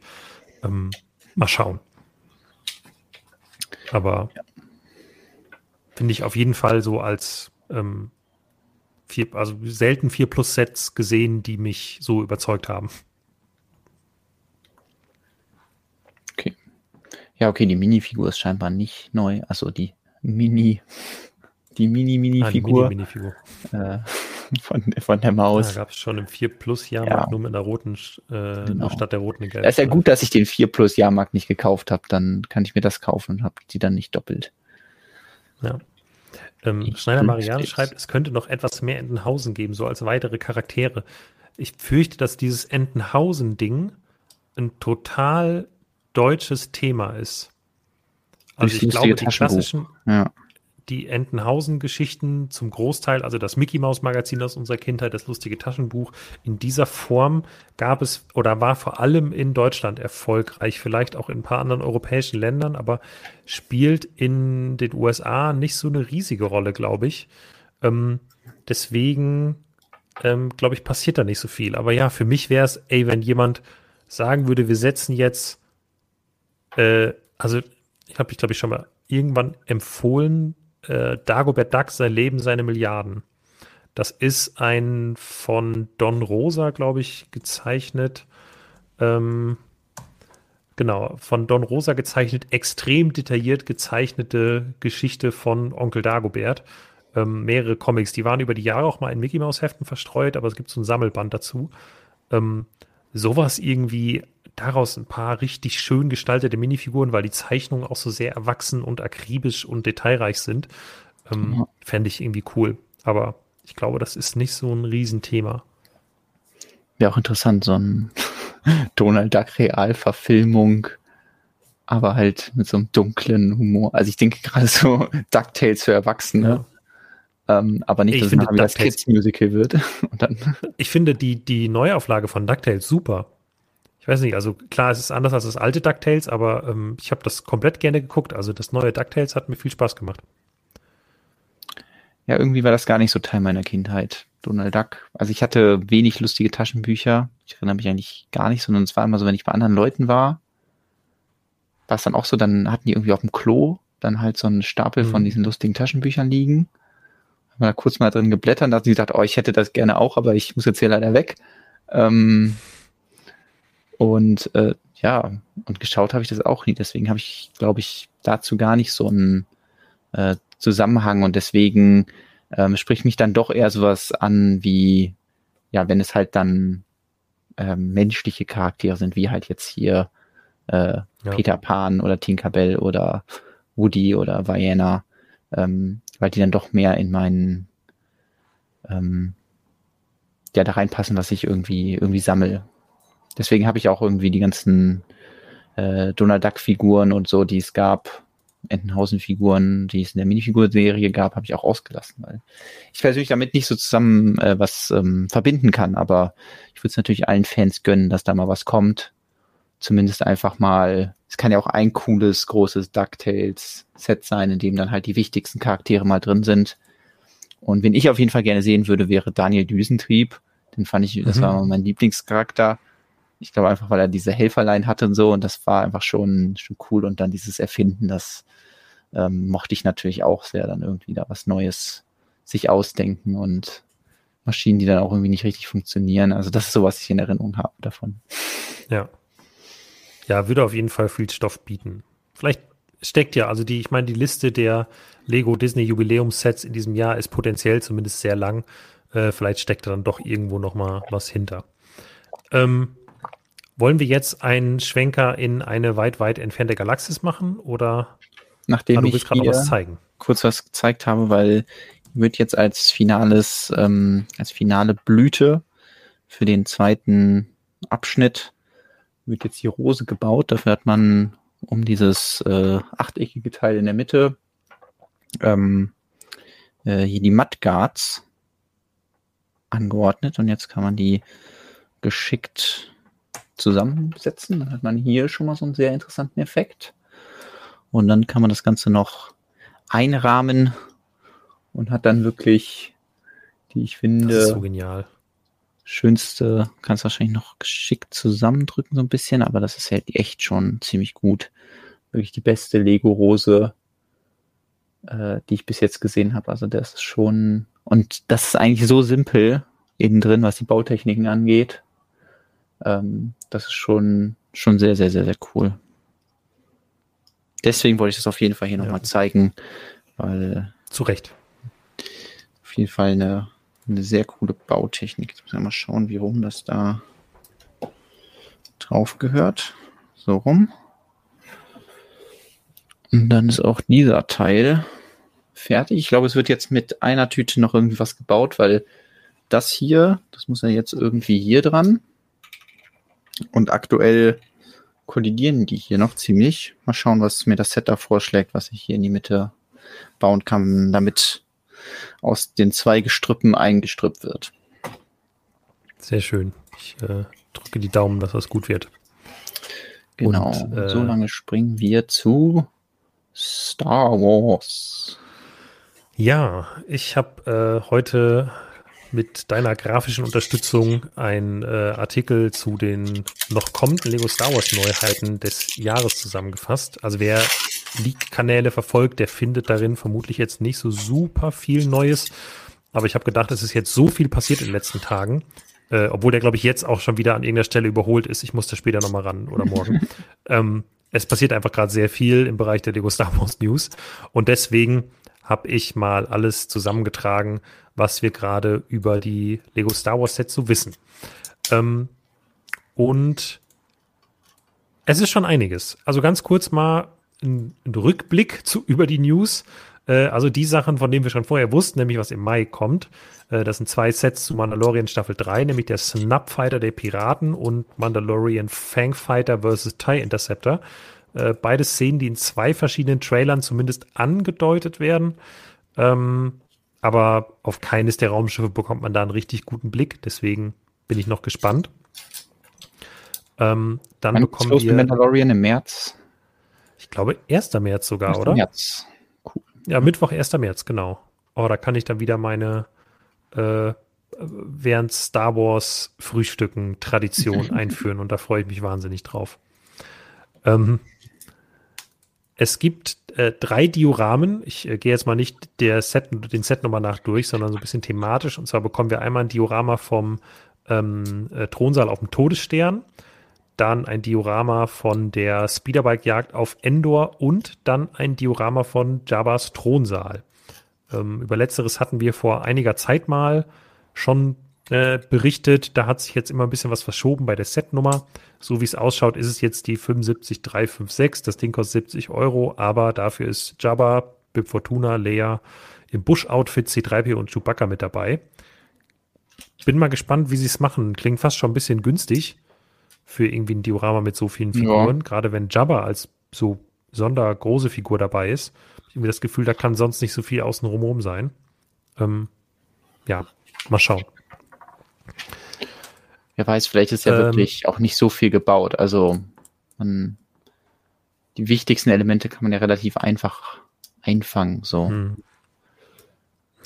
Ähm, mal schauen. Aber ja. finde ich auf jeden Fall so als ähm, vier, also selten 4 Plus Sets gesehen, die mich so überzeugt haben. Ja, okay, die Minifigur ist scheinbar nicht neu. Also die Mini, die Mini-Mini-Figur. Ah, Mini, Mini äh, *laughs* von, von der Maus. Da gab es schon im 4 Plus Jahrmarkt ja. nur mit einer roten, äh, genau. statt der roten Gelb. Das ist ja gut, dass ich den 4 Plus Jahrmarkt nicht gekauft habe. Dann kann ich mir das kaufen und habe die dann nicht doppelt. Ja. Ähm, Schneider Marianne schreibt, es könnte noch etwas mehr Entenhausen geben, so als weitere Charaktere. Ich fürchte, dass dieses Entenhausen-Ding ein total deutsches Thema ist. Also ich glaube, die klassischen, ja die Entenhausen-Geschichten zum Großteil, also das Mickey Mouse Magazin aus unserer Kindheit, das lustige Taschenbuch, in dieser Form gab es oder war vor allem in Deutschland erfolgreich, vielleicht auch in ein paar anderen europäischen Ländern, aber spielt in den USA nicht so eine riesige Rolle, glaube ich. Ähm, deswegen, ähm, glaube ich, passiert da nicht so viel. Aber ja, für mich wäre es, ey, wenn jemand sagen würde, wir setzen jetzt, äh, also ich habe ich glaube ich schon mal irgendwann empfohlen, äh, Dagobert Duck, sein Leben, seine Milliarden. Das ist ein von Don Rosa, glaube ich, gezeichnet. Ähm, genau, von Don Rosa gezeichnet, extrem detailliert gezeichnete Geschichte von Onkel Dagobert. Ähm, mehrere Comics, die waren über die Jahre auch mal in Mickey Mouse Heften verstreut, aber es gibt so ein Sammelband dazu. Ähm, sowas irgendwie daraus ein paar richtig schön gestaltete Minifiguren, weil die Zeichnungen auch so sehr erwachsen und akribisch und detailreich sind. Ähm, ja. Fände ich irgendwie cool. Aber ich glaube, das ist nicht so ein Riesenthema. Wäre auch interessant, so ein *laughs* Donald Duck Realverfilmung, aber halt mit so einem dunklen Humor. Also ich denke gerade so *laughs* DuckTales für Erwachsene. Ja. Ähm, aber nicht, ich dass es nachher das Kids Musical wird. *laughs* ich finde die, die Neuauflage von DuckTales super weiß nicht, also klar, es ist anders als das alte DuckTales, aber ähm, ich habe das komplett gerne geguckt. Also das neue DuckTales hat mir viel Spaß gemacht. Ja, irgendwie war das gar nicht so Teil meiner Kindheit. Donald Duck. Also ich hatte wenig lustige Taschenbücher. Ich erinnere mich eigentlich gar nicht, sondern es war immer so, wenn ich bei anderen Leuten war, war es dann auch so, dann hatten die irgendwie auf dem Klo dann halt so einen Stapel mhm. von diesen lustigen Taschenbüchern liegen. Haben wir da kurz mal drin geblättert und da hat sie gedacht, oh, ich hätte das gerne auch, aber ich muss jetzt hier leider weg. Ähm, und äh, ja, und geschaut habe ich das auch nie. Deswegen habe ich, glaube ich, dazu gar nicht so einen äh, Zusammenhang und deswegen ähm, spricht mich dann doch eher sowas an wie, ja, wenn es halt dann ähm, menschliche Charaktere sind, wie halt jetzt hier äh, ja. Peter Pan oder Tinkerbell oder Woody oder Vienna, ähm, weil die dann doch mehr in meinen ähm, ja da reinpassen, was ich irgendwie irgendwie sammel Deswegen habe ich auch irgendwie die ganzen äh, Donald Duck-Figuren und so, die es gab, Entenhausen-Figuren, die es in der Minifigurserie gab, habe ich auch ausgelassen, weil ich persönlich damit nicht so zusammen äh, was ähm, verbinden kann, aber ich würde es natürlich allen Fans gönnen, dass da mal was kommt. Zumindest einfach mal, es kann ja auch ein cooles, großes DuckTales-Set sein, in dem dann halt die wichtigsten Charaktere mal drin sind. Und wen ich auf jeden Fall gerne sehen würde, wäre Daniel Düsentrieb. Den fand ich, das mhm. war mein Lieblingscharakter. Ich glaube einfach, weil er diese Helferlein hatte und so und das war einfach schon, schon cool und dann dieses Erfinden, das ähm, mochte ich natürlich auch sehr, dann irgendwie da was Neues sich ausdenken und Maschinen, die dann auch irgendwie nicht richtig funktionieren. Also das ist so, was ich in Erinnerung habe davon. Ja. Ja, würde auf jeden Fall viel Stoff bieten. Vielleicht steckt ja, also die, ich meine, die Liste der Lego Disney Jubiläumssets in diesem Jahr ist potenziell zumindest sehr lang. Äh, vielleicht steckt da dann doch irgendwo noch mal was hinter. Ähm, wollen wir jetzt einen Schwenker in eine weit, weit entfernte Galaxis machen oder nachdem ich gerade was zeigen? kurz was gezeigt habe, weil wird jetzt als finales, ähm, als finale Blüte für den zweiten Abschnitt wird jetzt die Rose gebaut. Dafür hat man um dieses äh, achteckige Teil in der Mitte ähm, äh, hier die Mudguards angeordnet und jetzt kann man die geschickt zusammensetzen. Dann hat man hier schon mal so einen sehr interessanten Effekt. Und dann kann man das Ganze noch einrahmen und hat dann wirklich die, ich finde, so genial. schönste, kannst wahrscheinlich noch geschickt zusammendrücken so ein bisschen, aber das ist halt echt schon ziemlich gut. Wirklich die beste Lego-Rose, äh, die ich bis jetzt gesehen habe. Also das ist schon, und das ist eigentlich so simpel innen drin, was die Bautechniken angeht. Ähm, das ist schon, schon sehr, sehr, sehr, sehr cool. Deswegen wollte ich das auf jeden Fall hier ja. nochmal zeigen, weil. Zu Recht. Auf jeden Fall eine eine sehr coole Bautechnik. Jetzt müssen wir mal schauen, wie rum das da drauf gehört. So rum. Und dann ist auch dieser Teil fertig. Ich glaube, es wird jetzt mit einer Tüte noch irgendwas gebaut, weil das hier, das muss ja jetzt irgendwie hier dran. Und aktuell kollidieren die hier noch ziemlich. Mal schauen, was mir das Set da vorschlägt, was ich hier in die Mitte bauen kann, damit aus den zwei Gestrüppen ein Gestrüpp wird. Sehr schön. Ich äh, drücke die Daumen, dass das gut wird. Genau. Und, äh, so lange springen wir zu Star Wars. Ja, ich habe äh, heute mit deiner grafischen Unterstützung einen äh, Artikel zu den noch kommenden Lego Star Wars Neuheiten des Jahres zusammengefasst. Also wer Leak-Kanäle verfolgt, der findet darin vermutlich jetzt nicht so super viel Neues. Aber ich habe gedacht, es ist jetzt so viel passiert in den letzten Tagen, äh, obwohl der, glaube ich, jetzt auch schon wieder an irgendeiner Stelle überholt ist. Ich muss da später nochmal ran oder morgen. *laughs* ähm, es passiert einfach gerade sehr viel im Bereich der Lego Star Wars News. Und deswegen habe ich mal alles zusammengetragen, was wir gerade über die Lego Star Wars Sets so wissen. Ähm, und es ist schon einiges. Also ganz kurz mal ein, ein Rückblick zu, über die News. Äh, also die Sachen, von denen wir schon vorher wussten, nämlich was im Mai kommt. Äh, das sind zwei Sets zu Mandalorian Staffel 3, nämlich der Snapfighter der Piraten und Mandalorian Fangfighter vs. TIE Interceptor. Äh, beide Szenen, die in zwei verschiedenen Trailern zumindest angedeutet werden. Ähm, aber auf keines der Raumschiffe bekommt man da einen richtig guten Blick. Deswegen bin ich noch gespannt. Ähm, dann Wann bekommen wir Mandalorian im März. Ich glaube 1. März sogar, 1. oder? März. Cool. Ja, Mittwoch 1. März, genau. Oh, da kann ich dann wieder meine äh, während Star Wars Frühstücken Tradition *laughs* einführen und da freue ich mich wahnsinnig drauf. Ähm, es gibt äh, drei Dioramen. Ich äh, gehe jetzt mal nicht der Set, den Set nochmal nach durch, sondern so ein bisschen thematisch. Und zwar bekommen wir einmal ein Diorama vom ähm, äh, Thronsaal auf dem Todesstern, dann ein Diorama von der Speederbike-Jagd auf Endor und dann ein Diorama von Jabba's Thronsaal. Ähm, über letzteres hatten wir vor einiger Zeit mal schon äh, berichtet. Da hat sich jetzt immer ein bisschen was verschoben bei der Setnummer. So wie es ausschaut, ist es jetzt die 75356. Das Ding kostet 70 Euro, aber dafür ist Jabba, Bib Fortuna, Leia im Bush-Outfit, C3P und Chewbacca mit dabei. Bin mal gespannt, wie sie es machen. Klingt fast schon ein bisschen günstig für irgendwie ein Diorama mit so vielen Figuren. Ja. Gerade wenn Jabba als so sondergroße Figur dabei ist. Ich habe das Gefühl, da kann sonst nicht so viel außenrum sein. Ähm, ja, mal schauen. Wer weiß, vielleicht ist ja ähm, wirklich auch nicht so viel gebaut. Also man, die wichtigsten Elemente kann man ja relativ einfach einfangen. So. Hm.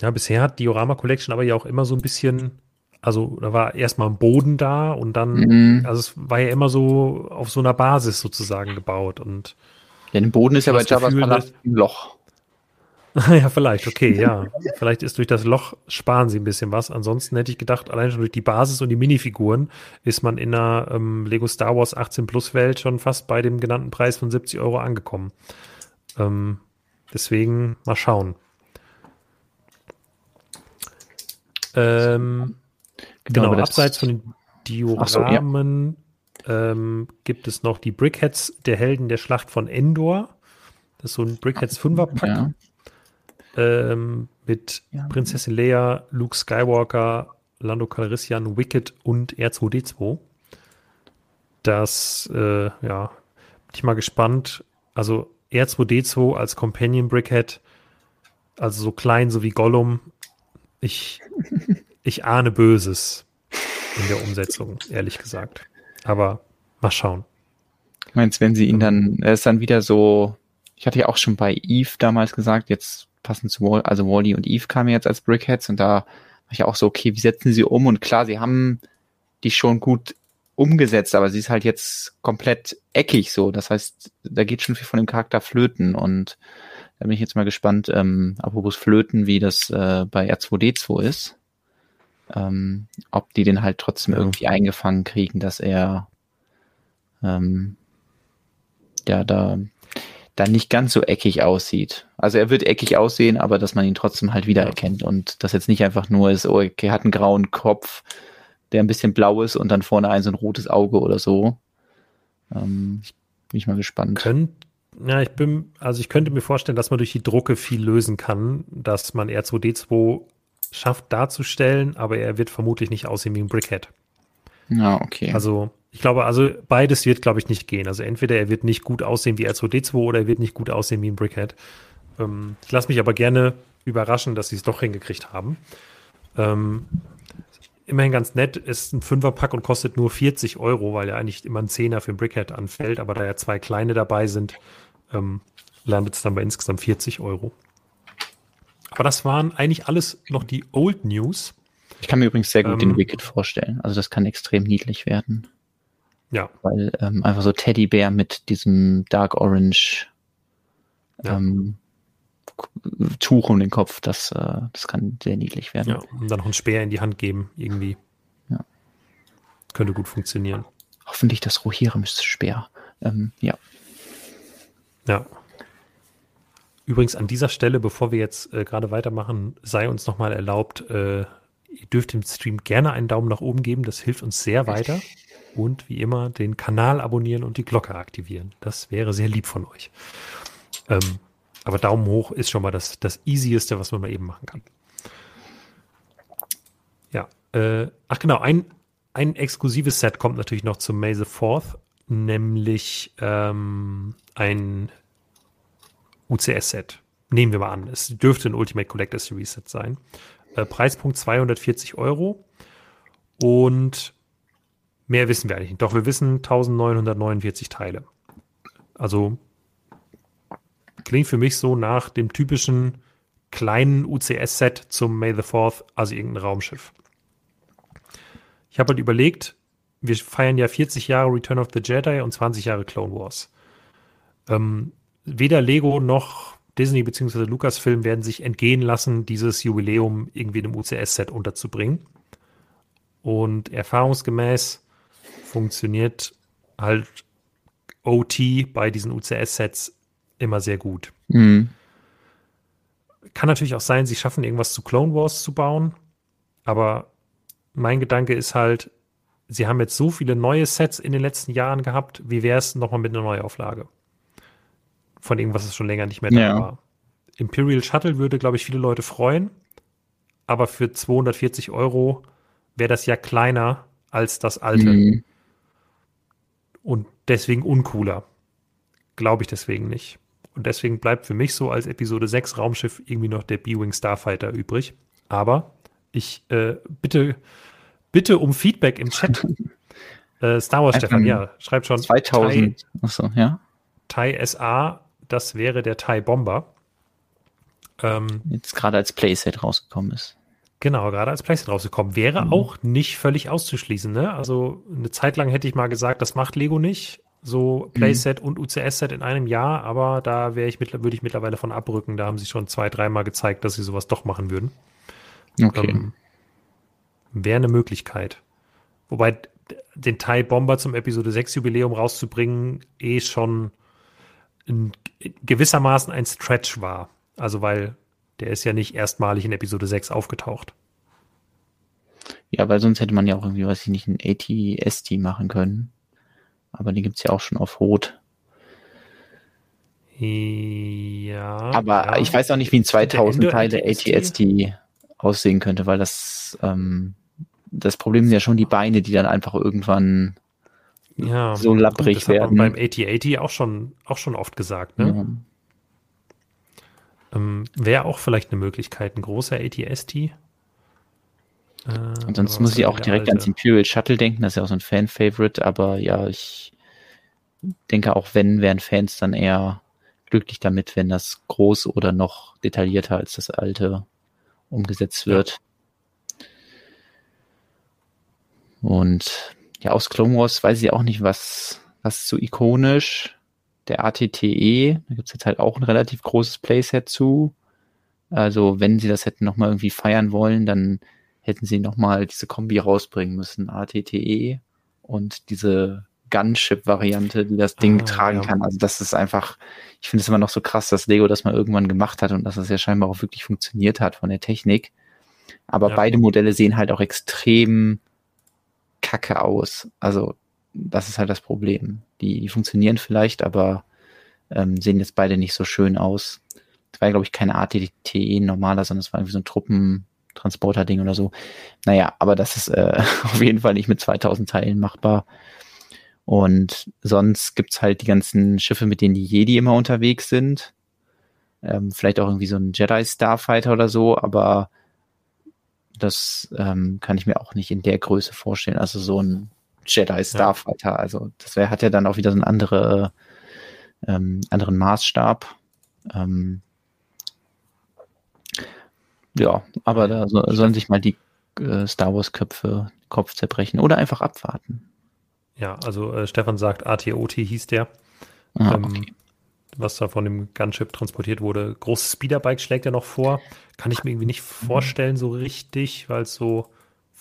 Ja, bisher hat Diorama Collection aber ja auch immer so ein bisschen, also da war erstmal ein Boden da und dann, mhm. also es war ja immer so auf so einer Basis sozusagen gebaut und ja, der Boden ist ja bei Java ein Loch. *laughs* ja, vielleicht, okay, ja. vielleicht ist durch das Loch sparen sie ein bisschen was. Ansonsten hätte ich gedacht, allein schon durch die Basis und die Minifiguren ist man in einer ähm, Lego Star Wars 18 Plus Welt schon fast bei dem genannten Preis von 70 Euro angekommen. Ähm, deswegen mal schauen. Ähm, genau, genau abseits von den Dioramen so, ja. ähm, gibt es noch die Brickheads der Helden der Schlacht von Endor. Das ist so ein Brickheads 5er Pack. Ja ähm, mit ja. Prinzessin Leia, Luke Skywalker, Lando Calrissian, Wicked und R2D2. Das, äh, ja, bin ich mal gespannt. Also R2D2 als Companion Brickhead, also so klein so wie Gollum. Ich, *laughs* ich ahne Böses in der Umsetzung, ehrlich gesagt. Aber mal schauen. Meinst, wenn sie ihn dann, er ist dann wieder so, ich hatte ja auch schon bei Eve damals gesagt, jetzt passend zu Wall, also Wally und Eve kamen jetzt als Brickheads und da war ich auch so, okay, wie setzen sie um? Und klar, sie haben die schon gut umgesetzt, aber sie ist halt jetzt komplett eckig so. Das heißt, da geht schon viel von dem Charakter flöten und da bin ich jetzt mal gespannt, ähm, apropos Flöten, wie das äh, bei R2D2 ist. Ähm, ob die den halt trotzdem irgendwie eingefangen kriegen, dass er ähm, ja da dann nicht ganz so eckig aussieht. Also er wird eckig aussehen, aber dass man ihn trotzdem halt wiedererkennt und das jetzt nicht einfach nur ist, oh, er hat einen grauen Kopf, der ein bisschen blau ist und dann vorne ein so ein rotes Auge oder so. Ähm, bin ich mal gespannt. Könnt, ja, ich bin, also ich könnte mir vorstellen, dass man durch die Drucke viel lösen kann, dass man R2D2 schafft darzustellen, aber er wird vermutlich nicht aussehen wie ein Brickhead. Ja, okay. Also ich glaube, also beides wird, glaube ich, nicht gehen. Also entweder er wird nicht gut aussehen wie R2D2 oder er wird nicht gut aussehen wie ein Brickhead. Ähm, ich lasse mich aber gerne überraschen, dass sie es doch hingekriegt haben. Ähm, immerhin ganz nett, ist ein Fünferpack und kostet nur 40 Euro, weil ja eigentlich immer ein Zehner für ein Brickhead anfällt, aber da ja zwei kleine dabei sind, ähm, landet es dann bei insgesamt 40 Euro. Aber das waren eigentlich alles noch die Old News. Ich kann mir übrigens sehr gut ähm, den Wicked vorstellen. Also das kann extrem niedlich werden. Ja. Weil ähm, einfach so Teddybär mit diesem Dark Orange ja. ähm, Tuch um den Kopf, das, äh, das kann sehr niedlich werden. Ja, und dann noch einen Speer in die Hand geben, irgendwie. Ja. Könnte gut funktionieren. Hoffentlich das Rohirrim-Speer. Ähm, ja. Ja. Übrigens an dieser Stelle, bevor wir jetzt äh, gerade weitermachen, sei uns nochmal erlaubt, äh, ihr dürft dem Stream gerne einen Daumen nach oben geben, das hilft uns sehr weiter. *laughs* Und wie immer den Kanal abonnieren und die Glocke aktivieren. Das wäre sehr lieb von euch. Ähm, aber Daumen hoch ist schon mal das, das Easieste, was man mal eben machen kann. Ja, äh, ach genau, ein, ein exklusives Set kommt natürlich noch zum May the 4th, nämlich ähm, ein UCS-Set. Nehmen wir mal an. Es dürfte ein Ultimate Collector Series Set sein. Äh, Preispunkt 240 Euro. Und mehr wissen wir eigentlich nicht. Doch wir wissen 1949 Teile. Also klingt für mich so nach dem typischen kleinen UCS-Set zum May the 4th, also irgendein Raumschiff. Ich habe halt überlegt, wir feiern ja 40 Jahre Return of the Jedi und 20 Jahre Clone Wars. Ähm, weder Lego noch Disney bzw. Lucasfilm werden sich entgehen lassen, dieses Jubiläum irgendwie in einem UCS-Set unterzubringen. Und erfahrungsgemäß funktioniert halt OT bei diesen UCS-Sets immer sehr gut. Mhm. Kann natürlich auch sein, sie schaffen irgendwas zu Clone Wars zu bauen, aber mein Gedanke ist halt, sie haben jetzt so viele neue Sets in den letzten Jahren gehabt, wie wäre es nochmal mit einer Neuauflage? Von irgendwas, das schon länger nicht mehr da ja. war. Imperial Shuttle würde, glaube ich, viele Leute freuen, aber für 240 Euro wäre das ja kleiner als das alte. Mhm. Und deswegen uncooler. Glaube ich deswegen nicht. Und deswegen bleibt für mich so als Episode 6 Raumschiff irgendwie noch der B-Wing Starfighter übrig. Aber ich äh, bitte, bitte um Feedback im Chat. *laughs* äh, Star Wars Stefan, ja, schreibt schon. 2000. Tai, Achso, ja. TIE SA, das wäre der TIE Bomber. Ähm, Jetzt gerade als Playset rausgekommen ist. Genau, gerade als Playset rausgekommen. Wäre mhm. auch nicht völlig auszuschließen. Ne? Also eine Zeit lang hätte ich mal gesagt, das macht Lego nicht so Playset mhm. und UCS-Set in einem Jahr, aber da wäre ich würde ich mittlerweile von abrücken. Da haben sie schon zwei, dreimal gezeigt, dass sie sowas doch machen würden. Okay. Ähm, wäre eine Möglichkeit. Wobei den Thai Bomber zum Episode 6 Jubiläum rauszubringen, eh schon in gewissermaßen ein Stretch war. Also weil der ist ja nicht erstmalig in Episode 6 aufgetaucht. Ja, weil sonst hätte man ja auch irgendwie, weiß ich nicht, ein AT-ST machen können. Aber die gibt es ja auch schon auf Rot. Ja. Aber ja. ich weiß auch nicht, wie ein 2000 Teile ATST aussehen könnte, weil das, ähm, das Problem sind ja schon die Beine, die dann einfach irgendwann ja, so lapprig gut, das werden. Hat man beim AT-80 auch schon, auch schon oft gesagt, ne? Ähm, Wäre auch vielleicht eine Möglichkeit, ein großer ATST. Äh, und sonst muss ich auch direkt ans Imperial Shuttle denken, das ist ja auch so ein Fan-Favorite, aber ja, ich denke auch wenn, wären Fans dann eher glücklich damit, wenn das groß oder noch detaillierter als das alte umgesetzt wird. Ja. Und ja, aus Clone Wars weiß ich auch nicht, was, was zu ikonisch. Der ATTE, da gibt es jetzt halt auch ein relativ großes Playset zu. Also wenn sie das hätten nochmal irgendwie feiern wollen, dann hätten sie nochmal diese Kombi rausbringen müssen, ATTE und diese Gunship-Variante, die das Ding ah, tragen ja. kann. Also das ist einfach, ich finde es immer noch so krass, dass Lego das mal irgendwann gemacht hat und dass es ja scheinbar auch wirklich funktioniert hat von der Technik. Aber ja. beide Modelle sehen halt auch extrem kacke aus. Also das ist halt das Problem. Die, die funktionieren vielleicht, aber ähm, sehen jetzt beide nicht so schön aus. Das war, glaube ich, kein ATTE normaler, sondern es war irgendwie so ein Truppentransporter-Ding oder so. Naja, aber das ist äh, *laughs* auf jeden Fall nicht mit 2000 Teilen machbar. Und sonst gibt's halt die ganzen Schiffe, mit denen die Jedi immer unterwegs sind. Ähm, vielleicht auch irgendwie so ein Jedi Starfighter oder so, aber das ähm, kann ich mir auch nicht in der Größe vorstellen. Also so ein Jedi Starfighter. Ja. Also das wäre, hat ja dann auch wieder so einen andere, ähm, anderen Maßstab. Ähm, ja, aber da so, sollen sich mal die äh, Star Wars Köpfe Kopf zerbrechen oder einfach abwarten. Ja, also äh, Stefan sagt, ATOT hieß der. Ah, ähm, okay. Was da von dem Gunship transportiert wurde. Großes Speederbike schlägt er noch vor. Kann ich mir irgendwie nicht vorstellen so richtig, weil es so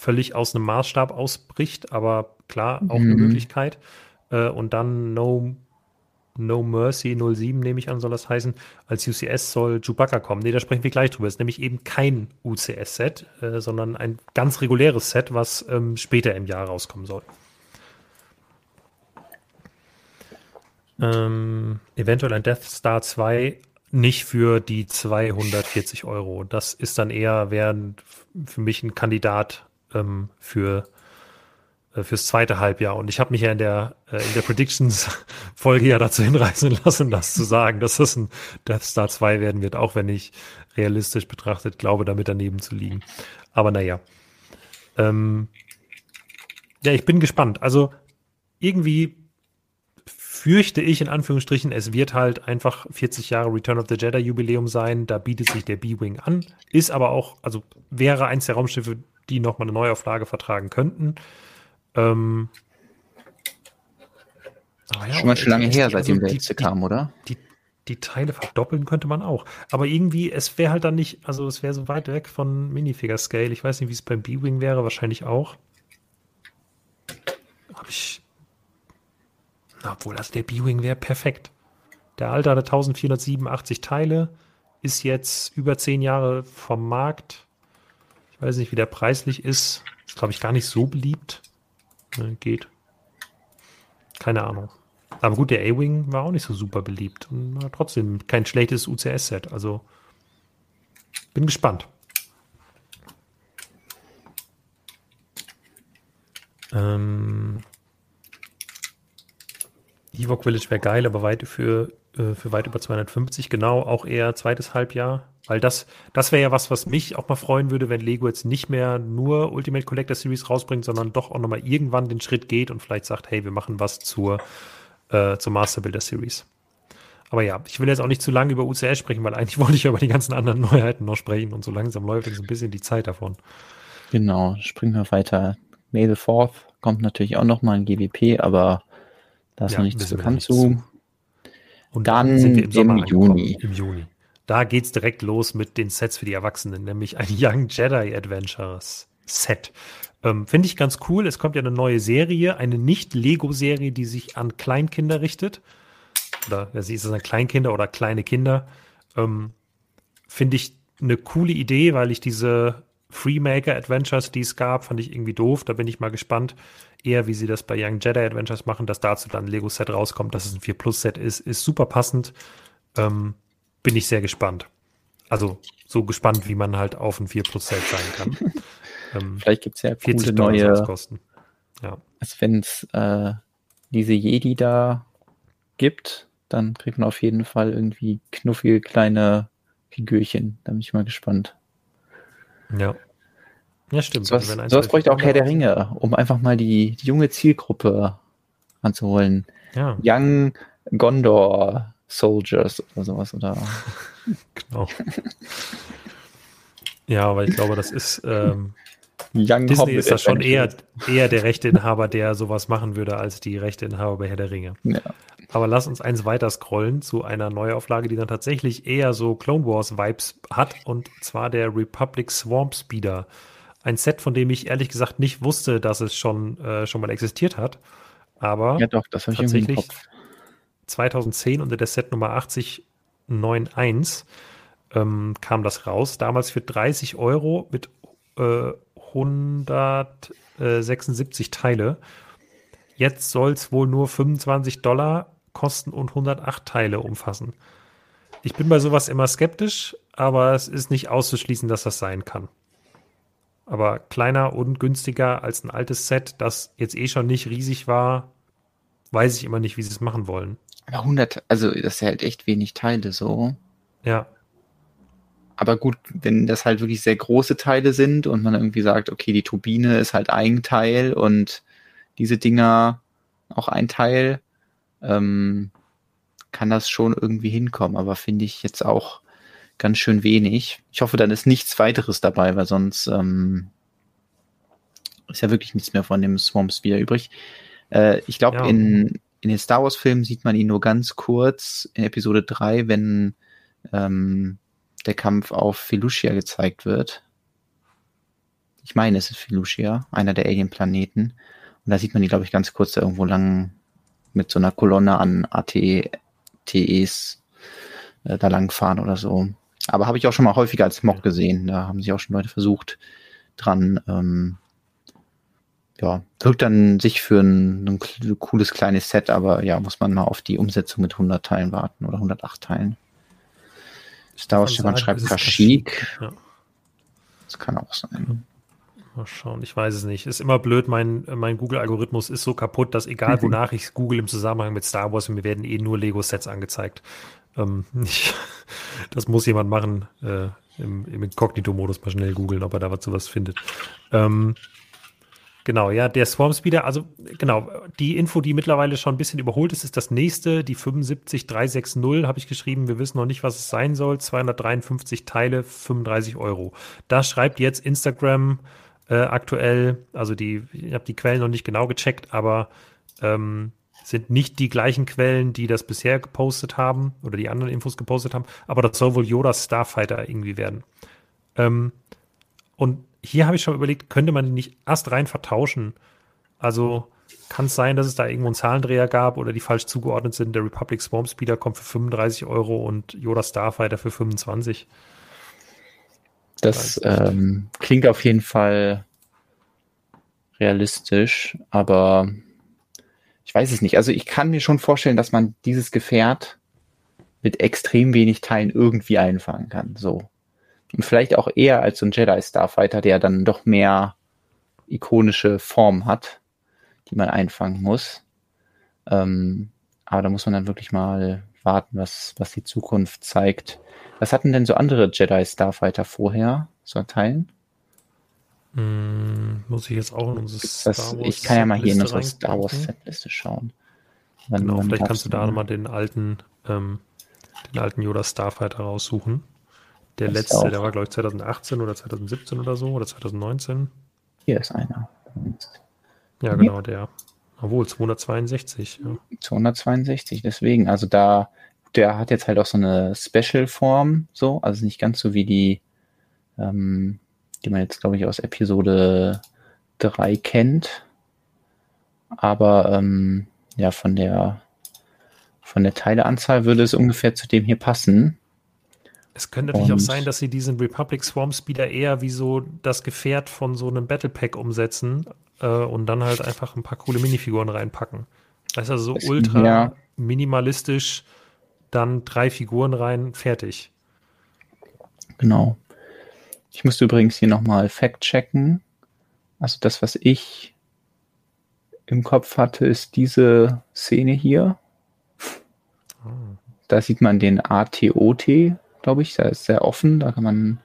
völlig aus einem Maßstab ausbricht, aber klar, auch mhm. eine Möglichkeit. Äh, und dann No, no Mercy 07, nehme ich an, soll das heißen. Als UCS soll Chewbacca kommen. Nee, da sprechen wir gleich drüber. Es ist nämlich eben kein UCS-Set, äh, sondern ein ganz reguläres Set, was ähm, später im Jahr rauskommen soll. Ähm, eventuell ein Death Star 2 nicht für die 240 Euro. Das ist dann eher, wäre für mich ein Kandidat ähm, für äh, fürs zweite Halbjahr. Und ich habe mich ja in der, äh, in der Predictions-Folge ja dazu hinreißen lassen, das zu sagen, dass das ein Death Star 2 werden wird, auch wenn ich realistisch betrachtet glaube, damit daneben zu liegen. Aber naja. Ähm, ja, ich bin gespannt. Also irgendwie fürchte ich in Anführungsstrichen, es wird halt einfach 40 Jahre Return of the Jedi Jubiläum sein. Da bietet sich der B-Wing an. Ist aber auch, also wäre eins der Raumschiffe, die nochmal eine Neuauflage vertragen könnten. Ähm, ja, schon mal schon lange her, seitdem also der letzte kam, oder? Die, die Teile verdoppeln könnte man auch. Aber irgendwie, es wäre halt dann nicht, also es wäre so weit weg von Minifigure Scale. Ich weiß nicht, wie es beim B-Wing wäre, wahrscheinlich auch. Habe ich obwohl, also der B-Wing wäre perfekt. Der alte hatte 1487 Teile, ist jetzt über zehn Jahre vom Markt. Weiß nicht, wie der preislich ist. Ist, glaube ich, gar nicht so beliebt. Ne, geht. Keine Ahnung. Aber gut, der A-Wing war auch nicht so super beliebt. Und war trotzdem kein schlechtes UCS-Set. Also bin gespannt. Ähm, Ewok Village wäre geil, aber weit für, äh, für weit über 250, genau, auch eher zweites Halbjahr. Weil das, das wäre ja was, was mich auch mal freuen würde, wenn Lego jetzt nicht mehr nur Ultimate Collector Series rausbringt, sondern doch auch nochmal irgendwann den Schritt geht und vielleicht sagt, hey, wir machen was zur, äh, zur Master Builder Series. Aber ja, ich will jetzt auch nicht zu lange über UCS sprechen, weil eigentlich *laughs* wollte ich ja über die ganzen anderen Neuheiten noch sprechen und so langsam läuft jetzt ein bisschen die Zeit davon. Genau, springen wir weiter. May the 4th kommt natürlich auch nochmal ein GWP, aber da ist ja, noch nichts bekannt zu. Und dann, dann sind wir im, im Juni. Im Juni. Da geht es direkt los mit den Sets für die Erwachsenen, nämlich ein *laughs* Young Jedi Adventures Set. Ähm, Finde ich ganz cool. Es kommt ja eine neue Serie, eine Nicht-Lego-Serie, die sich an Kleinkinder richtet. Oder sie ist es an Kleinkinder oder kleine Kinder. Ähm, Finde ich eine coole Idee, weil ich diese Freemaker Adventures, die es gab, fand ich irgendwie doof. Da bin ich mal gespannt, eher wie sie das bei Young Jedi Adventures machen, dass dazu dann ein Lego-Set rauskommt, dass es ein 4 Plus-Set ist, ist super passend. Ähm, bin ich sehr gespannt. Also so gespannt, wie man halt auf ein 4 Plus-Set sein kann. *laughs* ähm, Vielleicht gibt es ja coole neue Kosten. Ja. Also wenn es äh, diese Jedi da gibt, dann kriegt man auf jeden Fall irgendwie knuffige kleine Figürchen. Da bin ich mal gespannt. Ja. Ja, stimmt. So was, so was bräuchte auch Herr der Ringe, um einfach mal die, die junge Zielgruppe anzuholen. Ja. Young Gondor Soldiers oder sowas, oder? *laughs* genau. ja, aber ich glaube, das ist ähm, Young Disney Hobbit ist da schon eher, eher der Rechteinhaber, der sowas machen würde, als die Rechteinhaber bei Herr der Ringe. Ja. Aber lass uns eins weiter scrollen zu einer Neuauflage, die dann tatsächlich eher so Clone Wars Vibes hat, und zwar der Republic Swamp Speeder. Ein Set, von dem ich ehrlich gesagt nicht wusste, dass es schon, äh, schon mal existiert hat. aber ja, doch, das tatsächlich 2010 unter der Set Nummer 8091 ähm, kam das raus. Damals für 30 Euro mit äh, 176 Teile. Jetzt soll es wohl nur 25 Dollar kosten und 108 Teile umfassen. Ich bin bei sowas immer skeptisch, aber es ist nicht auszuschließen, dass das sein kann. Aber kleiner und günstiger als ein altes Set, das jetzt eh schon nicht riesig war, weiß ich immer nicht, wie sie es machen wollen. Aber 100, also das ist ja halt echt wenig Teile so. Ja. Aber gut, wenn das halt wirklich sehr große Teile sind und man irgendwie sagt, okay, die Turbine ist halt ein Teil und diese Dinger auch ein Teil, ähm, kann das schon irgendwie hinkommen. Aber finde ich jetzt auch ganz schön wenig. Ich hoffe, dann ist nichts weiteres dabei, weil sonst ähm, ist ja wirklich nichts mehr von dem Swamp Spear übrig. Äh, ich glaube, ja. in, in den Star Wars-Filmen sieht man ihn nur ganz kurz in Episode 3, wenn ähm, der Kampf auf Felucia gezeigt wird. Ich meine, es ist Felucia, einer der Alien-Planeten. Und da sieht man die, glaube ich, ganz kurz da irgendwo lang mit so einer Kolonne an AT-TEs äh, da langfahren oder so. Aber habe ich auch schon mal häufiger als Mock gesehen. Da haben sich auch schon Leute versucht dran. Ähm, ja, wirkt dann sich für ein, ein, cooles kleines Set, aber ja, muss man mal auf die Umsetzung mit 100 Teilen warten oder 108 Teilen. Star Wars Stefan schreibt Kashyyyk. Ja. Das kann auch sein. Mal schauen, ich weiß es nicht. Ist immer blöd, mein, mein Google-Algorithmus ist so kaputt, dass egal wonach ich google im Zusammenhang mit Star Wars, mir werden eh nur Lego-Sets angezeigt. Ähm, *laughs* ich, das muss jemand machen, äh, im, im Inkognito-Modus mal schnell googeln, ob er da was sowas findet. Ähm, genau, ja, der Swarm Speeder, also genau, die Info, die mittlerweile schon ein bisschen überholt ist, ist das nächste, die 75360 habe ich geschrieben. Wir wissen noch nicht, was es sein soll. 253 Teile, 35 Euro. Da schreibt jetzt Instagram äh, aktuell, also die, ich habe die Quellen noch nicht genau gecheckt, aber ähm, sind nicht die gleichen Quellen, die das bisher gepostet haben oder die anderen Infos gepostet haben, aber das soll wohl Yoda Starfighter irgendwie werden. Ähm, und hier habe ich schon überlegt, könnte man die nicht erst rein vertauschen? Also kann es sein, dass es da irgendwo einen Zahlendreher gab oder die falsch zugeordnet sind. Der Republic Swarm Speeder kommt für 35 Euro und Yoda Starfighter für 25. Das ähm, klingt auf jeden Fall realistisch, aber ich weiß es nicht. Also ich kann mir schon vorstellen, dass man dieses Gefährt mit extrem wenig Teilen irgendwie einfangen kann. So. Und vielleicht auch eher als so ein Jedi Starfighter, der dann doch mehr ikonische Form hat, die man einfangen muss. Ähm, aber da muss man dann wirklich mal warten, was, was die Zukunft zeigt. Was hatten denn so andere Jedi Starfighter vorher, so an Teilen? Hm, muss ich jetzt auch in unsere Star Wars Ich kann ja mal hier in unsere Star Wars Setliste schauen. Wann, genau, wann vielleicht kannst du da nochmal den alten, ähm, den alten Yoda Starfighter raussuchen. Der das letzte, der war glaube ich 2018 oder 2017 oder so oder 2019. Hier ist einer. Ja, genau, der. Obwohl, 262. Ja. 262, deswegen. Also da, der hat jetzt halt auch so eine Special-Form, so, also nicht ganz so wie die, ähm, die man jetzt, glaube ich, aus Episode 3 kennt. Aber ähm, ja, von der von der Teileanzahl würde es ungefähr zu dem hier passen. Es könnte natürlich auch sein, dass sie diesen Republic Swarm Speeder eher wie so das Gefährt von so einem Battle Pack umsetzen äh, und dann halt einfach ein paar coole Minifiguren reinpacken. Weißt du, also so ultra ja. minimalistisch, dann drei Figuren rein, fertig. Genau. Ich musste übrigens hier nochmal Fact checken. Also das, was ich im Kopf hatte, ist diese Szene hier. Da sieht man den ATOT, glaube ich. Da ist sehr offen. Da kann man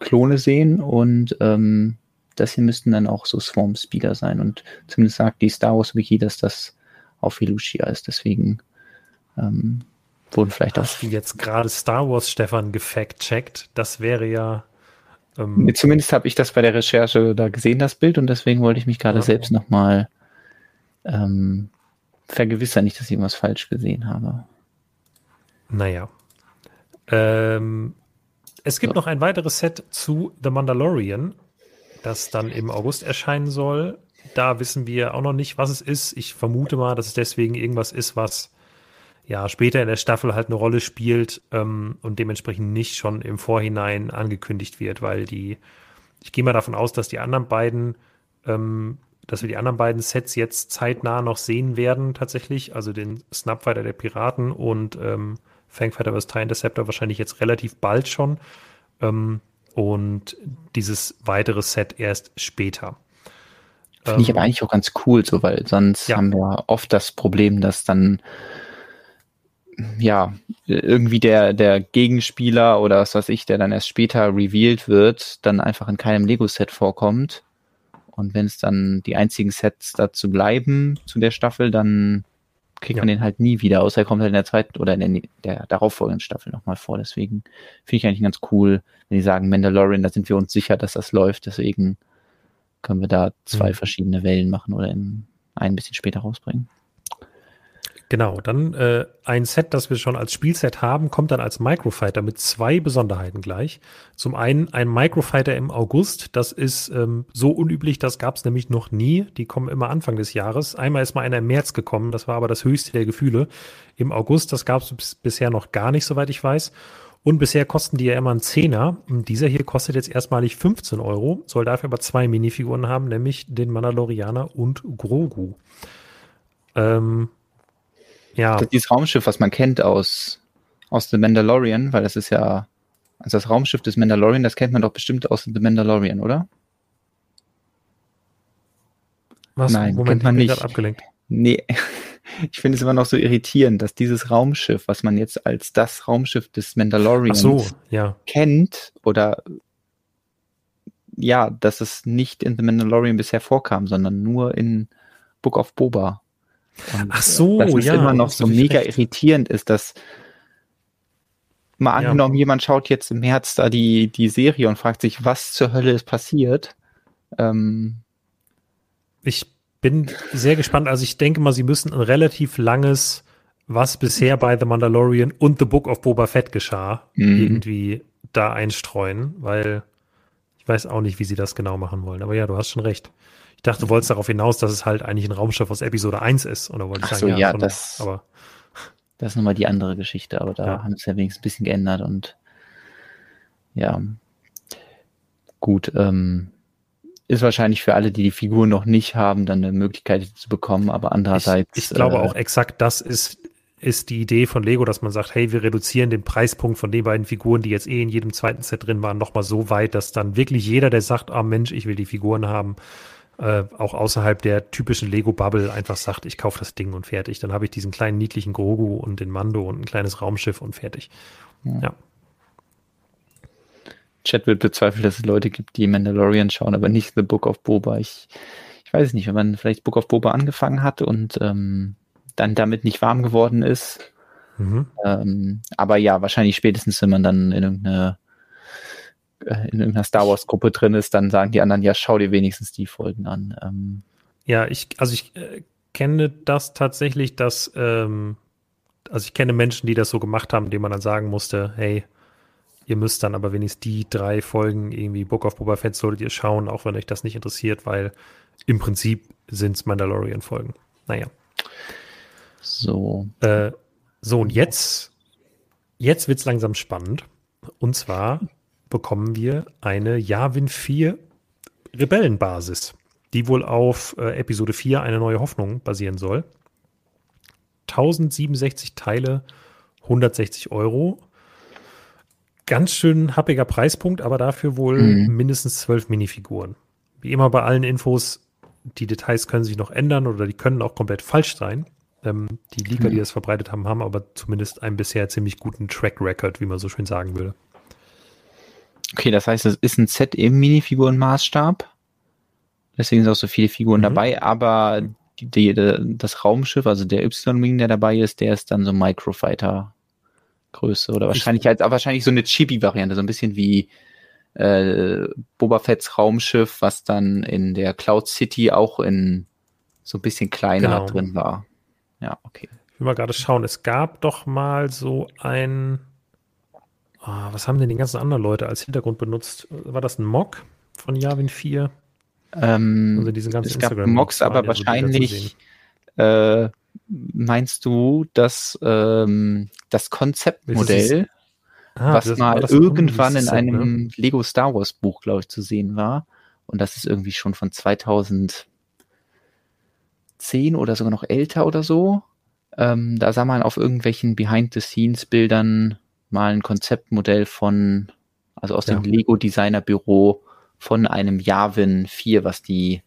Klone sehen. Und ähm, das hier müssten dann auch so Swarm Speeder sein. Und zumindest sagt die Star Wars Wiki, dass das auf Velucia ist. Deswegen ähm, wurden vielleicht Hast auch. Hast du jetzt gerade Star Wars Stefan gefact-checkt? Das wäre ja ähm, Zumindest habe ich das bei der Recherche da gesehen, das Bild, und deswegen wollte ich mich gerade ja. selbst nochmal ähm, vergewissern, nicht, dass ich irgendwas falsch gesehen habe. Naja. Ähm, es gibt so. noch ein weiteres Set zu The Mandalorian, das dann im August erscheinen soll. da wissen wir auch noch nicht, was es ist. Ich vermute mal, dass es deswegen irgendwas ist, was ja später in der Staffel halt eine Rolle spielt ähm, und dementsprechend nicht schon im Vorhinein angekündigt wird, weil die, ich gehe mal davon aus, dass die anderen beiden, ähm, dass wir die anderen beiden Sets jetzt zeitnah noch sehen werden, tatsächlich. Also den Snapfighter der Piraten und ähm, Fangfighter vs. TIE Interceptor wahrscheinlich jetzt relativ bald schon. Ähm, und dieses weitere Set erst später. Finde ich aber ähm, eigentlich auch ganz cool, so, weil sonst ja. haben wir oft das Problem, dass dann ja, irgendwie der, der Gegenspieler oder was weiß ich, der dann erst später revealed wird, dann einfach in keinem Lego-Set vorkommt. Und wenn es dann die einzigen Sets dazu bleiben zu der Staffel, dann kriegt ja. man den halt nie wieder, außer er kommt halt in der zweiten oder in der, der darauffolgenden Staffel nochmal vor. Deswegen finde ich eigentlich ganz cool, wenn die sagen, Mandalorian, da sind wir uns sicher, dass das läuft. Deswegen können wir da zwei mhm. verschiedene Wellen machen oder in ein bisschen später rausbringen. Genau, dann äh, ein Set, das wir schon als Spielset haben, kommt dann als Microfighter mit zwei Besonderheiten gleich. Zum einen ein Microfighter im August, das ist ähm, so unüblich, das gab es nämlich noch nie. Die kommen immer Anfang des Jahres. Einmal ist mal einer im März gekommen, das war aber das höchste der Gefühle. Im August, das gab es bisher noch gar nicht, soweit ich weiß. Und bisher kosten die ja immer einen Zehner. Und dieser hier kostet jetzt erstmalig 15 Euro, soll dafür aber zwei Minifiguren haben, nämlich den Mandalorianer und Grogu. Ähm, ja. Das ist dieses Raumschiff, was man kennt aus, aus The Mandalorian, weil das ist ja, also das Raumschiff des Mandalorian, das kennt man doch bestimmt aus The Mandalorian, oder? Was? Nein, Moment, kennt man nicht. Abgelenkt. Nee, *laughs* ich finde es immer noch so irritierend, dass dieses Raumschiff, was man jetzt als das Raumschiff des Mandalorians so, ja. kennt oder ja, dass es nicht in The Mandalorian bisher vorkam, sondern nur in Book of Boba. Und Ach so, dass es ja, immer noch so mega recht. irritierend ist, dass mal angenommen, ja. jemand schaut jetzt im März da die, die Serie und fragt sich, was zur Hölle ist passiert. Ähm, ich bin sehr gespannt. Also ich denke mal, sie müssen ein relativ langes, was bisher bei The Mandalorian und The Book of Boba Fett geschah, mhm. irgendwie da einstreuen, weil ich weiß auch nicht, wie sie das genau machen wollen. Aber ja, du hast schon recht. Ich dachte, du wolltest darauf hinaus, dass es halt eigentlich ein Raumschiff aus Episode 1 ist. Oder wollte ich Ach sagen, so, ja, ja schon, das, aber *laughs* das ist nochmal die andere Geschichte, aber da ja. haben sie ja wenigstens ein bisschen geändert und ja, gut, ähm, ist wahrscheinlich für alle, die die Figur noch nicht haben, dann eine Möglichkeit zu bekommen, aber andererseits. Ich, ich glaube äh, auch exakt, das ist, ist die Idee von Lego, dass man sagt, hey, wir reduzieren den Preispunkt von den beiden Figuren, die jetzt eh in jedem zweiten Set drin waren, nochmal so weit, dass dann wirklich jeder, der sagt, ah Mensch, ich will die Figuren haben, äh, auch außerhalb der typischen Lego-Bubble einfach sagt, ich kaufe das Ding und fertig. Dann habe ich diesen kleinen niedlichen Grogu und den Mando und ein kleines Raumschiff und fertig. Ja. ja. Chat wird bezweifelt, dass es Leute gibt, die Mandalorian schauen, aber nicht The Book of Boba. Ich, ich weiß nicht, wenn man vielleicht Book of Boba angefangen hat und ähm, dann damit nicht warm geworden ist. Mhm. Ähm, aber ja, wahrscheinlich spätestens, wenn man dann in irgendeine in irgendeiner Star Wars Gruppe drin ist, dann sagen die anderen, ja, schau dir wenigstens die Folgen an. Ähm, ja, ich, also ich äh, kenne das tatsächlich, dass, ähm, also ich kenne Menschen, die das so gemacht haben, denen man dann sagen musste, hey, ihr müsst dann aber wenigstens die drei Folgen irgendwie Book of Boba Fett solltet ihr schauen, auch wenn euch das nicht interessiert, weil im Prinzip sind es Mandalorian-Folgen. Naja. So. Äh, so, und jetzt, jetzt wird es langsam spannend. Und zwar bekommen wir eine Yavin 4 Rebellenbasis, die wohl auf äh, Episode 4 eine neue Hoffnung basieren soll. 1067 Teile, 160 Euro. Ganz schön happiger Preispunkt, aber dafür wohl mhm. mindestens zwölf Minifiguren. Wie immer bei allen Infos, die Details können sich noch ändern oder die können auch komplett falsch sein. Ähm, die Leaker, mhm. die das verbreitet haben, haben aber zumindest einen bisher ziemlich guten Track Record, wie man so schön sagen würde. Okay, das heißt, es ist ein Set im Minifigurenmaßstab. Deswegen sind auch so viele Figuren mhm. dabei, aber die, die, das Raumschiff, also der Y-Wing, der dabei ist, der ist dann so Microfighter Größe oder wahrscheinlich als wahrscheinlich so eine Chibi-Variante, so ein bisschen wie äh, Boba Fett's Raumschiff, was dann in der Cloud City auch in so ein bisschen kleiner genau. drin war. Ja, okay. Ich will mal gerade schauen, es gab doch mal so ein Oh, was haben denn die ganzen anderen Leute als Hintergrund benutzt? War das ein Mock von Javin 4? Ähm, also diesen ganzen es gab Mox, aber wahrscheinlich äh, meinst du, dass ähm, das Konzeptmodell, ah, was mal das irgendwann in einem ne? Lego Star Wars Buch, glaube ich, zu sehen war, und das ist irgendwie schon von 2010 oder sogar noch älter oder so. Ähm, da sah man auf irgendwelchen Behind-the-Scenes-Bildern mal ein Konzeptmodell von, also aus ja. dem Lego Designer Büro von einem Yavin 4, was die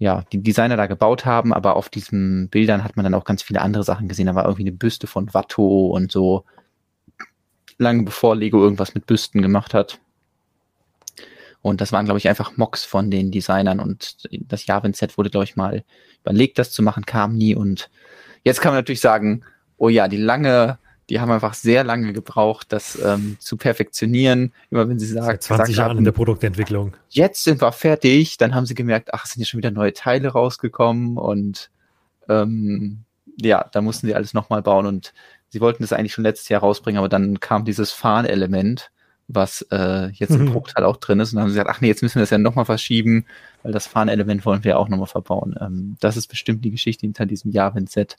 ja, die Designer da gebaut haben, aber auf diesen Bildern hat man dann auch ganz viele andere Sachen gesehen. Da war irgendwie eine Büste von Watto und so, lange bevor Lego irgendwas mit Büsten gemacht hat. Und das waren, glaube ich, einfach Mocks von den Designern und das Javin-Set wurde, glaube ich, mal überlegt, das zu machen, kam nie. Und jetzt kann man natürlich sagen, oh ja, die lange die haben einfach sehr lange gebraucht, das ähm, zu perfektionieren. Immer wenn sie sagen, Seit 20 Jahren in der Produktentwicklung. Jetzt sind wir fertig, dann haben sie gemerkt, ach, es sind ja schon wieder neue Teile rausgekommen und ähm, ja, da mussten sie alles nochmal bauen und sie wollten das eigentlich schon letztes Jahr rausbringen, aber dann kam dieses Fahnelement, was äh, jetzt im mhm. Bruchteil auch drin ist und dann haben sie gesagt, ach nee, jetzt müssen wir das ja nochmal verschieben, weil das Fahnelement wollen wir auch nochmal verbauen. Ähm, das ist bestimmt die Geschichte hinter diesem Jahr-Set.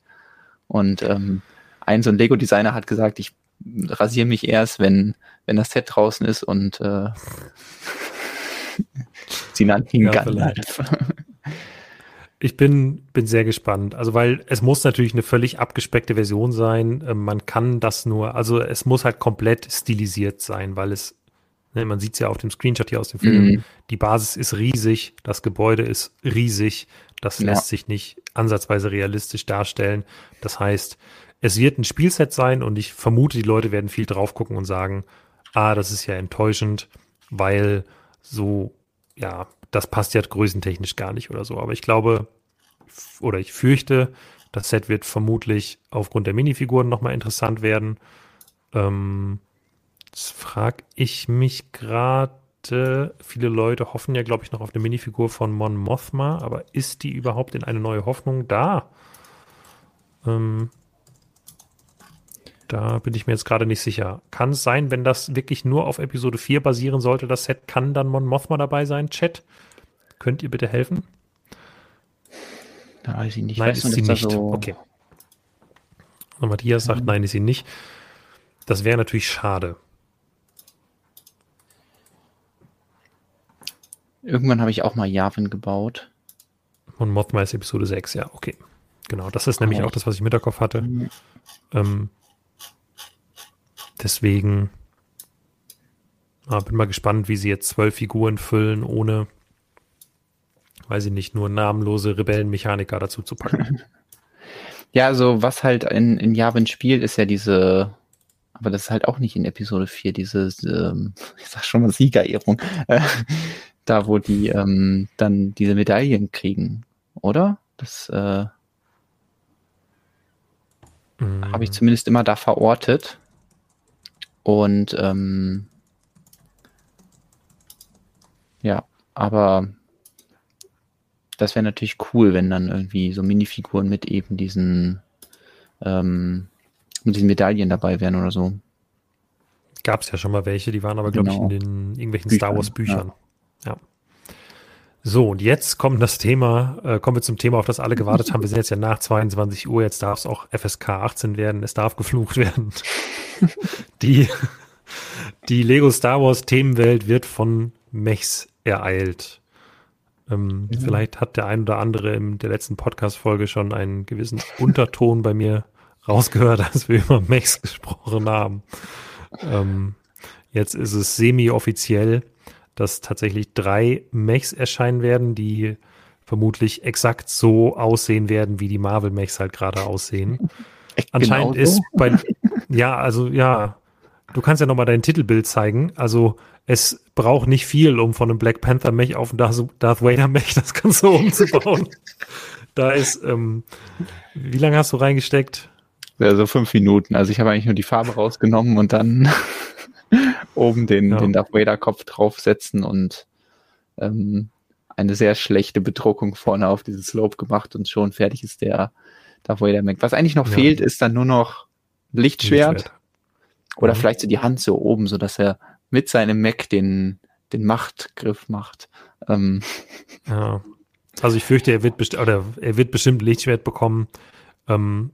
Und ähm, ein so ein Lego-Designer hat gesagt, ich rasiere mich erst, wenn, wenn das Set draußen ist und äh, *laughs* sie nannten ihn ja, Gandalf. Ich bin, bin sehr gespannt. Also, weil es muss natürlich eine völlig abgespeckte Version sein. Ähm, man kann das nur, also es muss halt komplett stilisiert sein, weil es, ne, man sieht es ja auf dem Screenshot hier aus dem Film, mhm. die Basis ist riesig, das Gebäude ist riesig, das ja. lässt sich nicht ansatzweise realistisch darstellen. Das heißt, es wird ein Spielset sein und ich vermute, die Leute werden viel drauf gucken und sagen, ah, das ist ja enttäuschend, weil so, ja, das passt ja größentechnisch gar nicht oder so. Aber ich glaube, oder ich fürchte, das Set wird vermutlich aufgrund der Minifiguren nochmal interessant werden. Ähm, jetzt frage ich mich gerade, viele Leute hoffen ja, glaube ich, noch auf eine Minifigur von Mon Mothma, aber ist die überhaupt in eine neue Hoffnung da? Ähm, da bin ich mir jetzt gerade nicht sicher. Kann es sein, wenn das wirklich nur auf Episode 4 basieren sollte, das Set, kann dann Mon Mothma dabei sein? Chat, könnt ihr bitte helfen? Da weiß ich nicht. Nein, ist sie nicht. So okay. Und Matthias sagt, nein, ist sie nicht. Das wäre natürlich schade. Irgendwann habe ich auch mal Yavin gebaut. Und Mothma ist Episode 6, ja, okay. Genau, das ist nämlich auch das, was ich im Hinterkopf hatte. Mhm. Ähm, Deswegen ah, bin mal gespannt, wie sie jetzt zwölf Figuren füllen, ohne, weiß ich nicht, nur namenlose Rebellenmechaniker dazu zu packen. *laughs* Ja, also was halt in, in Yavin spielt, ist ja diese, aber das ist halt auch nicht in Episode 4, diese, ähm, *laughs* ich sag schon mal Siegerehrung, äh, *laughs* da wo die ähm, dann diese Medaillen kriegen, oder? Das äh, mm. habe ich zumindest immer da verortet. Und ähm, ja, aber das wäre natürlich cool, wenn dann irgendwie so Minifiguren mit eben diesen, ähm, mit diesen Medaillen dabei wären oder so. Gab es ja schon mal welche, die waren aber, glaube genau. ich, in den irgendwelchen Büchern, Star Wars Büchern. Ja. ja. So, und jetzt kommt das Thema, äh, kommen wir zum Thema, auf das alle gewartet haben. Wir sind jetzt ja nach 22 Uhr, jetzt darf es auch FSK 18 werden, es darf geflucht werden. *laughs* die, die Lego Star Wars Themenwelt wird von Mechs ereilt. Ähm, mhm. Vielleicht hat der ein oder andere in der letzten Podcast-Folge schon einen gewissen Unterton bei mir rausgehört, als wir über Mechs gesprochen haben. Ähm, jetzt ist es semi-offiziell dass tatsächlich drei Mechs erscheinen werden, die vermutlich exakt so aussehen werden, wie die Marvel-Mechs halt gerade aussehen. *laughs* Echt Anscheinend genau so? ist bei, *laughs* ja, also ja, du kannst ja nochmal dein Titelbild zeigen. Also es braucht nicht viel, um von einem Black Panther Mech auf einen Darth Vader Mech das Ganze *laughs* umzubauen. da ist, ähm, wie lange hast du reingesteckt? Ja, so fünf Minuten. Also ich habe eigentlich nur die Farbe rausgenommen und dann *laughs* oben den, ja. den Darth Vader Kopf draufsetzen und ähm, eine sehr schlechte Bedruckung vorne auf dieses Slope gemacht und schon fertig ist der Darth Vader Mac. Was eigentlich noch ja. fehlt, ist dann nur noch Lichtschwert, Lichtschwert. oder mhm. vielleicht so die Hand so oben, so dass er mit seinem Mac den, den Machtgriff macht. Ähm. Ja. Also ich fürchte, er wird, best oder er wird bestimmt Lichtschwert bekommen. Ähm,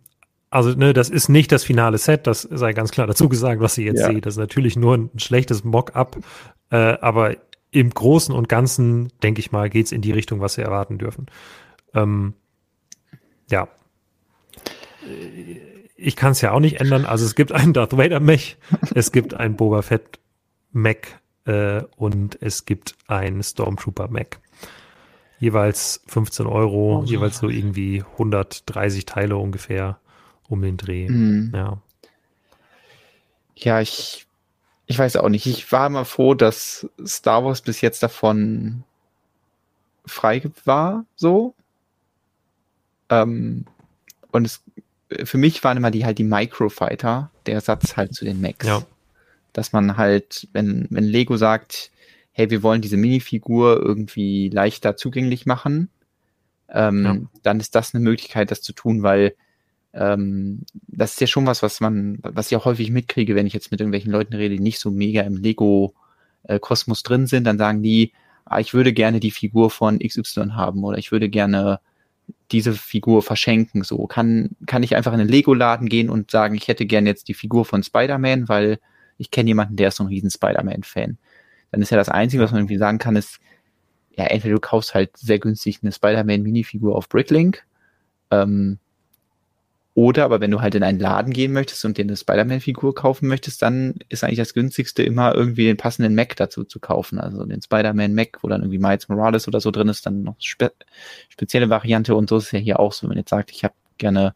also, ne, das ist nicht das finale Set, das sei ganz klar dazu gesagt, was ihr jetzt ja. seht. Das ist natürlich nur ein schlechtes Mock-up, äh, aber im Großen und Ganzen, denke ich mal, geht es in die Richtung, was sie erwarten dürfen. Ähm, ja. Ich kann es ja auch nicht ändern. Also es gibt einen Darth Vader Mech, es gibt einen Boba Fett Mac äh, und es gibt einen Stormtrooper Mac. Jeweils 15 Euro, oh, jeweils so irgendwie 130 Teile ungefähr um den Dreh. Mhm. Ja. Ja, ich, ich weiß auch nicht. Ich war immer froh, dass Star Wars bis jetzt davon frei war, so. Ähm, und es, für mich waren immer die halt die Microfighter, der Satz halt zu den Macs. Ja. Dass man halt, wenn, wenn Lego sagt, hey, wir wollen diese Minifigur irgendwie leichter zugänglich machen, ähm, ja. dann ist das eine Möglichkeit, das zu tun, weil ähm, das ist ja schon was, was man, was ich auch häufig mitkriege, wenn ich jetzt mit irgendwelchen Leuten rede, die nicht so mega im Lego-Kosmos drin sind, dann sagen die, ah, ich würde gerne die Figur von XY haben oder ich würde gerne diese Figur verschenken. So kann, kann ich einfach in den Lego-Laden gehen und sagen, ich hätte gerne jetzt die Figur von Spider-Man, weil ich kenne jemanden, der ist so ein riesen Spider-Man-Fan. Dann ist ja das Einzige, was man irgendwie sagen kann, ist, ja, entweder du kaufst halt sehr günstig eine Spider-Man-Minifigur auf Bricklink, ähm, oder aber wenn du halt in einen Laden gehen möchtest und dir eine Spider-Man-Figur kaufen möchtest, dann ist eigentlich das günstigste immer irgendwie den passenden Mac dazu zu kaufen. Also den Spider-Man Mac, wo dann irgendwie Miles Morales oder so drin ist, dann noch spe spezielle Variante und so ist es ja hier auch so. Wenn man jetzt sagt, ich habe gerne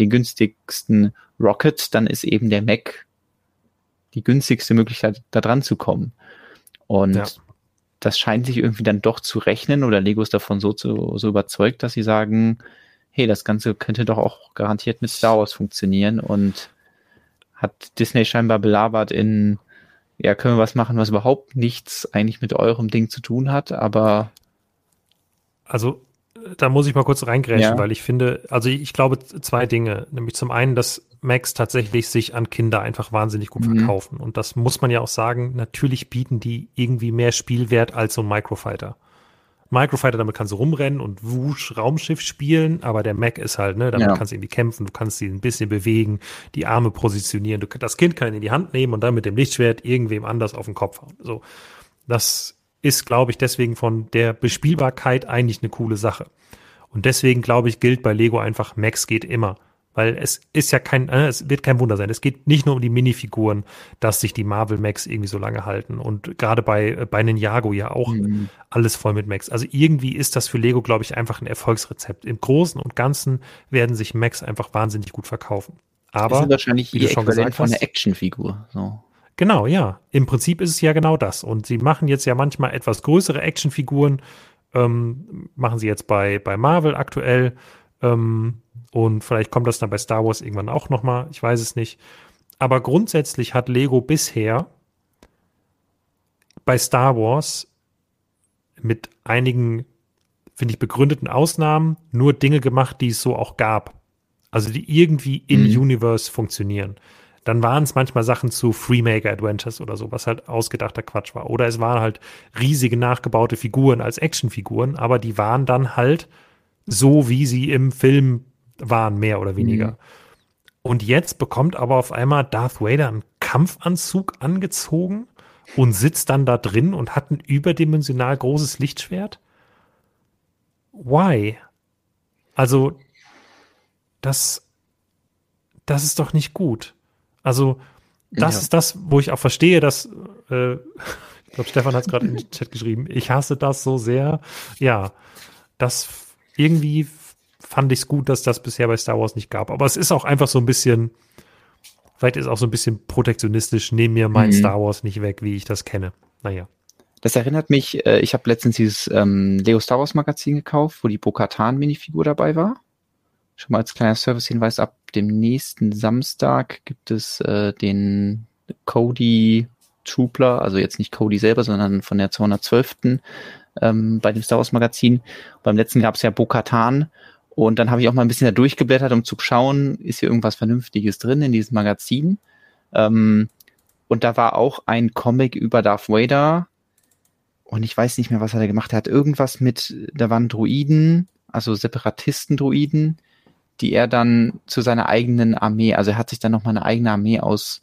den günstigsten Rocket, dann ist eben der Mac die günstigste Möglichkeit, da dran zu kommen. Und ja. das scheint sich irgendwie dann doch zu rechnen oder Lego ist davon so, zu, so überzeugt, dass sie sagen, hey, das Ganze könnte doch auch garantiert mit Star Wars funktionieren und hat Disney scheinbar belabert in, ja, können wir was machen, was überhaupt nichts eigentlich mit eurem Ding zu tun hat, aber. Also, da muss ich mal kurz reingrätschen, ja. weil ich finde, also ich glaube zwei Dinge, nämlich zum einen, dass Max tatsächlich sich an Kinder einfach wahnsinnig gut mhm. verkaufen. Und das muss man ja auch sagen, natürlich bieten die irgendwie mehr Spielwert als so ein Microfighter. Microfighter, damit kannst du rumrennen und Wusch Raumschiff spielen, aber der Mac ist halt, ne, damit ja. kannst du irgendwie kämpfen, du kannst sie ein bisschen bewegen, die Arme positionieren, du, das Kind kann ihn in die Hand nehmen und dann mit dem Lichtschwert irgendwem anders auf den Kopf hauen. So. Das ist, glaube ich, deswegen von der Bespielbarkeit eigentlich eine coole Sache. Und deswegen, glaube ich, gilt bei Lego einfach, Max geht immer. Weil es ist ja kein, äh, es wird kein Wunder sein. Es geht nicht nur um die Minifiguren, dass sich die Marvel Max irgendwie so lange halten. Und gerade bei, äh, bei Ninjago ja auch mhm. alles voll mit Max. Also irgendwie ist das für Lego, glaube ich, einfach ein Erfolgsrezept. Im Großen und Ganzen werden sich Max einfach wahnsinnig gut verkaufen. Aber das ist wahrscheinlich wie du schon gesagt von einer Actionfigur. So. Genau, ja. Im Prinzip ist es ja genau das. Und sie machen jetzt ja manchmal etwas größere Actionfiguren. Ähm, machen sie jetzt bei, bei Marvel aktuell. Ähm, und vielleicht kommt das dann bei Star Wars irgendwann auch nochmal, ich weiß es nicht. Aber grundsätzlich hat Lego bisher bei Star Wars mit einigen, finde ich, begründeten Ausnahmen nur Dinge gemacht, die es so auch gab. Also die irgendwie in mhm. Universe funktionieren. Dann waren es manchmal Sachen zu Freemaker Adventures oder so, was halt ausgedachter Quatsch war. Oder es waren halt riesige nachgebaute Figuren als Actionfiguren, aber die waren dann halt so, wie sie im Film waren, mehr oder weniger. Mhm. Und jetzt bekommt aber auf einmal Darth Vader einen Kampfanzug angezogen und sitzt dann da drin und hat ein überdimensional großes Lichtschwert. Why? Also, das, das ist doch nicht gut. Also, das ja. ist das, wo ich auch verstehe, dass, äh, *laughs* ich glaube, Stefan hat es gerade in den Chat geschrieben, ich hasse das so sehr. Ja, das irgendwie fand ich es gut, dass das bisher bei Star Wars nicht gab. Aber es ist auch einfach so ein bisschen, vielleicht ist auch so ein bisschen protektionistisch, nehm mir mein mhm. Star Wars nicht weg, wie ich das kenne. Naja. Das erinnert mich, äh, ich habe letztens dieses ähm, Leo Star Wars Magazin gekauft, wo die Bo-Katan Minifigur dabei war. Schon mal als kleiner Service-Hinweis, ab dem nächsten Samstag gibt es äh, den Cody Troopler, also jetzt nicht Cody selber, sondern von der 212. Ähm, bei dem Star Wars Magazin. Beim letzten gab es ja Bo-Katan und dann habe ich auch mal ein bisschen da durchgeblättert, um zu schauen, ist hier irgendwas Vernünftiges drin in diesem Magazin. Ähm, und da war auch ein Comic über Darth Vader, und ich weiß nicht mehr, was er gemacht. Er hat irgendwas mit, da waren Druiden, also Separatisten-Druiden, die er dann zu seiner eigenen Armee, also er hat sich dann nochmal eine eigene Armee aus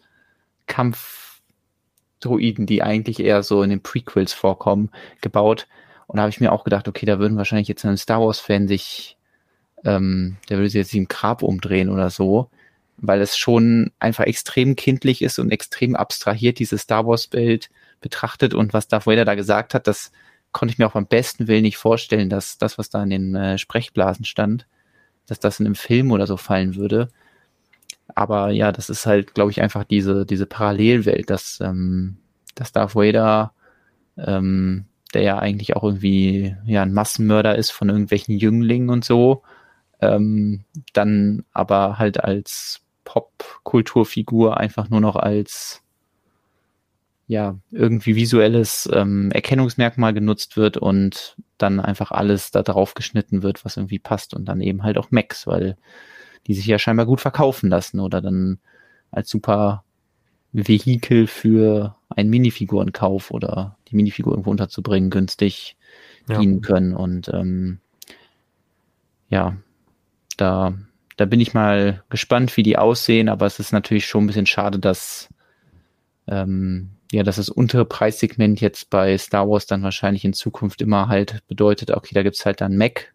Kampfdruiden, die eigentlich eher so in den Prequels vorkommen, gebaut. Und da habe ich mir auch gedacht, okay, da würden wahrscheinlich jetzt ein Star Wars-Fan sich, ähm, der würde sich jetzt im Grab umdrehen oder so, weil es schon einfach extrem kindlich ist und extrem abstrahiert, diese Star Wars-Welt betrachtet. Und was Darth Vader da gesagt hat, das konnte ich mir auch beim besten Willen nicht vorstellen, dass das, was da in den äh, Sprechblasen stand, dass das in einem Film oder so fallen würde. Aber ja, das ist halt, glaube ich, einfach diese, diese Parallelwelt, dass, ähm, dass Darth Vader, ähm, der ja eigentlich auch irgendwie ja ein Massenmörder ist von irgendwelchen Jünglingen und so, ähm, dann aber halt als Popkulturfigur einfach nur noch als ja irgendwie visuelles ähm, Erkennungsmerkmal genutzt wird und dann einfach alles da drauf geschnitten wird, was irgendwie passt und dann eben halt auch Max, weil die sich ja scheinbar gut verkaufen lassen oder dann als super Vehikel für einen Minifigurenkauf oder die Minifigur irgendwo unterzubringen günstig ja. dienen können und ähm, ja, da da bin ich mal gespannt, wie die aussehen, aber es ist natürlich schon ein bisschen schade, dass ähm, ja, dass das untere Preissegment jetzt bei Star Wars dann wahrscheinlich in Zukunft immer halt bedeutet, okay, da gibt's halt dann Mac.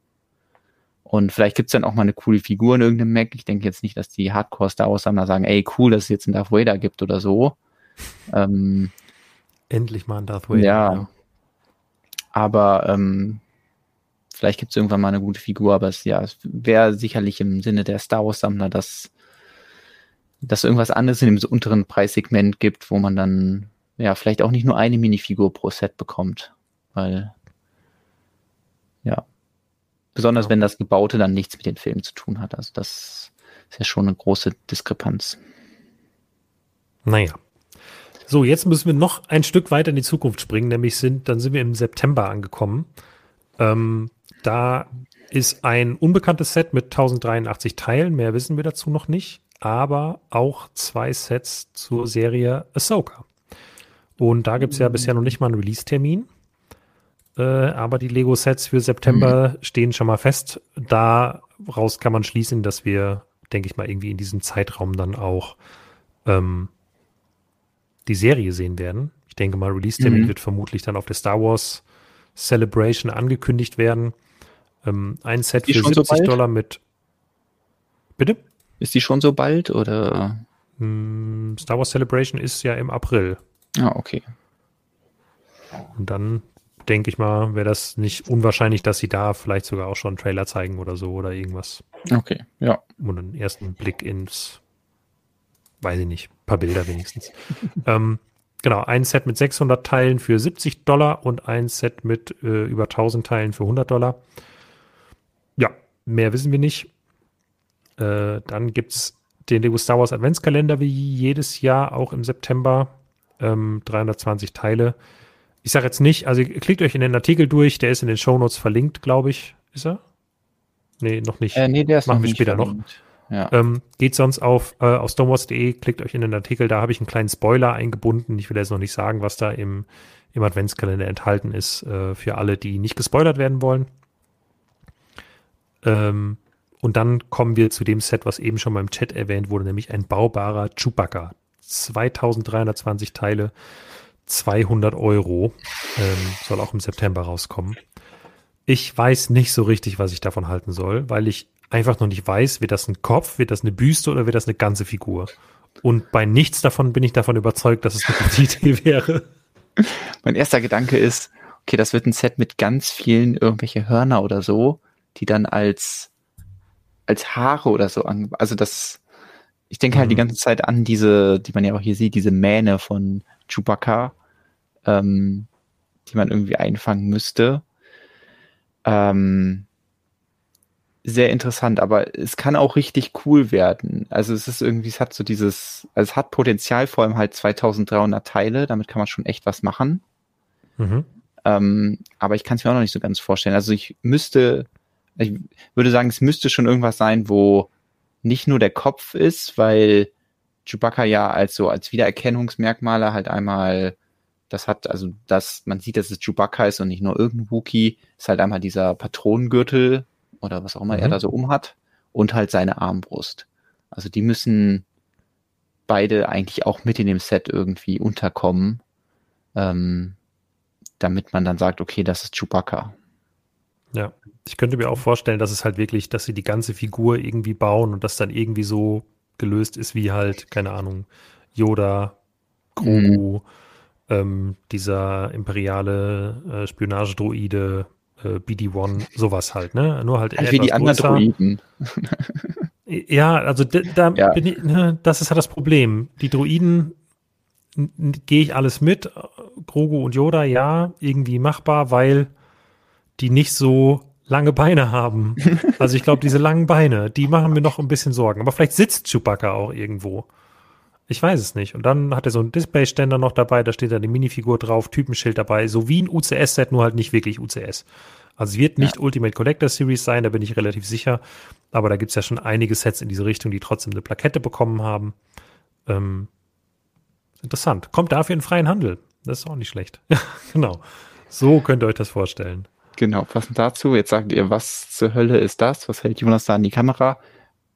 Und vielleicht gibt's dann auch mal eine coole Figur in irgendeinem Mac. Ich denke jetzt nicht, dass die Hardcore Star Wars Sammler sagen, ey, cool, dass es jetzt einen Darth Vader gibt oder so. *laughs* Ähm, Endlich mal ein Darth Vader. Ja. ja. Aber ähm, vielleicht gibt's irgendwann mal eine gute Figur, aber es ja, es wäre sicherlich im Sinne der Star Wars Sammler, dass dass irgendwas anderes in dem unteren Preissegment gibt, wo man dann ja, vielleicht auch nicht nur eine Minifigur pro Set bekommt. Weil, ja. Besonders ja. wenn das Gebaute dann nichts mit den Filmen zu tun hat. Also das ist ja schon eine große Diskrepanz. Naja. So, jetzt müssen wir noch ein Stück weiter in die Zukunft springen, nämlich sind, dann sind wir im September angekommen. Ähm, da ist ein unbekanntes Set mit 1083 Teilen, mehr wissen wir dazu noch nicht, aber auch zwei Sets zur Serie Ahsoka. Und da gibt es ja bisher noch nicht mal einen Release-Termin. Äh, aber die Lego-Sets für September mhm. stehen schon mal fest. Daraus kann man schließen, dass wir, denke ich mal, irgendwie in diesem Zeitraum dann auch ähm, die Serie sehen werden. Ich denke mal, Release-Termin mhm. wird vermutlich dann auf der Star Wars Celebration angekündigt werden. Ähm, ein Set für 70 so Dollar mit. Bitte? Ist die schon so bald oder? Hm, Star Wars Celebration ist ja im April. Ah, okay. Und dann denke ich mal, wäre das nicht unwahrscheinlich, dass sie da vielleicht sogar auch schon einen Trailer zeigen oder so oder irgendwas. Okay, ja. Und einen ersten Blick ins, weiß ich nicht, paar Bilder wenigstens. *laughs* ähm, genau, ein Set mit 600 Teilen für 70 Dollar und ein Set mit äh, über 1000 Teilen für 100 Dollar. Ja, mehr wissen wir nicht. Äh, dann gibt es den Lego Star Wars Adventskalender wie jedes Jahr, auch im September ähm, 320 Teile. Ich sage jetzt nicht, also klickt euch in den Artikel durch, der ist in den Shownotes verlinkt, glaube ich. Ist er? Nee, noch nicht. Äh, nee, der ist Machen wir später verlinkt. noch. Ja. Ähm, geht sonst auf, äh, auf stonewars.de, klickt euch in den Artikel, da habe ich einen kleinen Spoiler eingebunden. Ich will jetzt noch nicht sagen, was da im, im Adventskalender enthalten ist, äh, für alle, die nicht gespoilert werden wollen. Ähm, und dann kommen wir zu dem Set, was eben schon beim Chat erwähnt wurde, nämlich ein baubarer Chewbacca. 2320 Teile, 200 Euro. Ähm, soll auch im September rauskommen. Ich weiß nicht so richtig, was ich davon halten soll, weil ich einfach noch nicht weiß, wird das ein Kopf, wird das eine Büste oder wird das eine ganze Figur? Und bei nichts davon bin ich davon überzeugt, dass es eine gute *laughs* Idee wäre. Mein erster Gedanke ist, okay, das wird ein Set mit ganz vielen irgendwelche Hörner oder so, die dann als als Haare oder so an, also das ich denke halt die mhm. ganze Zeit an diese, die man ja auch hier sieht, diese Mähne von Chewbacca, ähm, die man irgendwie einfangen müsste. Ähm, sehr interessant, aber es kann auch richtig cool werden. Also es ist irgendwie, es hat so dieses, also es hat Potenzial, vor allem halt 2300 Teile, damit kann man schon echt was machen. Mhm. Ähm, aber ich kann es mir auch noch nicht so ganz vorstellen. Also ich müsste, ich würde sagen, es müsste schon irgendwas sein, wo nicht nur der Kopf ist, weil Chewbacca ja als so als Wiedererkennungsmerkmale halt einmal das hat, also das, man sieht, dass es Chewbacca ist und nicht nur irgendein Wookie, ist halt einmal dieser Patronengürtel oder was auch immer mhm. er da so umhat und halt seine Armbrust. Also die müssen beide eigentlich auch mit in dem Set irgendwie unterkommen, ähm, damit man dann sagt, okay, das ist Chewbacca. Ja, ich könnte mir auch vorstellen, dass es halt wirklich, dass sie die ganze Figur irgendwie bauen und das dann irgendwie so gelöst ist, wie halt, keine Ahnung, Yoda, Grogu, mhm. ähm, dieser imperiale äh, Spionagedroide, äh, BD-1, sowas halt, ne? Nur halt also wie die anderen Droiden. ja, also da ja. bin ich, ne, das ist halt das Problem. Die Droiden gehe ich alles mit. Grogu und Yoda, ja, irgendwie machbar, weil die nicht so lange Beine haben. *laughs* Also ich glaube, diese langen Beine, die machen mir noch ein bisschen Sorgen. Aber vielleicht sitzt Chewbacca auch irgendwo. Ich weiß es nicht. Und dann hat er so einen Displayständer noch dabei, da steht da die Minifigur drauf, Typenschild dabei, so wie ein UCS-Set, nur halt nicht wirklich UCS. Also es wird nicht ja. Ultimate Collector Series sein, da bin ich relativ sicher. Aber da gibt es ja schon einige Sets in diese Richtung, die trotzdem eine Plakette bekommen haben. Ähm, interessant. Kommt dafür in freien Handel. Das ist auch nicht schlecht. *laughs* genau. So könnt ihr euch das vorstellen. Genau, passend dazu, jetzt sagt ihr, was zur Hölle ist das? Was hält Jonas da an die Kamera?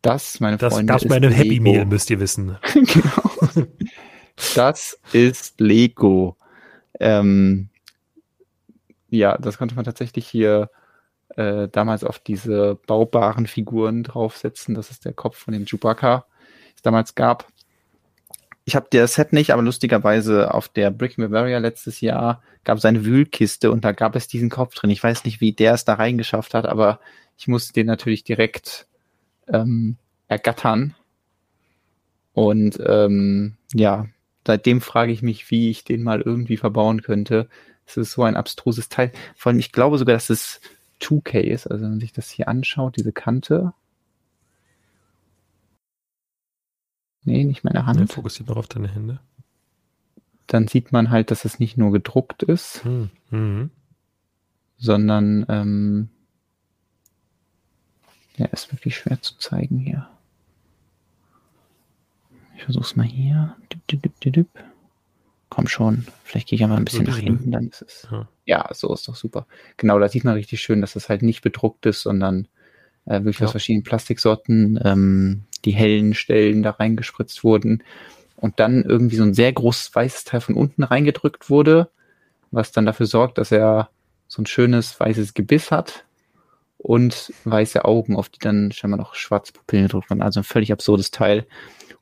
Das, meine das Freunde, das ist meine Happy Meal, müsst ihr wissen. *laughs* genau. Das ist Lego. Ähm, ja, das konnte man tatsächlich hier äh, damals auf diese baubaren Figuren draufsetzen. Das ist der Kopf von dem Chewbacca, es damals gab. Ich habe das Set nicht, aber lustigerweise auf der Brick Bavaria letztes Jahr gab es eine Wühlkiste und da gab es diesen Kopf drin. Ich weiß nicht, wie der es da reingeschafft hat, aber ich musste den natürlich direkt ähm, ergattern. Und ähm, ja, seitdem frage ich mich, wie ich den mal irgendwie verbauen könnte. Es ist so ein abstruses Teil. Vor allem, ich glaube sogar, dass es 2K ist. Also wenn man sich das hier anschaut, diese Kante. Nee, nicht meine Hand. Ja, fokussiert noch auf deine Hände. Dann sieht man halt, dass es nicht nur gedruckt ist, hm. mhm. sondern ähm, ja, ist wirklich schwer zu zeigen hier. Ich versuch's mal hier. Dip, dip, dip, Komm schon, vielleicht gehe ich einfach ein bisschen nach hinten, dann ist es. Ja. ja. so ist doch super. Genau, da sieht man richtig schön, dass es halt nicht bedruckt ist, sondern äh, wirklich ja. aus verschiedenen Plastiksorten ähm, die hellen Stellen da reingespritzt wurden und dann irgendwie so ein sehr großes weißes Teil von unten reingedrückt wurde, was dann dafür sorgt, dass er so ein schönes weißes Gebiss hat und weiße Augen, auf die dann scheinbar noch schwarze Pupillen gedruckt werden. Also ein völlig absurdes Teil.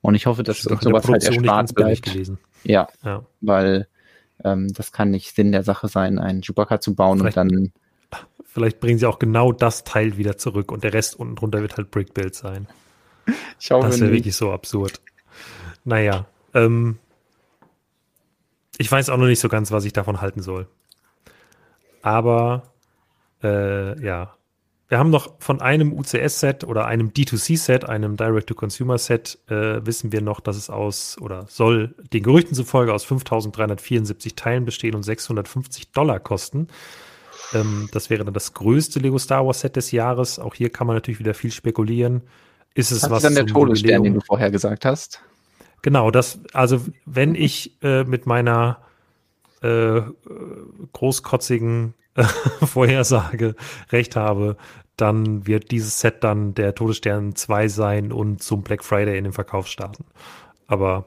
Und ich hoffe, dass uns sowas halt erspart bleibt. Gewesen. Ja, ja, weil ähm, das kann nicht Sinn der Sache sein, einen Chewbacca zu bauen vielleicht, und dann. Vielleicht bringen sie auch genau das Teil wieder zurück und der Rest unten drunter wird halt Brickbuild sein. Ich hoffe, das wäre wirklich so absurd. Naja, ähm, ich weiß auch noch nicht so ganz, was ich davon halten soll. Aber äh, ja, wir haben noch von einem UCS-Set oder einem D2C-Set, einem Direct-to-Consumer-Set, äh, wissen wir noch, dass es aus oder soll den Gerüchten zufolge aus 5374 Teilen bestehen und 650 Dollar kosten. Ähm, das wäre dann das größte Lego Star Wars Set des Jahres. Auch hier kann man natürlich wieder viel spekulieren. Ist es das was? Ist dann der Todesstern, den du vorher gesagt hast? Genau, das, also wenn ich äh, mit meiner äh, großkotzigen *laughs* Vorhersage recht habe, dann wird dieses Set dann der Todesstern 2 sein und zum Black Friday in den Verkauf starten. Aber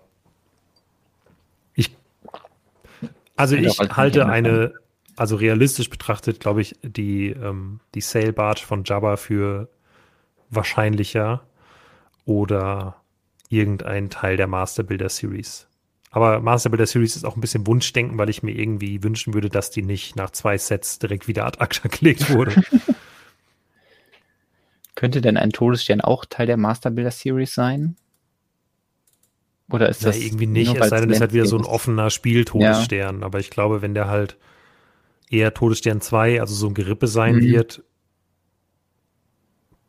ich, also ich halte eine, also realistisch betrachtet, glaube ich, die, ähm, die Sale Barge von Jabba für wahrscheinlicher oder irgendein Teil der Master Builder Series. Aber Master Builder Series ist auch ein bisschen Wunschdenken, weil ich mir irgendwie wünschen würde, dass die nicht nach zwei Sets direkt wieder ad acta *laughs* gelegt wurde. *laughs* Könnte denn ein Todesstern auch Teil der Master Builder Series sein? Oder ist das. Ja, irgendwie nicht, es sei denn, es ist halt wieder so ein offener Spiel-Todesstern. Ja. Aber ich glaube, wenn der halt eher Todesstern 2, also so ein Gerippe sein mhm. wird,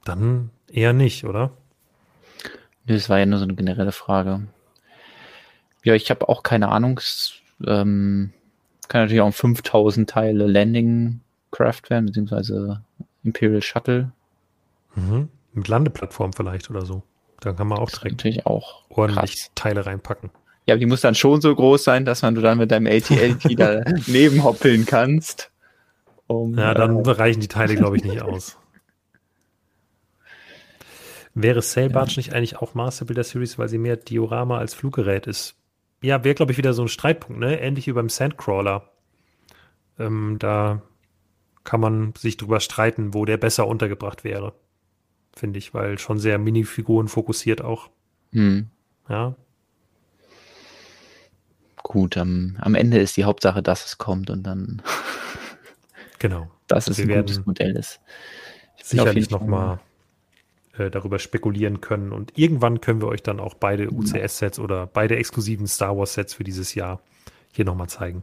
dann eher nicht, oder? Das war ja nur so eine generelle Frage. Ja, ich habe auch keine Ahnung. Es, ähm, kann natürlich auch 5000 Teile Landing Craft werden, beziehungsweise Imperial Shuttle. Mhm. Mit Landeplattform vielleicht oder so. Dann kann man auch direkt natürlich auch ordentlich krass. Teile reinpacken. Ja, die muss dann schon so groß sein, dass man du dann mit deinem ATLT da *laughs* nebenhoppeln kannst. Um, ja, dann äh, reichen die Teile, glaube ich, nicht aus. Wäre Sailbarge ja. nicht eigentlich auch Master Builder Series, weil sie mehr Diorama als Fluggerät ist? Ja, wäre, glaube ich, wieder so ein Streitpunkt, ne? Ähnlich wie beim Sandcrawler. Ähm, da kann man sich drüber streiten, wo der besser untergebracht wäre. Finde ich, weil schon sehr Minifiguren fokussiert auch. Hm. Ja. Gut, am, am Ende ist die Hauptsache, dass es kommt und dann. genau. *laughs* Dass es ein gutes Modell ist. Ich sicherlich nochmal äh, darüber spekulieren können. Und irgendwann können wir euch dann auch beide UCS-Sets oder beide exklusiven Star Wars-Sets für dieses Jahr hier nochmal zeigen.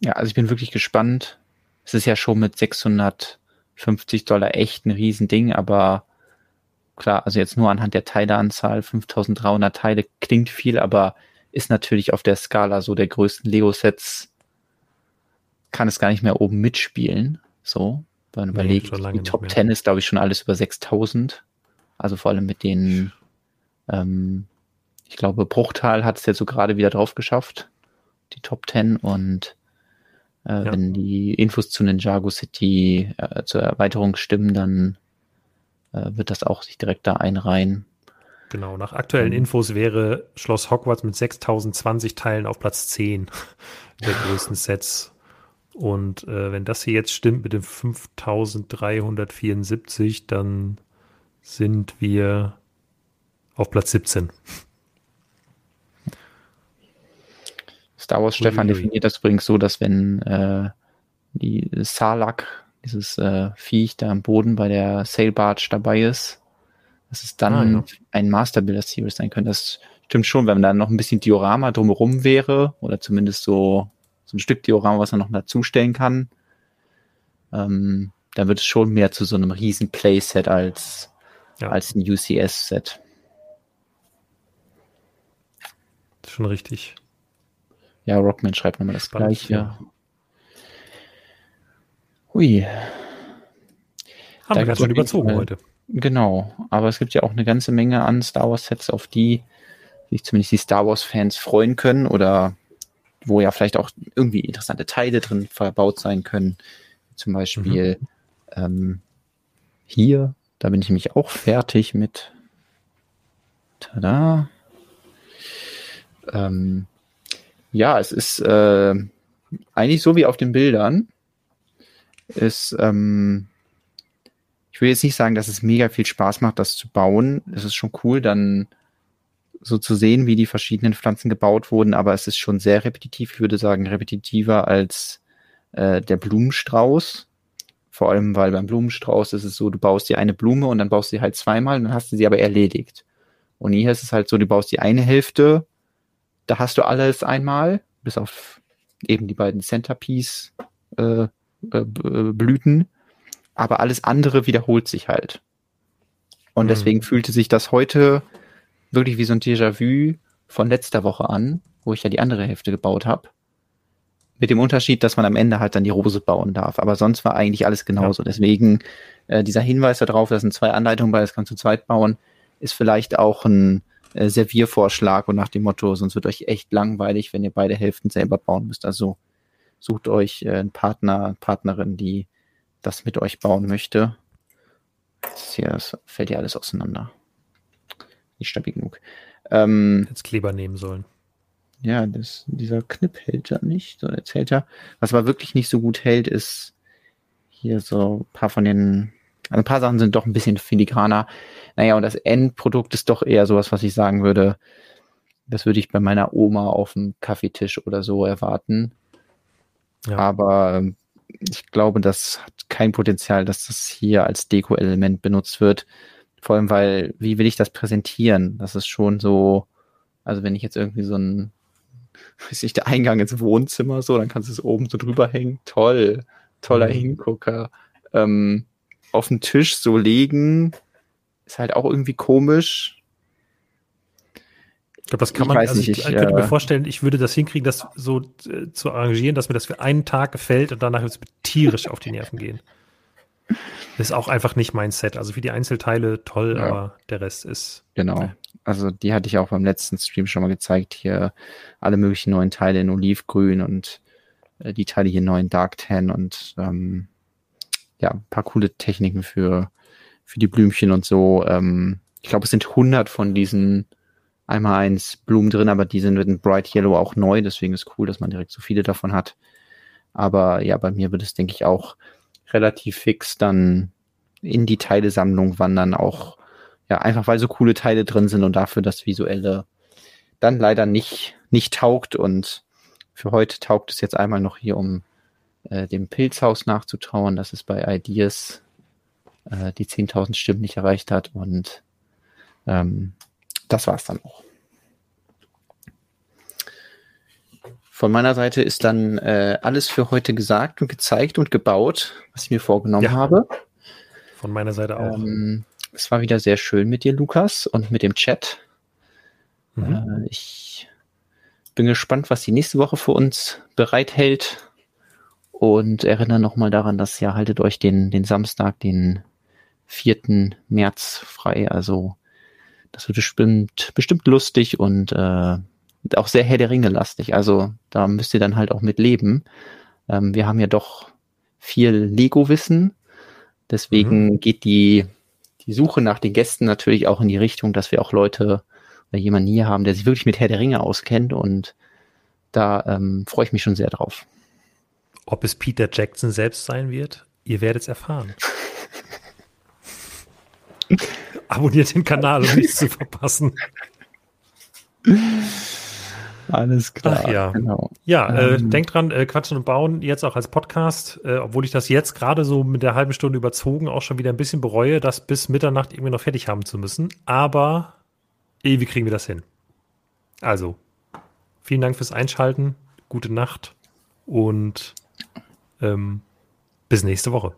Ja, also ich bin wirklich gespannt. Es ist ja schon mit 650 Dollar echt ein Riesending, aber klar, also jetzt nur anhand der Teileanzahl, 5300 Teile klingt viel, aber ist natürlich auf der Skala so der größten Lego-Sets, kann es gar nicht mehr oben mitspielen. So, wenn man nee, überlegt, die Top 10 ist, glaube ich, schon alles über 6000. Also vor allem mit den, ähm, ich glaube, Bruchtal hat es jetzt so gerade wieder drauf geschafft, die Top 10 und äh, ja. wenn die Infos zu Ninjago City äh, zur Erweiterung stimmen, dann äh, wird das auch sich direkt da einreihen. Genau, nach aktuellen. Infos wäre Schloss Hogwarts mit 6020 Teilen auf Platz 10 *laughs* der größten Sets. Und äh, wenn das hier jetzt stimmt mit den 5374, dann sind wir auf Platz 17. Star Wars Stefan definiert das übrigens so, dass wenn äh, die Salak, dieses äh, Viech da am Boden bei der Sail Barge dabei ist, dass es dann ah, ja. ein Master Builder Series sein könnte. Das stimmt schon, wenn da noch ein bisschen Diorama drumherum wäre oder zumindest so, so ein Stück Diorama, was man noch dazustellen kann, ähm, dann wird es schon mehr zu so einem riesen Playset als ja. als ein UCS-Set. Schon richtig. Ja, Rockman schreibt nochmal das Spannend, gleiche. Ja. Hui. Haben da wir gerade schon überzogen Fall, heute. Genau, aber es gibt ja auch eine ganze Menge an Star Wars-Sets, auf die sich zumindest die Star Wars-Fans freuen können oder wo ja vielleicht auch irgendwie interessante Teile drin verbaut sein können. Zum Beispiel mhm. ähm, hier da bin ich nämlich auch fertig mit. Tada. Ähm, ja, es ist äh, eigentlich so wie auf den Bildern. Ist, ähm, ich will jetzt nicht sagen, dass es mega viel Spaß macht, das zu bauen. Es ist schon cool, dann so zu sehen, wie die verschiedenen Pflanzen gebaut wurden, aber es ist schon sehr repetitiv. Ich würde sagen, repetitiver als äh, der Blumenstrauß. Vor allem, weil beim Blumenstrauß ist es so, du baust dir eine Blume und dann baust du sie halt zweimal, dann hast du sie aber erledigt. Und hier ist es halt so, du baust die eine Hälfte, da hast du alles einmal, bis auf eben die beiden Centerpiece äh, äh, Blüten, aber alles andere wiederholt sich halt. Und mhm. deswegen fühlte sich das heute wirklich wie so ein Déjà-vu von letzter Woche an, wo ich ja die andere Hälfte gebaut habe. Mit dem Unterschied, dass man am Ende halt dann die Rose bauen darf. Aber sonst war eigentlich alles genauso. Ja. Deswegen äh, dieser Hinweis darauf, dass sind zwei Anleitungen bei, das kannst du zweit bauen, ist vielleicht auch ein äh, Serviervorschlag und nach dem Motto, sonst wird euch echt langweilig, wenn ihr beide Hälften selber bauen müsst. Also sucht euch äh, einen Partner, Partnerin, die das mit euch bauen möchte. Das hier das fällt ja alles auseinander. Nicht stabil genug. Ähm, Jetzt Kleber nehmen sollen ja, das, dieser Knipp hält ja nicht. So, jetzt hält er. Was aber wirklich nicht so gut hält, ist hier so ein paar von den, also ein paar Sachen sind doch ein bisschen filigraner. Naja, und das Endprodukt ist doch eher sowas, was ich sagen würde, das würde ich bei meiner Oma auf dem Kaffeetisch oder so erwarten. Ja. Aber ähm, ich glaube, das hat kein Potenzial, dass das hier als Deko-Element benutzt wird. Vor allem, weil, wie will ich das präsentieren? Das ist schon so, also wenn ich jetzt irgendwie so ein weiß ich, der Eingang ins Wohnzimmer, so, dann kannst du es oben so drüber hängen. Toll, toller mhm. Hingucker. Ähm, auf den Tisch so legen, ist halt auch irgendwie komisch. Ich glaube, das kann ich man, also nicht, ich, ich könnte äh, mir vorstellen, ich würde das hinkriegen, das so äh, zu arrangieren, dass mir das für einen Tag gefällt und danach wird es tierisch auf die Nerven gehen. Das ist auch einfach nicht mein Set. Also für die Einzelteile toll, ja. aber der Rest ist. Genau. Also die hatte ich auch beim letzten Stream schon mal gezeigt. Hier alle möglichen neuen Teile in Olivgrün und äh, die Teile hier neu in Dark Tan und ähm, ja, ein paar coole Techniken für, für die Blümchen und so. Ähm, ich glaube, es sind 100 von diesen einmal eins Blumen drin, aber die sind mit dem Bright Yellow auch neu, deswegen ist cool, dass man direkt so viele davon hat. Aber ja, bei mir wird es, denke ich, auch relativ fix dann in die Teilesammlung wandern, auch ja, einfach weil so coole Teile drin sind und dafür das Visuelle dann leider nicht, nicht taugt. Und für heute taugt es jetzt einmal noch hier, um äh, dem Pilzhaus nachzutrauen, dass es bei Ideas äh, die 10.000 Stimmen nicht erreicht hat. Und ähm, das war's dann auch. Von meiner Seite ist dann äh, alles für heute gesagt und gezeigt und gebaut, was ich mir vorgenommen ja, habe. Von meiner Seite auch. Ähm, es war wieder sehr schön mit dir, Lukas, und mit dem Chat. Mhm. Äh, ich bin gespannt, was die nächste Woche für uns bereithält. Und erinnere nochmal daran, dass ihr haltet euch den, den Samstag, den 4. März frei. Also das wird bestimmt, bestimmt lustig und äh, auch sehr Herr der Ringe lastig. Also da müsst ihr dann halt auch mit leben. Ähm, wir haben ja doch viel Lego-Wissen. Deswegen mhm. geht die, die Suche nach den Gästen natürlich auch in die Richtung, dass wir auch Leute oder jemanden hier haben, der sich wirklich mit Herr der Ringe auskennt. Und da ähm, freue ich mich schon sehr drauf. Ob es Peter Jackson selbst sein wird, ihr werdet es erfahren. *laughs* Abonniert den Kanal, um nichts zu verpassen. *laughs* Alles klar. Ach ja. Genau. Ja, äh, ähm, denkt dran, äh, Quatschen und Bauen jetzt auch als Podcast, äh, obwohl ich das jetzt gerade so mit der halben Stunde überzogen auch schon wieder ein bisschen bereue, das bis Mitternacht irgendwie noch fertig haben zu müssen. Aber irgendwie kriegen wir das hin. Also, vielen Dank fürs Einschalten, gute Nacht und ähm, bis nächste Woche.